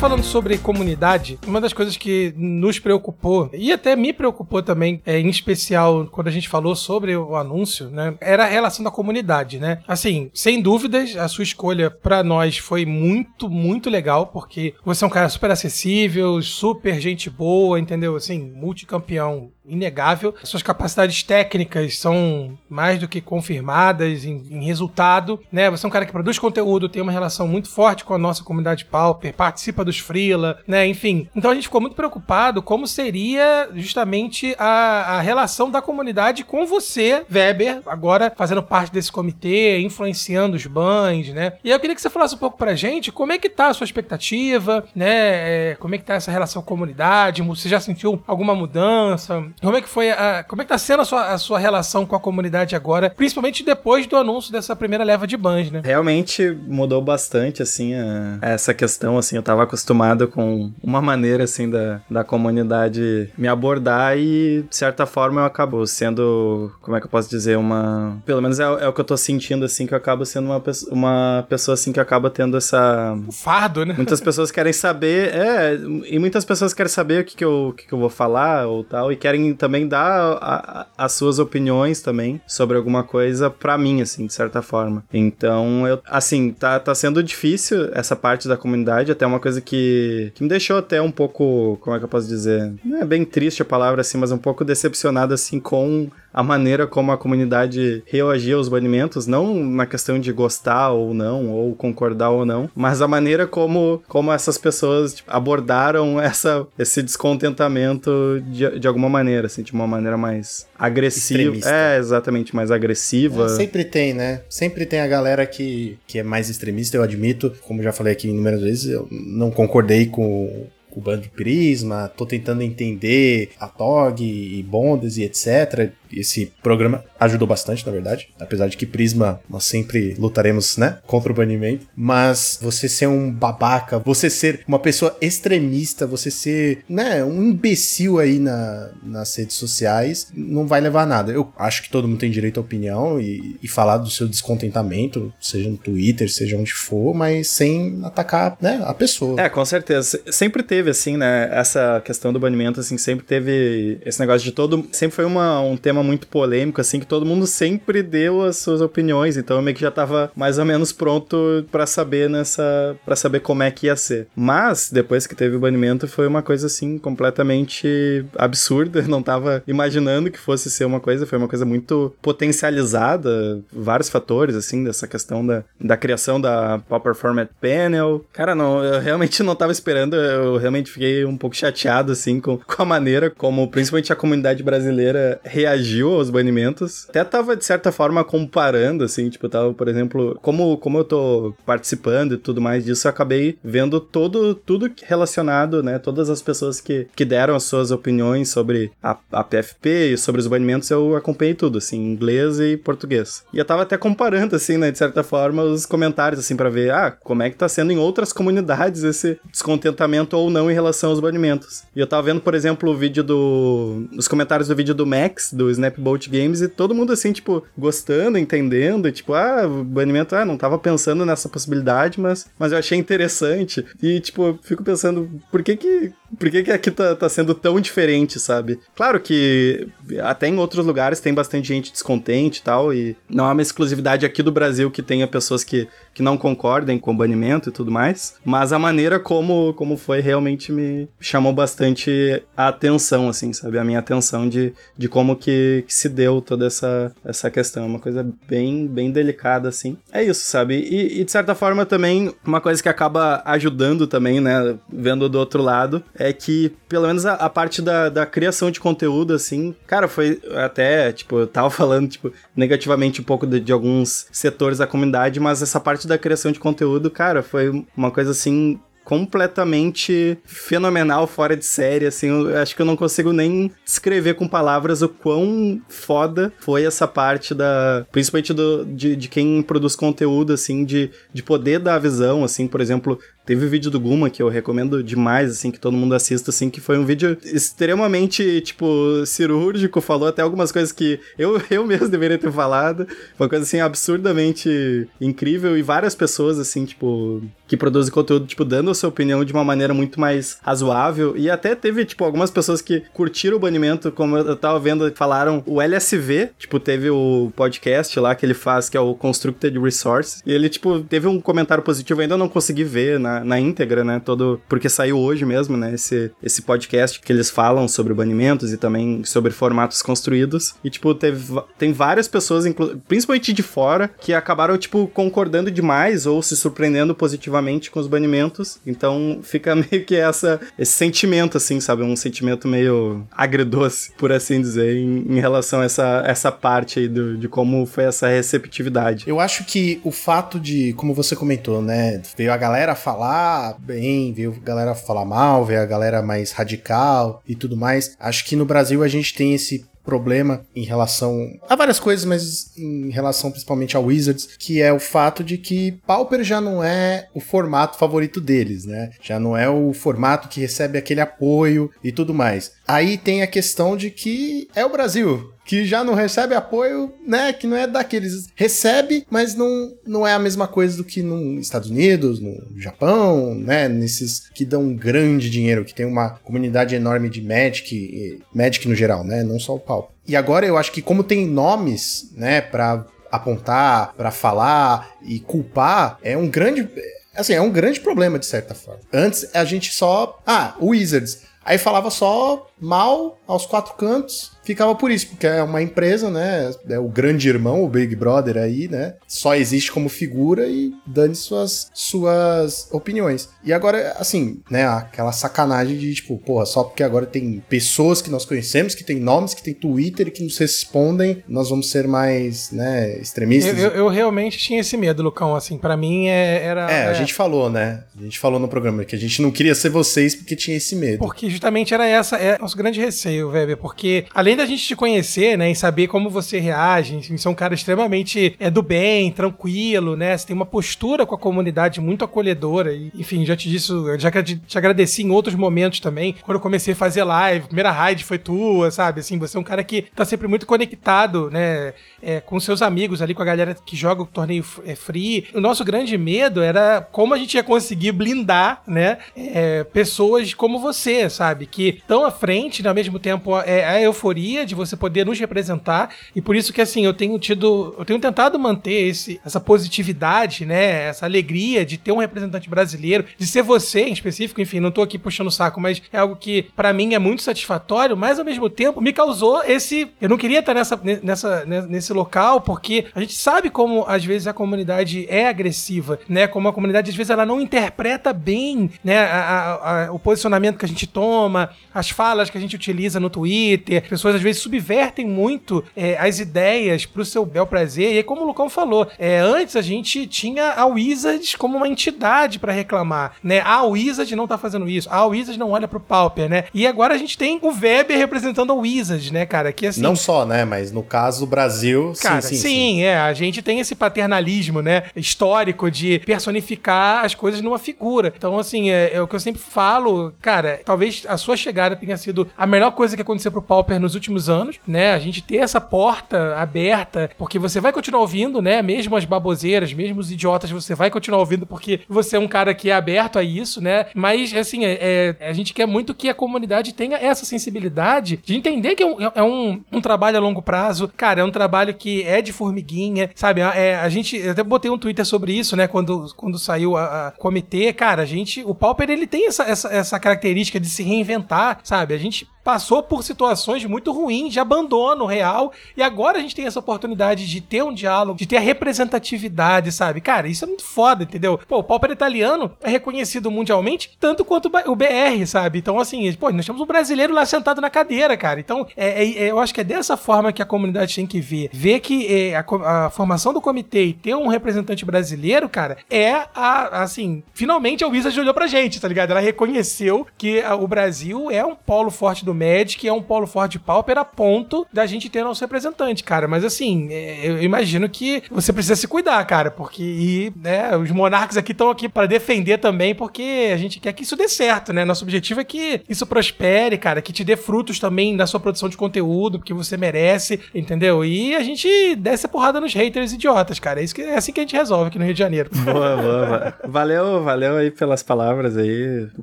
Falando sobre comunidade, uma das coisas que nos preocupou, e até me preocupou também, é, em especial quando a gente falou sobre o anúncio, né, era a relação da comunidade, né? Assim, sem dúvidas, a sua escolha pra nós foi muito, muito legal, porque você é um cara super acessível, super gente boa, entendeu? Assim, multicampeão inegável. Suas capacidades técnicas são mais do que confirmadas em, em resultado, né? Você é um cara que produz conteúdo, tem uma relação muito forte com a nossa comunidade Pauper, participa dos freela, né? Enfim. Então a gente ficou muito preocupado como seria justamente a, a relação da comunidade com você, Weber, agora fazendo parte desse comitê, influenciando os bans, né? E eu queria que você falasse um pouco pra gente como é que tá a sua expectativa, né? É, como é que tá essa relação com a comunidade? Você já sentiu alguma mudança? Como é que foi a. Como é que tá sendo a sua, a sua relação com a comunidade agora, principalmente depois do anúncio dessa primeira leva de bans, né? Realmente mudou bastante, assim, a- essa questão, assim, eu tava acostumado com uma maneira, assim, da, da comunidade me abordar e, de certa forma, eu acabo sendo, como é que eu posso dizer, uma... Pelo menos é, é o que eu tô sentindo, assim, que eu acabo sendo uma, uma pessoa, assim, que acaba tendo essa... O fardo, né? Muitas pessoas querem saber, é, e muitas pessoas querem saber o que, que, eu, o que, que eu vou falar ou tal, e querem também dar a- a- as suas opiniões também sobre alguma coisa pra mim, assim, de certa forma. Então, eu, assim, tá, tá sendo difícil essa parte da comunidade, até uma coisa que, que me deixou até um pouco, como é que eu posso dizer? Não é bem triste a palavra, assim, mas um pouco decepcionado, assim, com a maneira como a comunidade reagia aos banimentos, não na questão de gostar ou não, ou concordar ou não, mas a maneira como, como essas pessoas tipo, abordaram essa, esse descontentamento de, de alguma maneira, assim, de uma maneira mais agressiva. Extremista. É, exatamente, mais agressiva. É, sempre tem, né? Sempre tem a galera que, que é mais extremista, eu admito. Como já falei aqui inúmeras vezes, eu não concordei com, com o bando Prisma, tô tentando entender a TOG e Bondes e etc. Esse programa ajudou bastante, na verdade. Apesar de que Prisma, nós sempre lutaremos, né? Contra o banimento. Mas você ser um babaca, você ser uma pessoa extremista, você ser, né? Um imbecil aí na, nas redes sociais, não vai levar a nada. Eu acho que todo mundo tem direito à opinião e, e falar do seu descontentamento, seja no Twitter, seja onde for, mas sem atacar, né? A pessoa. É, com certeza. Se- Sempre teve, assim, né? Essa questão do banimento, assim, sempre teve esse negócio de todo. Sempre foi uma, um tema muito polêmico, assim, que todo mundo sempre deu as suas opiniões. Então eu meio que já tava mais ou menos pronto pra saber nessa. para saber como é que ia ser. Mas, depois que teve o banimento, foi uma coisa, assim, completamente absurda. Não tava imaginando que fosse ser uma coisa. Foi uma coisa muito potencializada. Vários fatores, assim, dessa questão da, da criação da Pauper Format Panel. Cara, não, eu realmente não tava esperando. Eu realmente fiquei um pouco chateado, assim, com, com a maneira como, principalmente, a comunidade brasileira reagiu aos banimentos. Até tava, de certa forma, comparando, assim, tipo, tava, por exemplo, como, como eu tô participando e tudo mais disso, eu acabei vendo todo, tudo relacionado, né? Todas as pessoas que, que deram as suas opiniões sobre a, a PFP e sobre os banimentos, eu acompanhei tudo, assim, inglês e português. E eu tava até comparando, assim, né, de certa forma, os comentários, assim, pra ver, ah, como é que tá sendo em outras comunidades esse descontentamento ou não em relação aos banimentos. E eu tava vendo, por exemplo, o vídeo do. os comentários do vídeo do Max, do Snapboat Games, e todo mundo, assim, tipo, gostando, entendendo, e, tipo, ah, banimento, ah, não tava pensando nessa possibilidade, mas, mas eu achei interessante. E, tipo, fico pensando, por que que. Por que, que aqui tá, tá sendo tão diferente, sabe? Claro que até em outros lugares tem bastante gente descontente e tal, e não é uma exclusividade aqui do Brasil que tenha pessoas que, que não concordem com o banimento e tudo mais, mas a maneira como, como foi realmente me chamou bastante a atenção, assim, sabe? A minha atenção de, de como que, que se deu toda essa, essa questão. É uma coisa bem, bem delicada, assim. É isso, sabe? E, e, de certa forma também, uma coisa que acaba ajudando também, né? Vendo do outro lado, é que pelo menos a, a parte da, da criação de conteúdo, assim, cara, foi até, tipo, eu tava falando, tipo, negativamente um pouco de, de alguns setores da comunidade, mas essa parte da criação de conteúdo, cara, foi uma coisa assim completamente fenomenal, fora de série, assim, eu acho que eu não consigo nem descrever com palavras o quão foda foi essa parte da, principalmente do, de, de quem produz conteúdo, assim, de, de poder dar a visão, assim, por exemplo, Teve o vídeo do Guma que eu recomendo demais, assim, que todo mundo assista, assim, que foi um vídeo extremamente, tipo, cirúrgico, falou até algumas coisas que eu, eu mesmo deveria ter falado. Uma coisa, assim, absurdamente incrível e várias pessoas, assim, tipo, que produzem conteúdo, tipo, dando a sua opinião de uma maneira muito mais razoável. E até teve, tipo, algumas pessoas que curtiram o banimento, como eu tava vendo, falaram o LSV, tipo, teve o podcast lá que ele faz, que é o Constructed Resource, e ele, tipo, teve um comentário positivo, ainda não consegui ver na, na íntegra, né, todo, porque saiu hoje mesmo, né, esse, esse podcast que eles falam sobre banimentos e também sobre formatos construídos, e, tipo, teve, tem várias pessoas, principalmente de fora, que acabaram, tipo, concordando demais ou se surpreendendo positivamente com os banimentos, então fica meio que essa, esse sentimento, assim, sabe, um sentimento meio agridoce, por assim dizer, em, em relação a essa, essa parte aí do, de como foi essa receptividade. Eu acho que o fato de, como você comentou, né, veio a galera falar bem, ver a galera falar mal, ver a galera mais radical e tudo mais. Acho que no Brasil a gente tem esse problema em relação a várias coisas, mas em relação principalmente ao Wizards, que é o fato de que Pauper já não é o formato favorito deles, né? Já não é o formato que recebe aquele apoio e tudo mais. Aí tem a questão de que é o Brasil, que já não recebe apoio, né? Que não é daqueles. Recebe, mas não, não é a mesma coisa do que nos Estados Unidos, no Japão, né? Nesses que dão um grande dinheiro, que tem uma comunidade enorme de Magic, Magic no geral, né? Não só o pau. E agora eu acho que como tem nomes, né, pra apontar, pra falar e culpar, é um grande. Assim, é um grande problema de certa forma. Antes a gente só. Ah, Wizards. Aí falava só mal aos quatro cantos, ficava por isso, porque é uma empresa, né? É o grande irmão, o Big Brother aí, né? Só existe como figura e dane suas, suas opiniões. E agora, assim, né? Aquela sacanagem de tipo, porra, só porque agora tem pessoas que nós conhecemos, que tem nomes, que tem Twitter e que nos respondem, nós vamos ser mais, né? Eu, Extremistas. eu- eu realmente tinha esse medo, Lucão, assim, pra mim é- era... É, a gente falou, né? A gente falou no programa que a gente não queria ser vocês porque tinha esse medo. Porque justamente era essa, é nosso grande receio, Weber, porque além da gente te conhecer, né, e saber como você reage, você é um cara extremamente é, do bem, tranquilo, né, você tem uma postura com a comunidade muito acolhedora, e, enfim, já te disse, já te, agradeci em outros momentos também, quando eu comecei a fazer live, primeira raid foi tua, sabe, assim, você é um cara que tá sempre muito conectado, né, é, com seus amigos ali, com a galera que joga o torneio é, free. O nosso grande medo era como a gente ia conseguir blindar, né, é, pessoas como você, sabe, que estão à frente, e ao mesmo tempo é a euforia de você poder nos representar, e por isso que, assim, eu tenho tido, eu tenho tentado manter esse, essa positividade, né, essa alegria de ter um representante brasileiro, de ser você em específico, enfim, não tô aqui puxando o saco, mas é algo que pra mim é muito satisfatório, mas ao mesmo tempo me causou esse, eu não queria estar nessa, nessa, né, nesse local, porque a gente sabe como às vezes a comunidade é agressiva, né, como a comunidade às vezes ela não interpreta bem, né, a- a- a- o posicionamento que a gente toma, as falas que a gente utiliza no Twitter, as pessoas às vezes subvertem muito é, as ideias pro seu bel prazer, e aí, como o Lucão falou, é, antes a gente tinha a Wizards como uma entidade pra reclamar, né, ah, o Wizards não tá fazendo isso, ah, o Wizards não olha pro Pauper, né, e agora a gente tem o Weber representando o Wizards, né, cara, que assim... Não só, né? Mas no caso do Brasil, Cara, sim, sim, sim, sim. é. A gente tem esse paternalismo, né? Histórico de personificar as coisas numa figura. Então, assim, é, é o que eu sempre falo, cara, talvez a sua chegada tenha sido a melhor coisa que aconteceu pro Pauper nos últimos anos, né? A gente ter essa porta aberta, porque você vai continuar ouvindo, né? Mesmo as baboseiras, mesmo os idiotas, você vai continuar ouvindo, porque você é um cara que é aberto a isso, né? Mas, assim, é, é- a gente quer muito que a comunidade tenha essa sensibilidade de entender que é um, é um, um trabalho a longo prazo. Cara, é um trabalho que é de formiguinha, sabe? É, a gente, eu até botei um Twitter sobre isso, né? Quando, quando saiu a, a comitê. Cara, a gente, o Pauper, ele tem essa, essa, essa característica de se reinventar, sabe? A gente gente passou por situações muito ruins de abandono real e agora a gente tem essa oportunidade de ter um diálogo, de ter a representatividade, sabe? Cara, isso é muito foda, entendeu? Pô, o Pauper italiano é reconhecido mundialmente tanto quanto o BR, sabe? Então, assim, pô, nós temos um brasileiro lá sentado na cadeira, cara. Então, é, é- é- eu acho que é dessa forma que a comunidade tem que ver. Ver que é, a, a formação do comitê e ter um representante brasileiro, cara, é a, assim, finalmente a Wizard olhou pra gente, tá ligado? Ela reconheceu que a- o Brasil é um polo forte do Magic, é um polo forte Pauper a ponto da gente ter nosso representante, cara. Mas assim, é, eu imagino que você precisa se cuidar, cara, porque né, os monarcas aqui estão aqui pra defender também, porque a gente quer que isso dê certo, né? Nosso objetivo é que isso prospere, cara, que te dê frutos também da sua produção de conteúdo, porque você merece, entendeu? E a gente desce a porrada nos haters idiotas, cara. É, isso que, é assim que a gente resolve aqui no Rio de Janeiro. Boa, boa. Valeu, valeu aí pelas palavras aí, do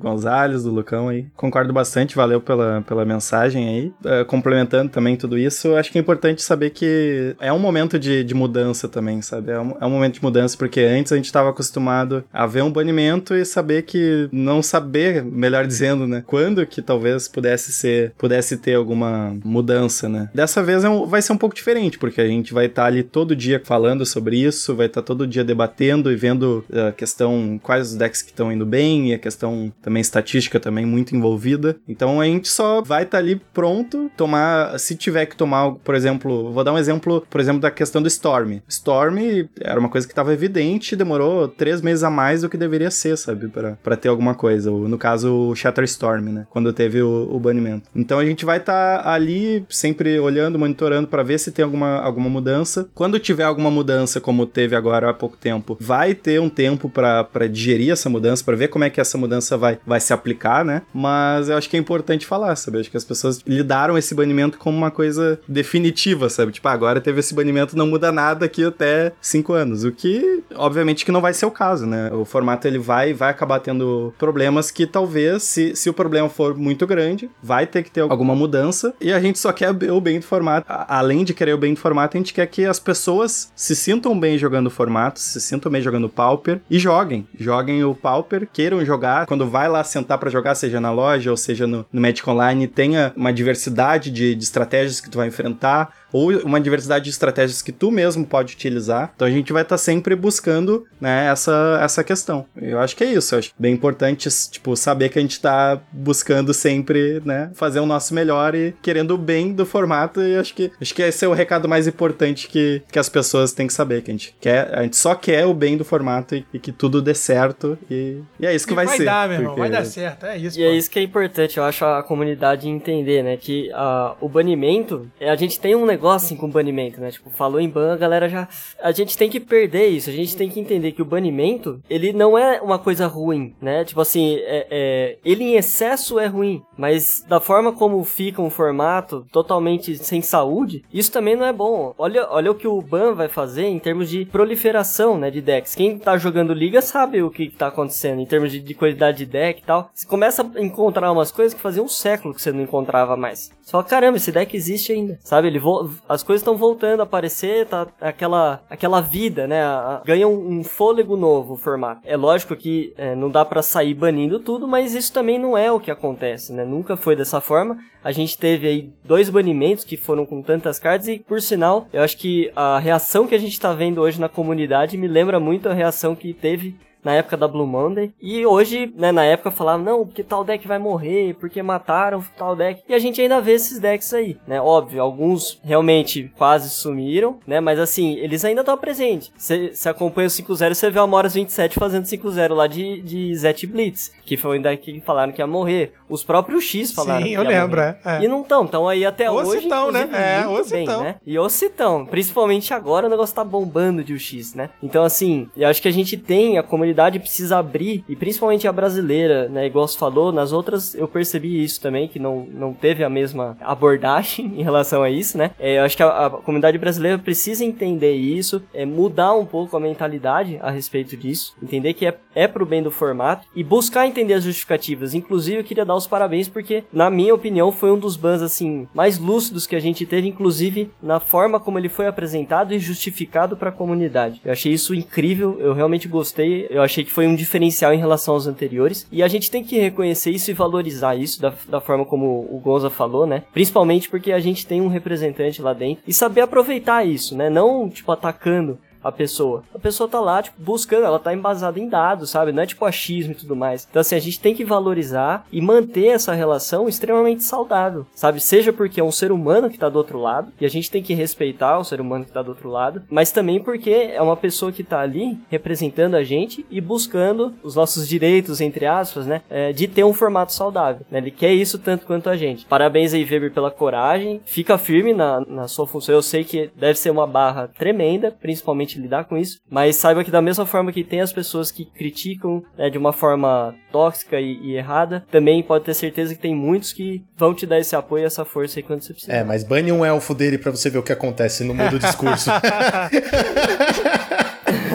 Gonzalez, do Lucão aí. Concordo bastante, valeu pela, pela mensagem aí. Eh, complementando também tudo isso, acho que é importante saber que é um momento de, de mudança também, sabe? É um, é um momento de mudança, porque antes a gente estava acostumado a ver um banimento e saber que. não saber, melhor dizendo, né? Quando que talvez pudesse ser, pudesse ter alguma mudança, né? Dessa vez é um- vai ser um pouco diferente, porque a gente vai estar ali todo dia falando sobre isso, vai estar todo dia debatendo e vendo a questão, quais os decks que estão indo bem, e a questão também estatística também muito envolvida. Então a gente só vai estar ali pronto, tomar, se tiver que tomar, por exemplo, vou dar um exemplo, por exemplo, da questão do Storm. Storm era uma coisa que estava evidente, demorou três meses a mais do que deveria ser, sabe, pra ter alguma coisa. No caso, o Shatterstorm, né, quando teve o, o banimento. Então a gente vai estar ali sempre olhando, monitorando pra ver se tem alguma, alguma mudança. Quando tiver alguma mudança, como teve agora há pouco tempo, vai ter um tempo pra digerir essa mudança, pra ver como é que essa mudança vai, vai se aplicar, né? Mas eu acho que é importante falar, sabe? Acho que as pessoas lidaram esse banimento como uma coisa definitiva, sabe? Tipo, ah, agora teve esse banimento, não muda nada aqui até cinco anos. O que, obviamente, que não vai ser o caso, né? O formato ele vai, vai acabar tendo problemas que talvez, se, se o problema for muito grande, vai ter que ter alguma mudança. E a gente só quer o bem do formato. A- Além de querer o bem do formato, a gente quer que as pessoas se sintam bem jogando o formato, se sintam bem jogando o Pauper e joguem. Joguem o Pauper, queiram jogar. Quando vai lá sentar pra jogar, seja na loja ou seja no, no Magic Online, tenha uma diversidade de, de estratégias que tu vai enfrentar ou uma diversidade de estratégias que tu mesmo pode utilizar. Então a gente vai estar sempre buscando, né, essa, essa questão. Eu acho que é isso. Eu acho bem importante, tipo, saber que a gente tá buscando sempre, né, fazer o nosso melhor e querendo o bem do formato. E acho que acho que esse é o recado mais importante que, que as pessoas têm que saber, que a gente quer, a gente só quer o bem do formato e, e que tudo dê certo. E, e é isso que E vai, vai ser. dar, meu irmão, porque- vai dar certo. É isso, E pô. é isso que é importante, eu acho, a comunidade entender, né? Que ah, o banimento, é, a gente tem um negócio assim com banimento, né? Tipo, falou em ban, a galera já. A gente tem que perder isso, a gente tem que entender que o banimento, ele não é uma coisa ruim, né? Tipo assim, é, é- ele em excesso é ruim, mas da forma como fica um formato totalmente sem saúde, isso também não é bom. Olha, olha o que o ban vai fazer em termos de proliferação, né? De decks. Quem tá jogando liga sabe o que, que tá acontecendo em termos de, de qualidade de deck e tal. Você começa a encontrar umas coisas que fazia um século que você não encontrava mais. Você fala, caramba, esse deck existe ainda. Sabe? Ele vo- as coisas estão voltando a aparecer, tá aquela, aquela vida, né? A- ganha um, um fôlego novo o formato. É lógico que é, não dá pra sair banindo tudo, mas isso também não é o que acontece, né? Nunca foi dessa forma. A gente teve aí dois banimentos que foram com tantas cartas e, por sinal, eu acho que a reação que a gente tá vendo hoje na comunidade me lembra muito a reação que teve na época da Blue Monday. E hoje, né, na época falavam, não, porque tal deck vai morrer, porque mataram tal deck. E a gente ainda vê esses decks aí, né? Óbvio, alguns realmente quase sumiram, né? Mas assim, eles ainda estão presentes. Você acompanha o 5-0, você vê o Amoras 27 fazendo 5-0 lá de, de Zet Blitz, que foi um deck que falaram que ia morrer. Os próprios X falaram Sim, eu lembro, morrer. é. E não estão, estão aí até Ou hoje. se tão, né? É, ou bem, né? E ou. Principalmente agora o negócio tá bombando de UX, né? Então, assim, eu acho que a gente tem, a comunidade precisa abrir, e principalmente a brasileira, né? Igual você falou, nas outras eu percebi isso também, que não, não teve a mesma abordagem em relação a isso, né? É, eu acho que a, a comunidade brasileira precisa entender isso, é, mudar um pouco a mentalidade a respeito disso, entender que é, é pro bem do formato e buscar entender as justificativas. Inclusive, eu queria dar os parabéns porque, na minha opinião, foi um dos bans, assim, mais lúcidos que a gente teve, inclusive na forma como ele foi apresentado e justificado pra comunidade. Eu achei isso incrível, eu realmente gostei, eu achei que foi um diferencial em relação aos anteriores e a gente tem que reconhecer isso e valorizar isso da, da forma como o Gonza falou, né? Principalmente porque a gente tem um representante lá dentro e saber aproveitar isso, né? Não, tipo, atacando a pessoa. A pessoa tá lá, tipo, buscando, ela tá embasada em dados, sabe? Não é tipo achismo e tudo mais. Então, assim, a gente tem que valorizar e manter essa relação extremamente saudável, sabe? Seja porque é um ser humano que tá do outro lado, e a gente tem que respeitar o ser humano que tá do outro lado, mas também porque é uma pessoa que tá ali representando a gente e buscando os nossos direitos, entre aspas, né? É, de ter um formato saudável. Né? Ele quer isso tanto quanto a gente. Parabéns aí, Weber, pela coragem. Fica firme na, na sua função. Eu sei que deve ser uma barra tremenda, principalmente lidar com isso, mas saiba que da mesma forma que tem as pessoas que criticam né, de uma forma tóxica e, e errada, também pode ter certeza que tem muitos que vão te dar esse apoio e essa força aí quando você precisar. É, mas bane um elfo dele pra você ver o que acontece no mundo do discurso.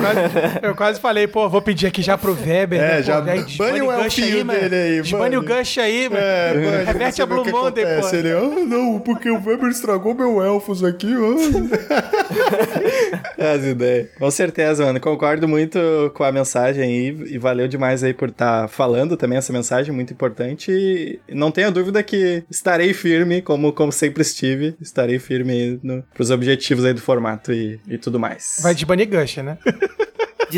Quase- eu quase falei, pô, vou pedir aqui já pro Weber. É, né, pô, já aí bane o elfinho mano. dele aí, Desbane o bane. gancho aí, mano. É, mano, Reverte a o Blue que Monday, pô. Ele, ah, não, porque o Weber estragou meu elfos aqui, ó. As ideias. Com certeza, mano. Concordo muito com a mensagem aí e valeu demais aí por estar falando também essa mensagem, muito importante. E não tenha dúvida que estarei firme, como, como sempre estive, estarei firme aí no, pros objetivos aí do formato e, e tudo mais. Vai desbanir gancho, né?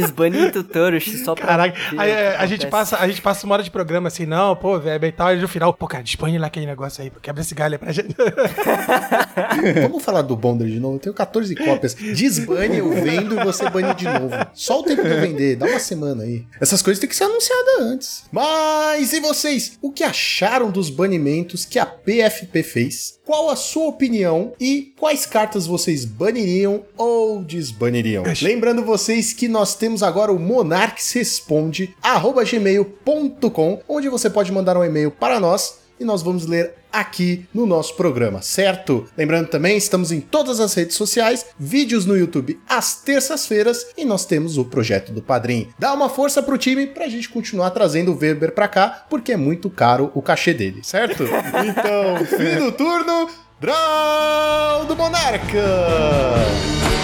Desbane o tutor só pra. Caraca, ver aí, que é, a, gente passa, a gente passa uma hora de programa assim, não, pô, velho, e tal, e no final, pô, cara, dispõe lá aquele negócio aí, quebra esse galho pra gente. Vamos falar do Bonder de novo? Eu tenho 14 cópias. Desbane, eu vendo e você bane de novo. Só o tempo de eu vender, dá uma semana aí. Essas coisas têm que ser anunciadas antes. Mas e vocês? O que acharam dos banimentos que a PFP fez? Qual a sua opinião e quais cartas vocês baniriam ou desbaniriam? Lembrando vocês que nós temos agora o Monarques Responde, arroba gmail.com, onde você pode mandar um e-mail para nós e nós vamos ler aqui no nosso programa, certo? Lembrando também, estamos em todas as redes sociais, vídeos no YouTube às terças-feiras e nós temos o projeto do Padrim. Dá uma força pro time pra gente continuar trazendo o Weber pra cá, porque é muito caro o cachê dele, certo? Então, fim do turno, Draw do Monarca!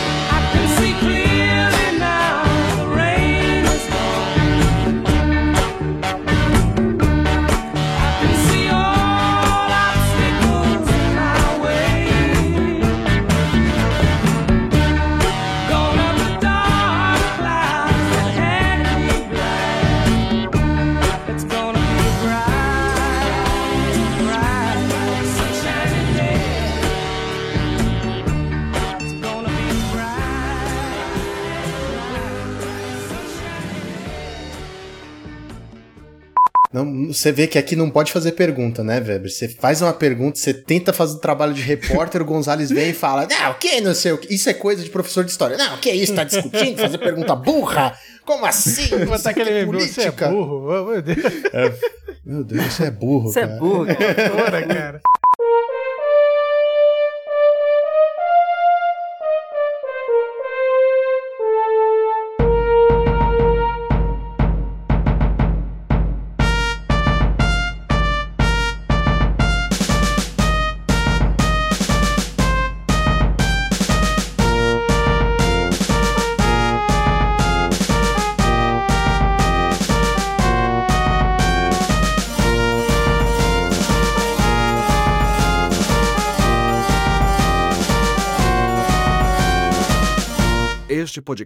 Não, você vê que aqui não pode fazer pergunta, né, Weber? Você faz uma pergunta, você tenta fazer o trabalho de repórter, o Gonzalez vem e fala: Não, o que não sei o que. Isso é coisa de professor de história. Não, o que é isso? Tá discutindo? Fazer pergunta burra? Como assim? Vou Isso botar aquele é meme, você é política." burro, oh, meu Deus. Meu Deus, você é burro. Você é cara. burro, cara. Ora, cara.